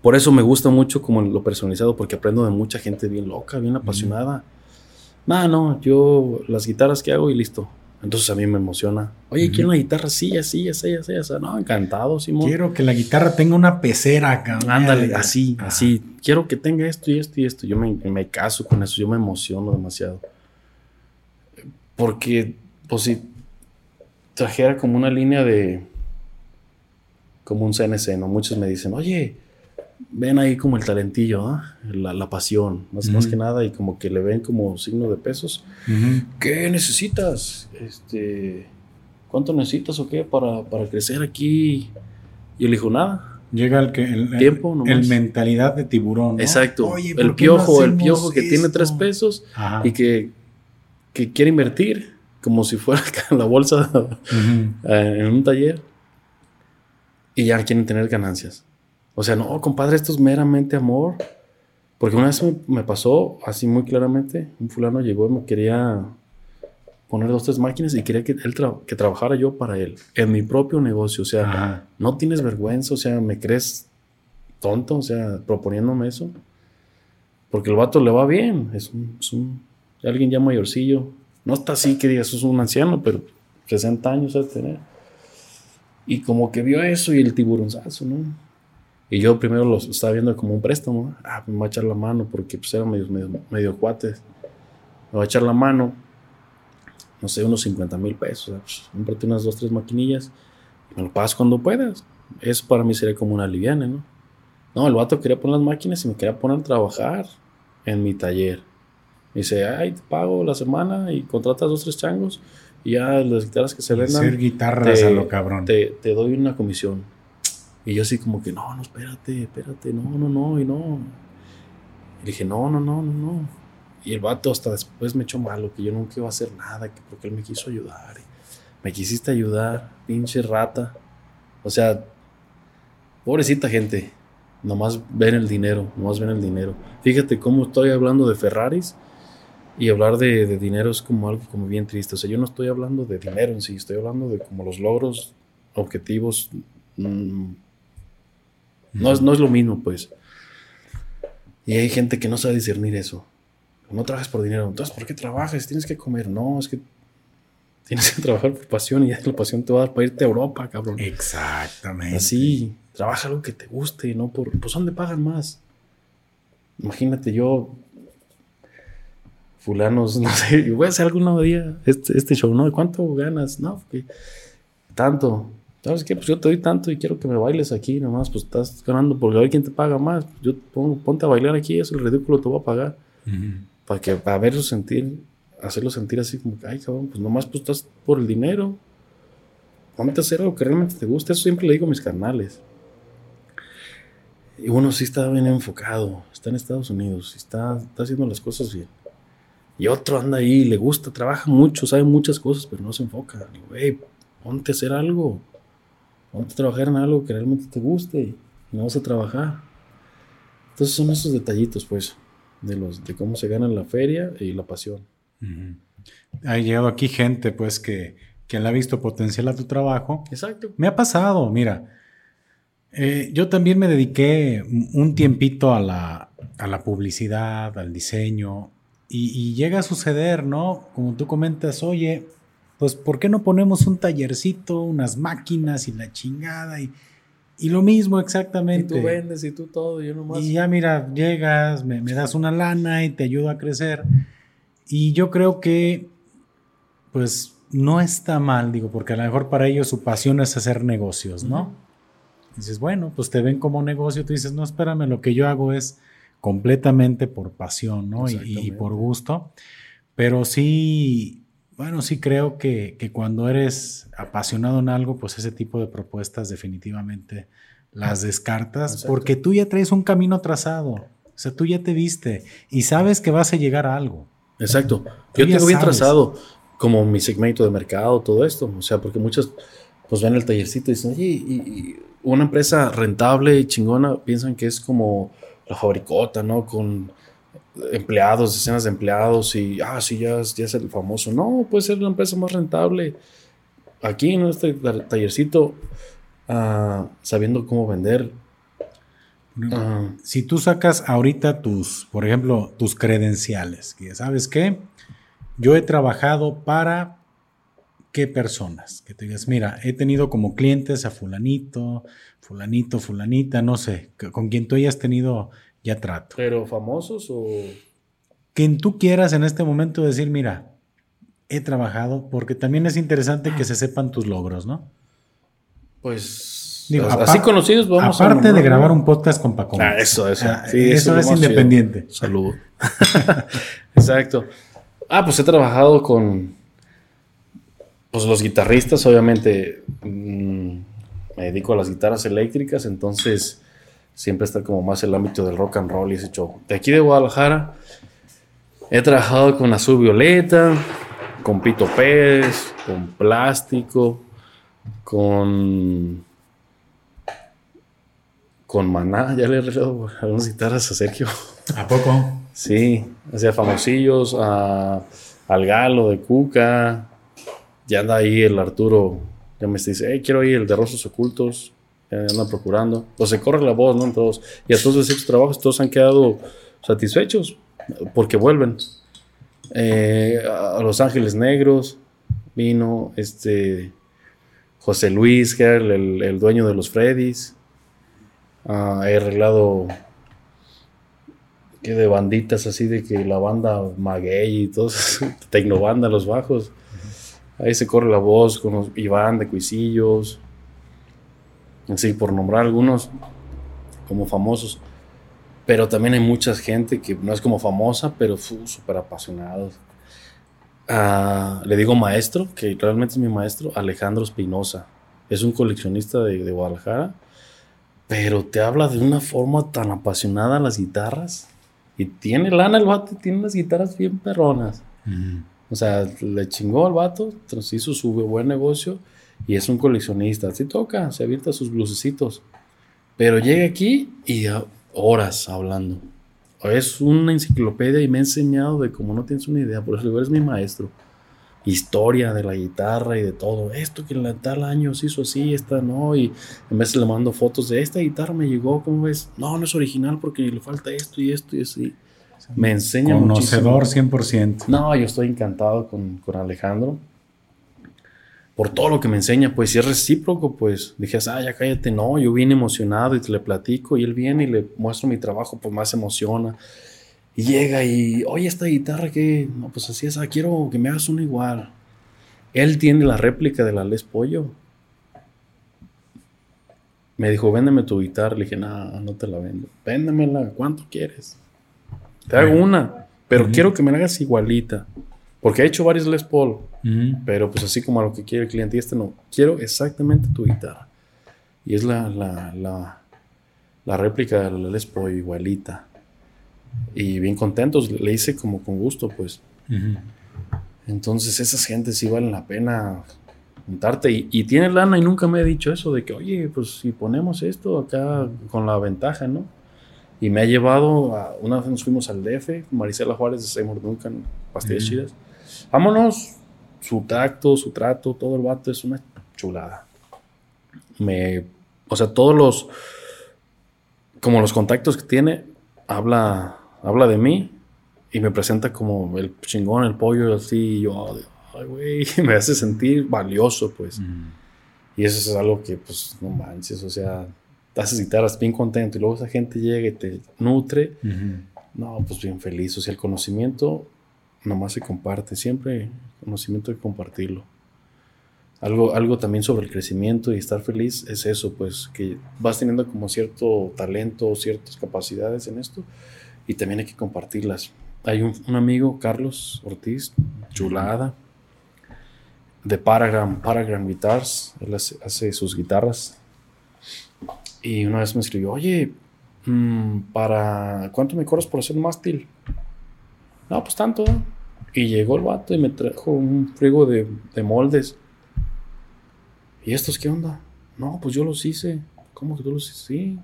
Por eso me gusta mucho como lo personalizado, porque aprendo de mucha gente bien loca, bien apasionada. No, no, yo las guitarras que hago y listo. Entonces a mí me emociona. Oye, quiero una guitarra así, así, así, así, así. No, encantado, Simón. Quiero que la guitarra tenga una pecera, cabrón. Ándale, así, Ajá. así. Quiero que tenga esto y esto y esto. Yo me, me caso con eso, yo me emociono demasiado. Porque, pues si trajera como una línea de, como un CNC, ¿no? Muchos me dicen, oye, ven ahí como el talentillo, ¿ah? la, pasión, más, más que nada, y como que le ven como signo de pesos. ¿Qué necesitas? Este, ¿Cuánto necesitas o qué para, para crecer aquí? Y le dijo, nada. Llega el que el, tiempo el, mentalidad de tiburón. Exacto. el piojo, el piojo que tiene tres pesos y que, que, quiere invertir como si fuera la bolsa eh, en un taller y ya quieren tener ganancias. O sea, no, compadre, esto es meramente amor. Porque una vez me, pasó así muy claramente, un fulano llegó y me quería poner dos, tres máquinas y quería que él que trabajara yo para él, en mi propio negocio. O sea, no tienes vergüenza, o sea, me crees tonto, o sea, proponiéndome eso. Porque el vato le va bien, es un, es un alguien ya mayorcillo. No está así que digas, es un anciano, pero 60 años de tener. Y como que vio eso y el tiburonzazo, ¿no? Y yo primero lo estaba viendo como un préstamo. Ah, me va a echar la mano porque pues eran medio, medio, cuates. Me va a echar la mano, no sé, unos 50 mil pesos. Pues, unas dos, tres maquinillas y me lo pagas cuando puedas. Eso para mí sería como una liviana, ¿no? No, el vato quería poner las máquinas y me quería poner a trabajar en mi taller. Me dice, ay, te pago la semana y contratas dos, tres changos y ya las guitarras que se vendan. Guitarras a lo cabrón. Te, te doy una comisión. Y yo así como que, no, no, espérate, espérate, no, no, no, y no. Y dije, no, no, no, no, no. Y el vato hasta después me echó malo, que yo nunca iba a hacer nada, que porque él me quiso ayudar. me quisiste ayudar, pinche rata. O sea, pobrecita gente, nomás ven el dinero, nomás ven el dinero. Fíjate cómo estoy hablando de Ferraris y hablar de, de dinero es como algo como bien triste. O sea, yo no estoy hablando de dinero en sí, estoy hablando de como los logros, objetivos, mm, no, es, no es lo mismo, pues. Y hay gente que no sabe discernir eso. No trabajas por dinero. Entonces, ¿por qué trabajas? Tienes que comer. No, es que tienes que trabajar por pasión y ya la pasión te va a dar para irte a Europa, cabrón. Exactamente. Así, trabaja algo que te guste, no por. Pues, ¿dónde pagan más? Imagínate yo, fulanos, no sé, voy a hacer algún día este, este show, ¿no? ¿Cuánto ganas? No, que tanto. ¿Sabes qué? Pues yo te doy tanto y quiero que me bailes aquí nomás, pues estás ganando porque a ver quién te paga más. Yo pongo, ponte a bailar aquí, eso el ridículo te voy a pagar. Para que, para verlo sentir, hacerlo sentir así como que, ay cabrón, pues nomás pues estás por el dinero. Ponte a hacer algo que realmente te guste. Eso siempre le digo a mis carnales. Y uno sí está bien enfocado, está en Estados Unidos, está, está haciendo las cosas bien. Y otro anda ahí, le gusta, trabaja mucho, sabe muchas cosas, pero no se enfoca. Digo, ponte a hacer algo Vamos a trabajar en algo que realmente te guste y no vas a trabajar. Entonces son esos detallitos, pues, de, los, de cómo se gana la feria y la pasión. Ha llegado aquí gente, pues, que, que le ha visto potencial a tu trabajo. Exacto. Me ha pasado, mira. Eh, yo también me dediqué un tiempito a la, a la publicidad, al diseño, y, y, llega a suceder, ¿no? Como tú comentas, oye, pues ¿por qué no ponemos un tallercito, unas máquinas y la chingada? Y, y lo mismo exactamente. Y tú vendes y tú todo, yo nomás. Y ya mira, llegas, me, das una lana y te ayudo a crecer. Y yo creo que, pues, no está mal, digo, porque a lo mejor para ellos su pasión es hacer negocios, ¿no? Dices, bueno, pues te ven como negocio, tú dices, no, espérame, lo que yo hago es completamente por pasión, ¿no? Y, y, por gusto. Pero sí, bueno, sí creo que, cuando eres apasionado en algo, pues ese tipo de propuestas definitivamente las descartas porque tú ya traes un camino trazado. O sea, tú ya te viste y sabes que vas a llegar a algo. Exacto. Yo tengo bien trazado como mi segmento de mercado, todo esto. O sea, porque muchos pues ven el tallercito y dicen, oye, y, una empresa rentable y chingona piensan que es como la fabricota, ¿no? Con empleados, decenas de empleados y, ah, sí, ya, ya es el famoso. No, puede ser la empresa más rentable. Aquí en este tallercito, ah, sabiendo cómo vender. Ah. si tú sacas ahorita tus, por ejemplo, tus credenciales, que sabes qué, yo he trabajado para qué personas, que te digas, mira, he tenido como clientes a fulanito, fulanito, fulanita, no sé, con quien tú hayas tenido ya trato. ¿Pero famosos o...? Quien tú quieras en este momento decir, mira, he trabajado? Porque también es interesante que se sepan tus logros, ¿no? Pues así conocidos vamos Aparte de grabar un podcast con Paco. Ah, eso, eso. Ah, eso, es, independiente. Salud. Exacto. Ah, pues he trabajado con pues los guitarristas, obviamente mm, me dedico a las guitarras eléctricas, entonces siempre está como más el ámbito del rock and roll y ese show. De aquí de Guadalajara he trabajado con Azul Violeta, con Pito Pérez, con Plástico, con con Maná, ya le he regalado algunas guitarras a Sergio. ¿A poco? Sí, hacía famosillos, a, al Galo de Cuca, ya anda ahí el Arturo, ya me dice, hey, quiero ir el de Rostros Ocultos, andan procurando, o se corre la voz, ¿no? todos, y a todos esos trabajos todos han quedado satisfechos porque vuelven. Eh, a Los Ángeles Negros vino este José Luis, que era el, dueño de los Freddys. Ah, he arreglado que de banditas así de que la banda Maguey y todos, Tecnobanda, los bajos. Ahí se corre la voz con los Iván de Cuisillos. Así, por nombrar algunos como famosos. Pero también hay mucha gente que no es como famosa, pero súper apasionados. Ah, le digo maestro, que realmente es mi maestro, Alejandro Espinosa. Es un coleccionista de, Guadalajara, pero te habla de una forma tan apasionada las guitarras. Y tiene lana el vato, tiene unas guitarras bien perronas. O sea, le chingó al vato, hizo su buen negocio y es un coleccionista. Así toca, se avienta sus blusecitos. Pero llega aquí y horas hablando. Es una enciclopedia y me ha enseñado de cómo no tienes una idea. Por eso eres mi maestro. Historia de la guitarra y de todo. Esto que en tal año se hizo así, esta no. Y en vez le mando fotos de esta guitarra me llegó, ¿cómo ves? No, no es original porque le falta esto y esto y así. Me enseña Conocedor 100%. No, yo estoy encantado con, con, Alejandro. Por todo lo que me enseña, pues si es recíproco, pues dije, ah, ya cállate, no, yo vine emocionado y te le platico y él viene y le muestro mi trabajo, pues más emociona. Y llega y, oye, esta guitarra que, no, pues así es, ah, quiero que me hagas una igual. Él tiene la réplica de la Les Pollo. Me dijo, véndeme tu guitarra. Le dije, no, no te la vendo. Véndemela, ¿cuánto quieres? Te hago una, pero quiero que me la hagas igualita. Porque he hecho varios Les Paul, pero pues así como a lo que quiere el cliente y este no. Quiero exactamente tu guitarra. Y es la, la, la, réplica de la Les Paul igualita. Y bien contentos, le hice como con gusto, pues. Entonces esas gentes sí valen la pena juntarte. Y, y tiene lana y nunca me ha dicho eso de que, oye, pues si ponemos esto acá con la ventaja, ¿no? Y me ha llevado, a, una vez nos fuimos al DF, Marisela Juárez de Seymour Duncan, pastillas chidas. Vámonos, su tacto, su trato, todo el vato es una chulada. Me, o sea, todos los, como los contactos que tiene, habla, habla de mí y me presenta como el chingón, el pollo, así, y yo, ay, güey, me hace sentir valioso, pues. Y eso es algo que, pues, no manches, o sea, haces guitarras bien contento y luego esa gente llega y te nutre, no, pues bien feliz. O sea, el conocimiento nomás se comparte, siempre conocimiento hay compartirlo. Algo, algo también sobre el crecimiento y estar feliz es eso, pues que vas teniendo como cierto talento, ciertas capacidades en esto y también hay que compartirlas. Hay un, amigo, Carlos Ortiz, chulada, de Paragram, Paragram Guitars, él hace sus guitarras y una vez me escribió, oye, mm, ¿para cuánto me cobras por hacer un mástil? No, pues tanto. Y llegó el vato y me trajo un frigo de, moldes. ¿Y estos qué onda? No, pues yo los hice. ¿Cómo que tú los hiciste? Sí.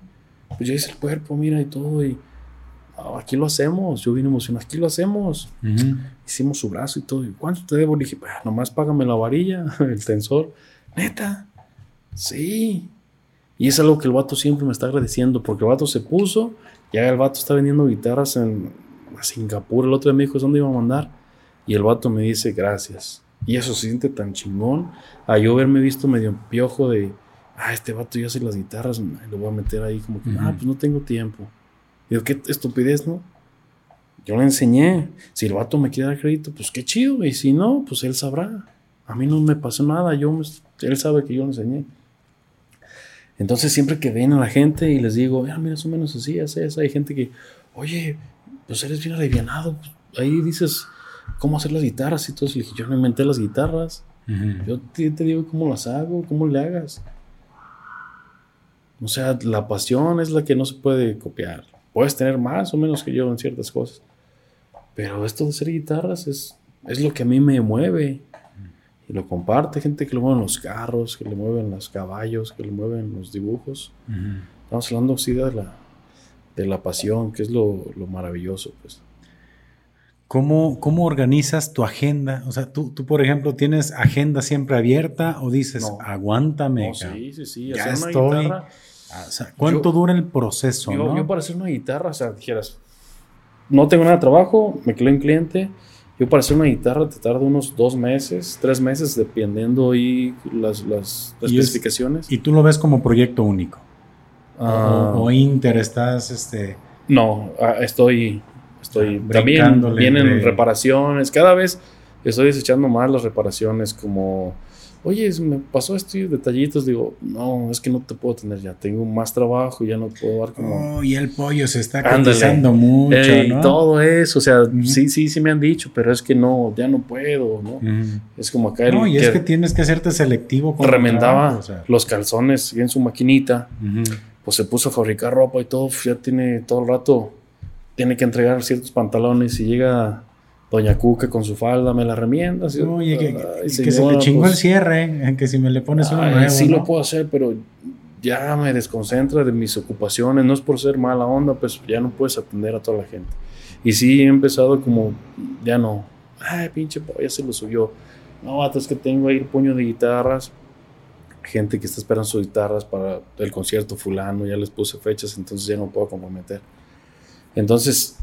Pues yo hice el cuerpo, mira, y todo. Y aquí lo hacemos. Yo vine emocionado. Aquí lo hacemos. Hicimos su brazo y todo. ¿Y cuánto te debo? Le dije, pues, nomás págame la varilla, el tensor. Neta. Sí. Y es algo que el vato siempre me está agradeciendo, porque el vato se puso, ya el vato está vendiendo guitarras en Singapur, el otro día me dijo, ¿dónde iba a mandar? Y el vato me dice, gracias. Y eso se siente tan chingón, a yo haberme visto medio piojo de, ah, este vato ya hace las guitarras, lo voy a meter ahí como que, ah, pues no tengo tiempo. Digo, qué estupidez, ¿no? Yo le enseñé. Si el vato me quiere dar crédito, pues qué chido. Y si no, pues él sabrá. A mí no me pasó nada. Yo, él sabe que yo le enseñé. Entonces, siempre que ven a la gente y les digo, mira, mira, más o menos así, así, así. Hay gente que, oye, pues eres bien alivianado. Ahí dices cómo hacer las guitarras y todo. Le dije, yo no inventé las guitarras. Yo te, te, digo cómo las hago, cómo le hagas. O sea, la pasión es la que no se puede copiar. Puedes tener más o menos que yo en ciertas cosas. Pero esto de hacer guitarras es, es lo que a mí me mueve. Y lo comparte gente que le mueven los carros, que le mueven los caballos, que le mueven los dibujos. Estamos hablando así de la, de la pasión, que es lo, lo maravilloso, pues. ¿Cómo, ¿Cómo, organizas tu agenda? O sea, tú, tú, por ejemplo, ¿tienes agenda siempre abierta o dices, aguántame? No, sí, sí, sí. Ya estoy. Guitarra, ah, o sea, ¿Cuánto dura el proceso? Yo, yo, para hacer una guitarra, o sea, dijeras, no tengo nada de trabajo, me quedo en cliente. Yo para hacer una guitarra te tarda unos dos meses, tres meses, dependiendo ahí las, las, las y especificaciones. Es, ¿Y tú lo ves como proyecto único? Uh, o, o, Inter, estás, este... No, estoy Estoy también vienen de... reparaciones. Cada vez estoy desechando más las reparaciones como, oye, me pasó esto y detallitos. Digo, no, es que no te puedo tener ya. Tengo más trabajo, ya no puedo dar como... Oh, y el pollo se está cotizando mucho, Ey, ¿no? Todo eso, o sea, uh -huh. sí, sí, sí me han dicho, pero es que no, ya no puedo, ¿no? Uh -huh. Es como acá... No, el, y es que, que tienes que hacerte selectivo con Remendaba trabajo, o sea. los calzones en su maquinita, uh -huh. Pues se puso a fabricar ropa y todo, ya tiene todo el rato tiene que entregar ciertos pantalones y llega Doña Cuca con su falda, me la remienda. Así, Oye, que, ay, señora, que, se le chingó pues, el cierre, que si me le pones uno nuevo. Sí ¿no? lo puedo hacer, pero ya me desconcentra de mis ocupaciones. No es por ser mala onda, pues ya no puedes atender a toda la gente. Y sí he empezado como, ya no. Ay, pinche, ya se lo subió. No, es que tengo ahí el puño de guitarras. Gente que está esperando sus guitarras para el concierto fulano, ya les puse fechas, entonces ya no puedo comprometer. Entonces,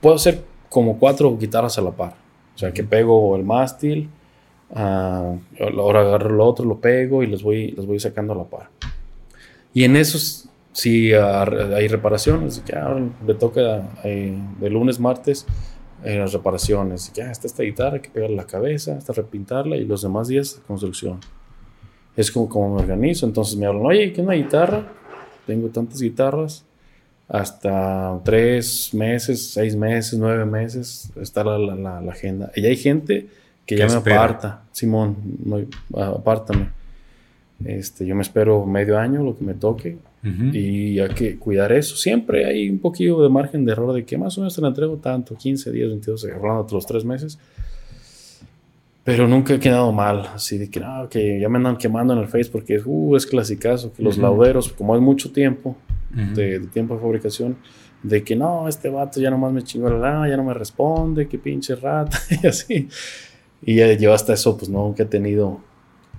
puedo hacer como cuatro guitarras a la par. O sea, que pego el mástil, uh, ahora agarro lo otro, lo pego y los voy, los voy sacando a la par. Y en esos, si uh, hay reparaciones, ya le toca eh, de lunes, martes, eh, las reparaciones. Ya está esta guitarra, hay que pegarle la cabeza, hasta repintarla y los demás días, construcción. Es como, como me organizo. Entonces me hablan, oye, ¿qué una guitarra? Tengo tantas guitarras hasta tres meses, seis meses, nueve meses está la, la, la agenda. Y hay gente que ya me espera? aparta. Simón, no, apártame. Este, yo me espero medio año, lo que me toque. Uh -huh. Y hay que cuidar eso. Siempre hay un poquillo de margen de error de que más o menos te la entrego tanto, 15 días, 22, hablando los tres meses. Pero nunca he quedado mal, así de que, no, que ya me andan quemando en el Face porque uh, es clasicazo, que los uh -huh. lauderos, como hay mucho tiempo, Uh -huh. de, de, tiempo de fabricación, de que no, este vato ya nomás me chingó la lana, ya no me responde, que pinche rata, y así. Y ya yo hasta eso, pues no, nunca he tenido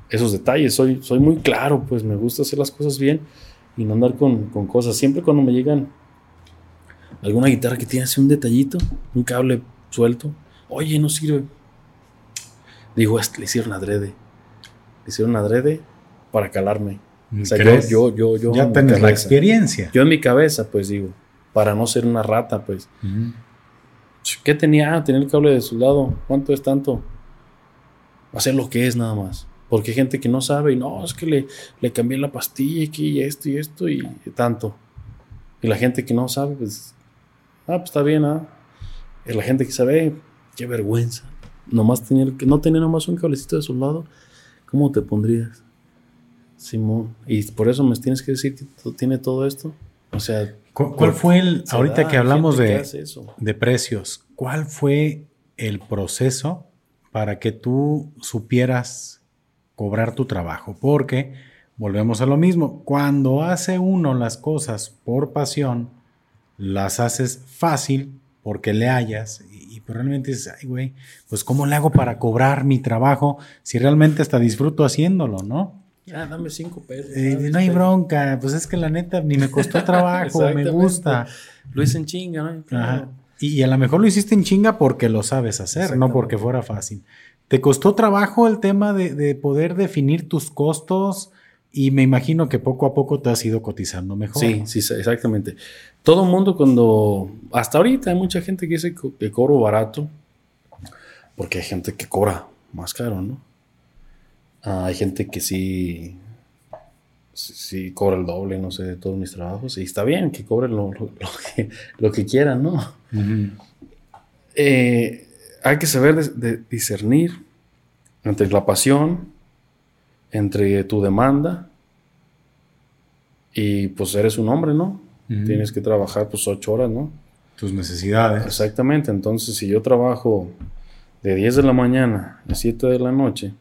esos detalles. Soy, soy muy claro, pues me gusta hacer las cosas bien y no andar con, con cosas. Siempre cuando me llegan alguna guitarra que tiene así un detallito, un cable suelto, oye, no sirve. Digo, este, le hicieron adrede. Le hicieron adrede para calarme. O sea, yo, yo, yo, yo, ya tienes la experiencia. Yo en mi cabeza, pues digo, para no ser una rata, pues. Uh -huh. ¿Qué tenía? Ah, tenía el cable de soldado. ¿Cuánto es tanto? Hacer lo que es nada más. Porque hay gente que no sabe y no, es que le, le cambié la pastilla aquí y esto y esto y, y tanto. Y la gente que no sabe, pues, ah, pues está bien, ah. Y la gente que sabe, qué vergüenza. Nomás tener, no tener nomás un cablecito de soldado, ¿cómo te pondrías? Simón. Y por eso me tienes que decir que tiene todo esto. O sea. ¿Cuál, cuál fue el, ahorita da, que hablamos de, que de precios, cuál fue el proceso para que tú supieras cobrar tu trabajo? Porque volvemos a lo mismo, cuando hace uno las cosas por pasión, las haces fácil porque le hayas y pues realmente dices, ay güey, pues ¿cómo le hago para cobrar mi trabajo si realmente hasta disfruto haciéndolo, ¿no? Ya, dame cinco pesos. Eh, no hay bronca, pues es que la neta ni me costó trabajo, me gusta. Lo hice en chinga, ¿no? Claro. Y, y, a lo mejor lo hiciste en chinga porque lo sabes hacer, no porque fuera fácil. ¿Te costó trabajo el tema de, de, poder definir tus costos Y me imagino que poco a poco te has ido cotizando mejor. Sí, sí, exactamente. Todo el mundo cuando, hasta ahorita hay mucha gente que dice que cobro barato, porque hay gente que cobra más caro, ¿no? Ah, hay gente que sí, sí, cobra el doble, no sé, de todos mis trabajos, y está bien que cobre lo, lo, que, quieran, ¿no? Eh, hay que saber discernir entre la pasión entre tu demanda y pues eres un hombre, ¿no? Tienes que trabajar pues ocho horas, ¿no? Tus necesidades. Exactamente, entonces si yo trabajo de 10 de la mañana a 7 de la noche,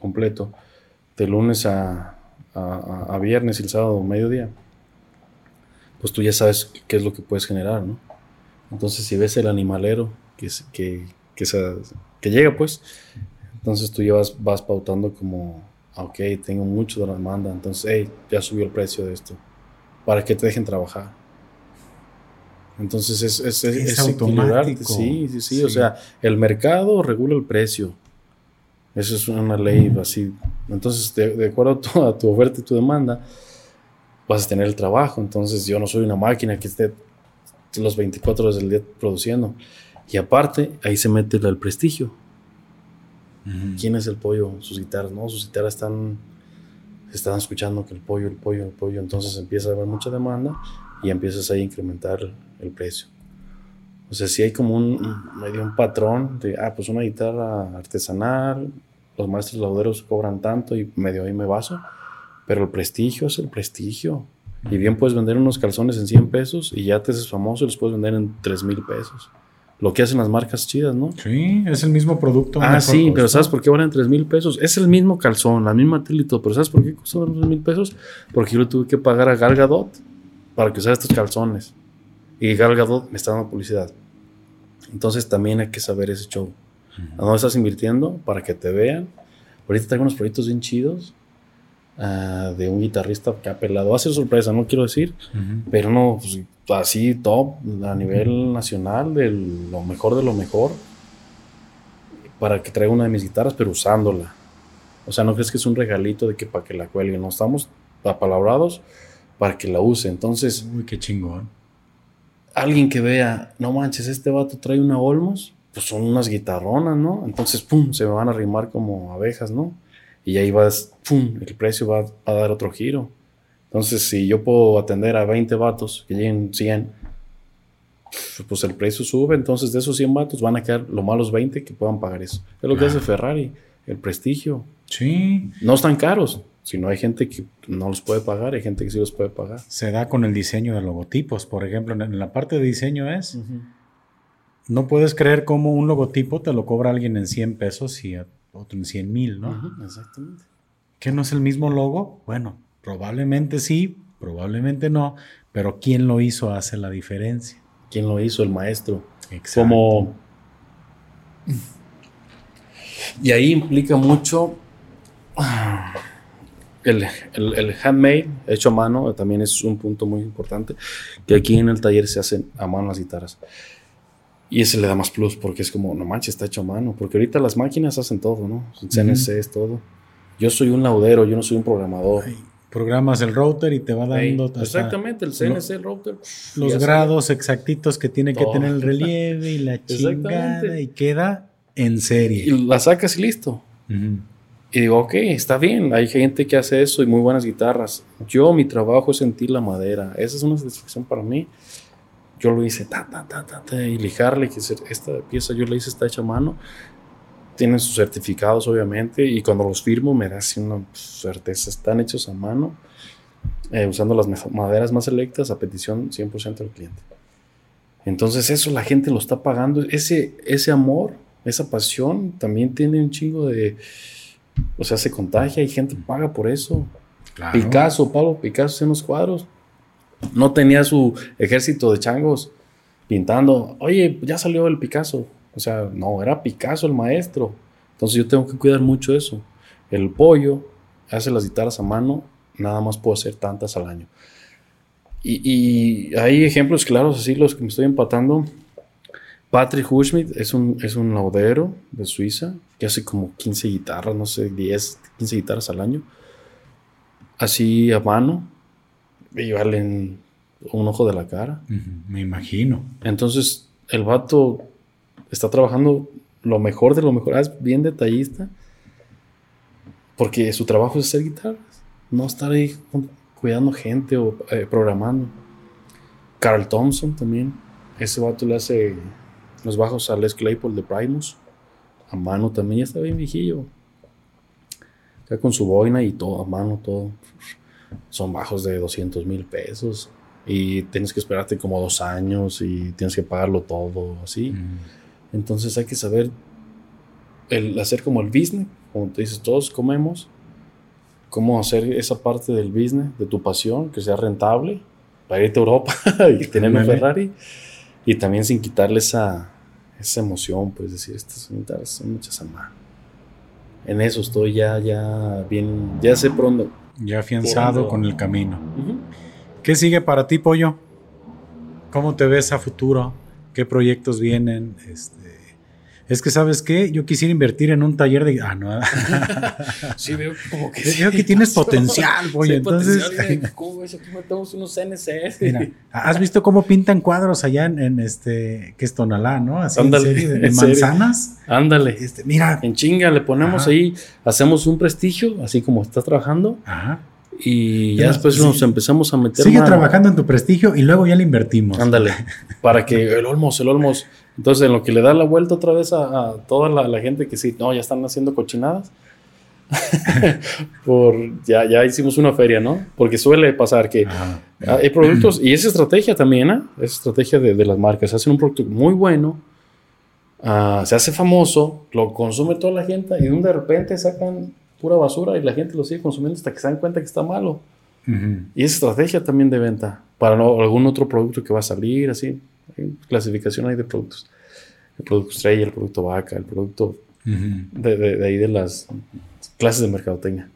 completo, de lunes a, a, viernes y el sábado, mediodía, pues tú ya sabes qué es lo que puedes generar, ¿no? Entonces si ves el animalero que, que, que, que llega, pues entonces tú ya vas, pautando como, ah, ok, tengo mucho de la demanda, entonces, hey, ya subió el precio de esto, para que te dejen trabajar. Entonces es, es, es, automático. Sí, sí, sí, O sea, el mercado regula el precio. Eso es una ley así. Entonces, de, acuerdo a tu, oferta y tu demanda, vas a tener el trabajo. Entonces, yo no soy una máquina que esté los 24 horas del día produciendo. Y aparte, ahí se mete el prestigio. ¿Quién es el pollo? Sus guitarras, ¿no? Sus guitarras están, están escuchando que el pollo, el pollo, el pollo. Entonces empieza a haber mucha demanda y empiezas ahí a incrementar el, precio. O sea, si hay como un medio un patrón de, ah, pues una guitarra artesanal, los maestros lauderos cobran tanto y medio ahí me baso, pero el prestigio es el prestigio. Y bien puedes vender unos calzones en 100 pesos y ya te haces famoso y los puedes vender en 3 mil pesos lo que hacen las marcas chidas, ¿no? Sí, es el mismo producto. Ah, sí, pero ¿sabes por qué valen 3 mil pesos? Es el mismo calzón, la misma telito, pero ¿sabes por qué costó 3 mil pesos? Porque yo le tuve que pagar a Gal Gadot para que usara estos calzones. Y Gal Gadot me está dando publicidad. Entonces también hay que saber ese show. ¿A dónde estás invirtiendo? Para que te vean. Ahorita tengo unos proyectos bien chidos uh, de un guitarrista que ha pelado. Va a ser sorpresa, no quiero decir, pero no, pues, así top a nivel nacional, de lo mejor de lo mejor, para que traiga una de mis guitarras, pero usándola. O sea, no crees que es un regalito de que para que la cuelgue, no estamos apalabrados para que la use. Entonces, uy, qué chingón. Alguien que vea, no manches, este vato trae una Olmos, pues son unas guitarronas, ¿no? Entonces, pum, se me van a arrimar como abejas, ¿no? Y ahí vas, pum, el precio va a dar otro giro. Entonces, si yo puedo atender a 20 vatos que lleguen 100, pues el precio sube. Entonces, de esos 100 vatos van a quedar lo malos 20 que puedan pagar eso. Es lo que hace Ferrari, el prestigio. Sí. No están caros, sino hay gente que no los puede pagar, hay gente que sí los puede pagar. Se da con el diseño de logotipos, por ejemplo, en la parte de diseño es, no puedes creer cómo un logotipo te lo cobra alguien en 100 pesos y otro en 100 mil, ¿no? exactamente. ¿Que no es el mismo logo? Bueno, Probablemente sí, probablemente no, pero ¿quién lo hizo hace la diferencia? ¿Quién lo hizo? El maestro. Exacto. Como... Y ahí implica mucho el, el, handmade, hecho a mano, también es un punto muy importante, que aquí en el taller se hacen a mano las guitarras. Y ese le da más plus porque es como, no manches, está hecho a mano. Porque ahorita las máquinas hacen todo, ¿no? CNC es todo. Yo soy un laudero, yo no soy un programador programas el router y te va dando. exactamente, el CNC, el router. Los grados exactitos que tiene que tener el relieve y la chingada y queda en serie. Y la sacas y listo. Y digo, ok, está bien, hay gente que hace eso y muy buenas guitarras. Yo, mi trabajo es sentir la madera. Esa es una satisfacción para mí. Yo lo hice, ta, ta, ta, ta, y lijarle, que esta pieza yo la hice, está hecha a mano tienen sus certificados, obviamente, y cuando los firmo me da así una certeza. Están hechos a mano, eh, usando las maderas más selectas a petición 100% del cliente. Entonces, eso la gente lo está pagando. Ese, ese amor, esa pasión, también tiene un chingo de. O sea, se contagia y gente paga por eso. Picasso, Pablo Picasso en los cuadros. No tenía su ejército de changos pintando. Oye, ya salió el Picasso. O sea, no, era Picasso el maestro. Entonces yo tengo que cuidar mucho eso. El pollo hace las guitarras a mano, nada más puedo hacer tantas al año. Y, hay ejemplos claros así, los que me estoy empatando. Patrick Huschmidt es un, es laudero de Suiza que hace como 15 guitarras, no sé, 10, 15 guitarras al año. así a mano y valen un ojo de la cara. Me imagino. Entonces, el vato está trabajando lo mejor de lo mejor, ah, es bien detallista, porque su trabajo es hacer guitarras, no estar ahí cuidando gente o eh, programando. Carl Thompson también, ese vato le hace los bajos a Les Claypool de Primus, a mano también, ya está bien viejillo. Ya con su boina y todo, a mano todo. Son bajos de 200 mil pesos y tienes que esperarte como dos años y tienes que pagarlo todo, así. Entonces hay que saber el hacer como el business, como te dices, todos comemos, cómo hacer esa parte del business, de tu pasión, que sea rentable, para irte a Europa y tener un Ferrari, y también sin quitarle esa, esa emoción, pues decir, estas son muchas a En eso estoy ya, ya bien, ya sé por dónde. Ya afianzado con el camino. ¿Qué sigue para ti, Pollo? ¿Cómo te ves a futuro? ¿Qué proyectos vienen? Este, es que, ¿sabes qué? Yo quisiera invertir en un taller de... Ah, no. sí, veo como que... Veo que tienes potencial, pollo. entonces... Potencial ¿Cómo Aquí metemos unos CNCs. Mira, ¿has visto cómo pintan cuadros allá en, este... que es Tonalá, ¿no? Así Ándale, de, manzanas. Ándale. Este, mira. En chinga, le ponemos ahí, hacemos un prestigio, así como estás trabajando. Ajá y ya después nos empezamos a meter. Sigue trabajando en tu prestigio y luego ya le invertimos. Ándale, para que el Olmos, el Olmos. Entonces, en lo que le da la vuelta otra vez a, toda la, gente que sí, no, ya están haciendo cochinadas. por, ya, ya hicimos una feria, ¿no? Porque suele pasar que hay productos, y esa estrategia también, ¿eh? Esa estrategia de, las marcas. Hacen un producto muy bueno, ah, se hace famoso, lo consume toda la gente y de repente sacan pura basura y la gente lo sigue consumiendo hasta que se dan cuenta que está malo. Y esa estrategia también de venta para algún otro producto que va a salir, así. Clasificación hay de productos. El producto estrella, el producto vaca, el producto de, ahí de las clases de mercadotecnia.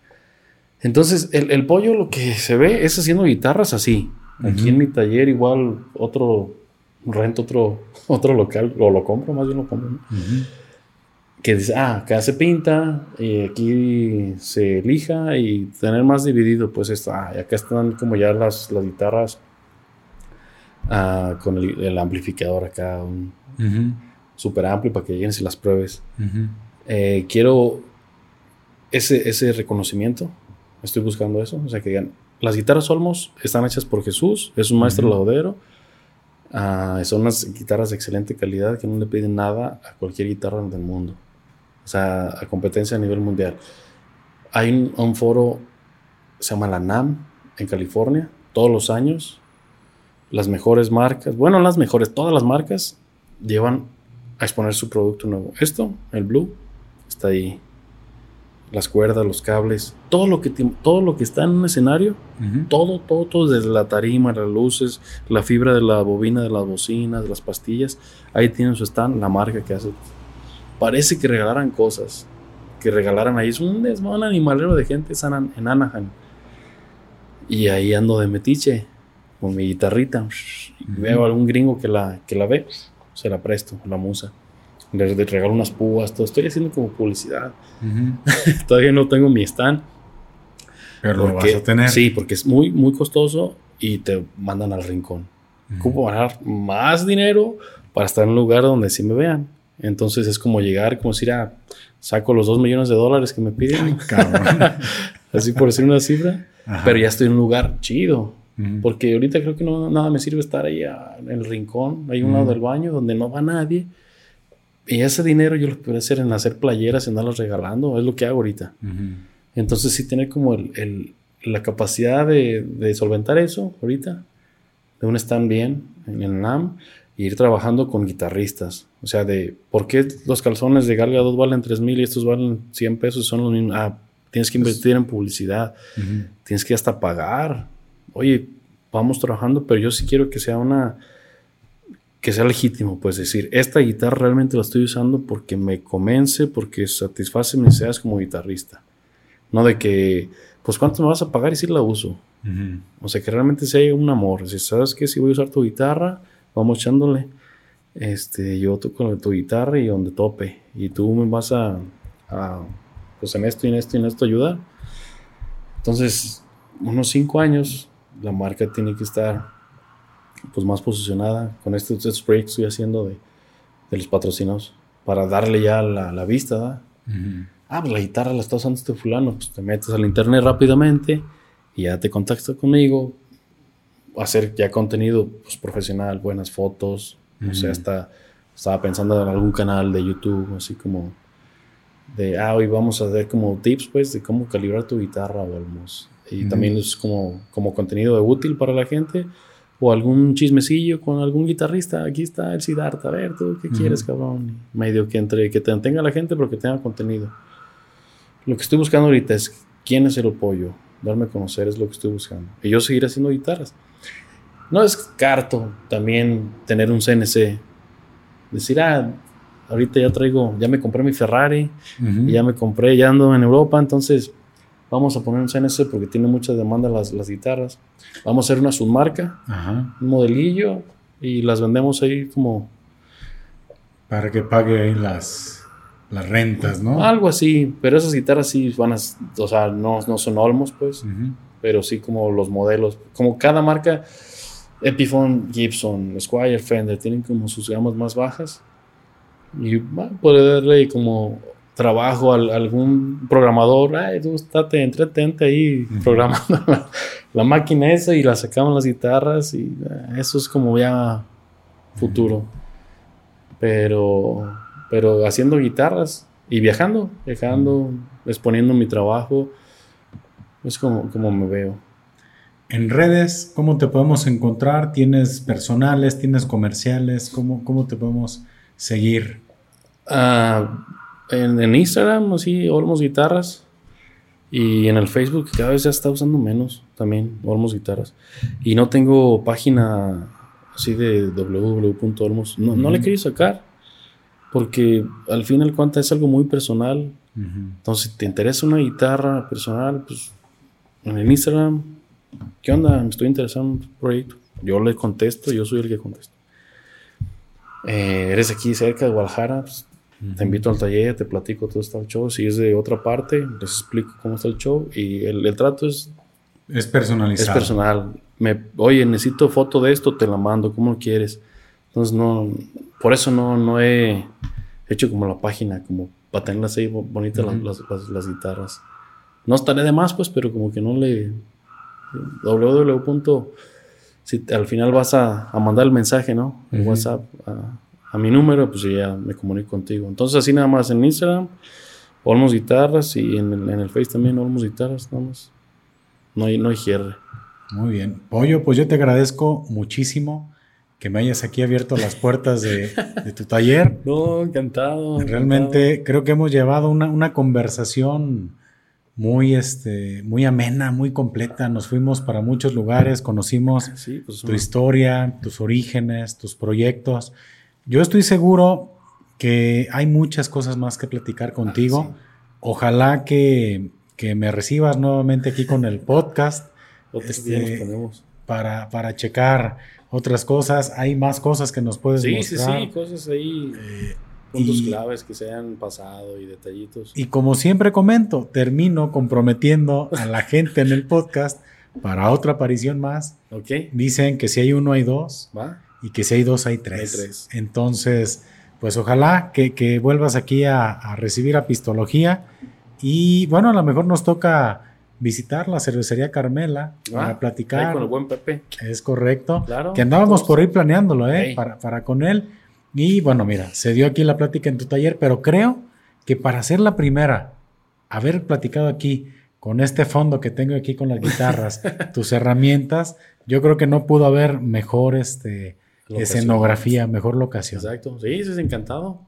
Entonces, el, pollo lo que se ve es haciendo guitarras así. Aquí en mi taller igual otro, rento otro, otro local, o lo compro, más bien lo compro que dice, ah, acá se pinta y aquí se elija y tener más dividido, pues está, ah, acá están como ya las, las guitarras ah, con el, amplificador acá, un súper amplio para que lleguen y las pruebes. Eh, quiero ese, ese reconocimiento, estoy buscando eso, o sea que digan, las guitarras Olmos están hechas por Jesús, es un maestro laudero. Ah, son unas guitarras de excelente calidad que no le piden nada a cualquier guitarra del mundo o sea, a competencia a nivel mundial. Hay un, foro, se llama la NAM, en California, todos los años. Las mejores marcas, bueno, las mejores, todas las marcas llevan a exponer su producto nuevo. Esto, el Blue, está ahí. Las cuerdas, los cables, todo lo que, todo lo que está en un escenario, todo, todo, todo, desde la tarima, las luces, la fibra de la bobina, de las bocinas, de las pastillas, ahí tienen su stand, la marca que hace parece que regalaran cosas, que regalaran ahí. Es un, animalero de gente en Anaheim. Y ahí ando de metiche, con mi guitarrita. Veo a algún gringo que la, que la ve, se la presto, la musa. Le, regalo unas púas, todo. Estoy haciendo como publicidad. Todavía no tengo mi stand. Pero lo vas a tener. Sí, porque es muy, muy costoso y te mandan al rincón. ¿Cómo ganar más dinero para estar en un lugar donde sí me vean? Entonces es como llegar, como decir, ah, saco los dos millones de dólares que me piden. Así por decir una cifra. Pero ya estoy en un lugar chido. Porque ahorita creo que no, nada me sirve estar ahí en el rincón, ahí a un lado del baño, donde no va nadie. Y ese dinero yo lo puedo hacer en hacer playeras, en darlas regalando. Es lo que hago ahorita. Entonces sí tener como el, la capacidad de, de, solventar eso ahorita. De un stand bien en el NAM ir trabajando con guitarristas. O sea, de por qué los calzones de Galga 2 valen 3 mil y estos valen 100 pesos, son los mismos. Ah, tienes que invertir en publicidad, tienes que hasta pagar. Oye, vamos trabajando, pero yo sí quiero que sea una que sea legítimo, pues decir, esta guitarra realmente la estoy usando porque me convence, porque satisface mis necesidades como guitarrista. No de que, pues, ¿cuánto me vas a pagar y si la uso? O sea, que realmente sea un amor. Si sabes que si voy a usar tu guitarra, vamos echándole. Este, yo toco tu guitarra y donde tope. Y tú me vas a, pues en esto y en esto y en esto ayudar. Entonces, unos cinco años la marca tiene que estar pues más posicionada con estos, estos proyectos que estoy haciendo de, de los patrocinados para darle ya la, la vista. Ah, pues la guitarra la está usando este fulano. Pues te metes al internet rápidamente y ya te contactas conmigo. Hacer ya contenido pues, profesional, buenas fotos. O sea, hasta estaba pensando en algún canal de YouTube, así como de, ah, hoy vamos a ver como tips, pues, de cómo calibrar tu guitarra o algo. Y también es como, como contenido útil para la gente. O algún chismecillo con algún guitarrista. Aquí está el Siddhartha. A ver, ¿tú qué quieres, cabrón? Medio que entre que te mantenga la gente, pero que tenga contenido. Lo que estoy buscando ahorita es quién es el apoyo. Darme a conocer es lo que estoy buscando. Y yo seguir haciendo guitarras. No es carto también tener un CNC. Decir, ah, ahorita ya traigo, ya me compré mi Ferrari, y ya me compré, ya ando en Europa, entonces vamos a poner un CNC porque tiene mucha demanda las, las guitarras. Vamos a hacer una submarca, un modelillo, y las vendemos ahí como... Para que pague ahí las, las rentas, ¿no? Algo así, pero esas guitarras sí van a, o sea, no, no son Olmos, pues, pero sí como los modelos, como cada marca, Epiphone, Gibson, Squire, Fender, tienen como sus gamas más bajas y puede darle como trabajo a, algún programador, ay, tú estate, entretente ahí programando la, máquina esa y la sacamos las guitarras y eh, eso es como ya futuro. Pero, pero haciendo guitarras y viajando, viajando, exponiendo mi trabajo, es como, como me veo. En redes, ¿cómo te podemos encontrar? ¿Tienes personales? ¿Tienes comerciales? ¿Cómo, cómo te podemos seguir? Ah, en, Instagram, así, Olmos Guitarras. Y en el Facebook, cada vez ya está usando menos también, Olmos Guitarras. Y no tengo página así de www.olmos. No, no le quería sacar, porque al fin y al cuenta es algo muy personal. Entonces, si te interesa una guitarra personal, pues en el Instagram, ¿qué onda? Me estoy interesado en un proyecto. Yo le contesto, yo soy el que contesto. Eh, eres aquí cerca de Guadalajara, pues, te invito al taller, te platico todo está el show. Si es de otra parte, les explico cómo está el show. Y el, trato es... Es personalizado. Es personal. Me, Oye, necesito foto de esto, te la mando, ¿cómo lo quieres? Entonces, no... Por eso no, no he hecho como la página, como para tenerlas ahí bonitas las, las, guitarras. No estaré de más, pues, pero como que no le... www. Si al final vas a, a mandar el mensaje, ¿no? El WhatsApp a, a mi número, pues ya me comunico contigo. Entonces así nada más en Instagram, Olmos Guitarras y en el, en el Face también Olmos Guitarras, nada más. No hay, no hay cierre. Muy bien. Pollo, pues yo te agradezco muchísimo que me hayas aquí abierto las puertas de, tu taller. No, encantado. Realmente creo que hemos llevado una, conversación muy, este, muy amena, muy completa. Nos fuimos para muchos lugares, conocimos pues, tu historia, tus orígenes, tus proyectos. Yo estoy seguro que hay muchas cosas más que platicar ah, contigo. Ojalá que, me recibas nuevamente aquí con el podcast. Este, para, para checar otras cosas. Hay más cosas que nos puedes sí, mostrar. Sí, sí, cosas ahí. Eh, puntos claves que se han pasado y detallitos. Y como siempre comento, termino comprometiendo a la gente en el podcast para otra aparición más. Ok. Dicen que si hay uno, hay dos. Va y que si hay dos, hay tres. Entonces, pues ojalá que, vuelvas aquí a, recibir apistología y bueno, a lo mejor nos toca visitar la cervecería Carmela para ah, platicar. con el buen Pepe. Es correcto. que andábamos por ir planeándolo, ¿eh? Para, para con él. Y bueno, mira, se dio aquí la plática en tu taller, pero creo que para ser la primera, haber platicado aquí con este fondo que tengo aquí con las guitarras, tus herramientas, yo creo que no pudo haber mejor este, escenografía, mejor locación. Exacto, sí, eso es encantado.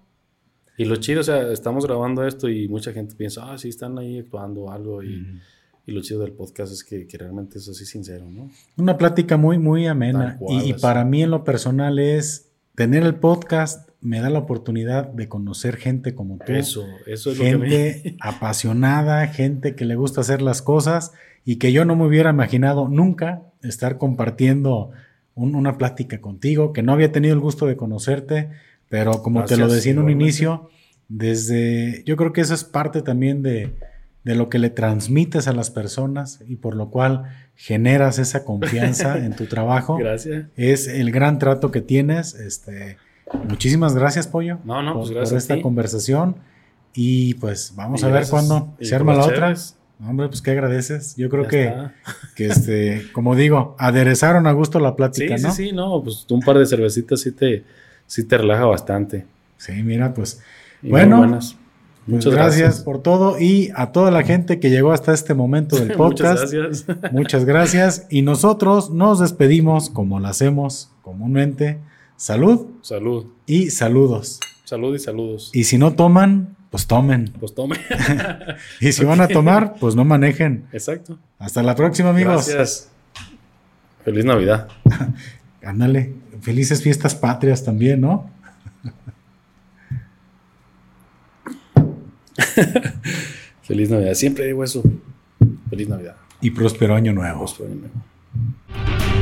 Y lo chido, o sea, estamos grabando esto y mucha gente piensa, ah, sí, están ahí actuando algo. Y, lo chido del podcast es que, realmente es así sincero, ¿no? Una plática muy, muy amena. y, para mí en lo personal es tener el podcast me da la oportunidad de conocer gente como tú. Eso, eso es gente lo que me... apasionada, gente que le gusta hacer las cosas y que yo no me hubiera imaginado nunca estar compartiendo una plática contigo, que no había tenido el gusto de conocerte, pero como te lo decía en un inicio, desde, yo creo que eso es parte también de, de lo que le transmites a las personas y por lo cual generas esa confianza en tu trabajo. Gracias. Es el gran trato que tienes. Este, muchísimas gracias, Pollo. No, no, por, pues gracias por a esta ti. conversación. Y pues vamos Y a ver cuándo se arma la otra. Hombre, pues qué agradeces. Yo creo Ya que, está. que este, como digo, aderezaron a gusto la Sí, plática, ¿no? sí, sí, no, pues un par de cervecitas sí te, sí te relaja bastante. Sí, mira, pues Y Bueno, buenas. Pues Muchas gracias, gracias. por todo y a toda la gente que llegó hasta este momento del podcast. Muchas gracias. Muchas gracias. Y nosotros nos despedimos como lo hacemos comúnmente. Salud Salud. y saludos. Salud y saludos. Y si no toman, pues tomen. Pues tome. Y si van a tomar, pues no manejen. Exacto. Hasta la próxima, amigos. Gracias. Feliz Navidad. Ándale. Felices fiestas patrias también, ¿no? Feliz Navidad. Siempre digo eso. Feliz Navidad. Y próspero año nuevo. Próspero año nuevo.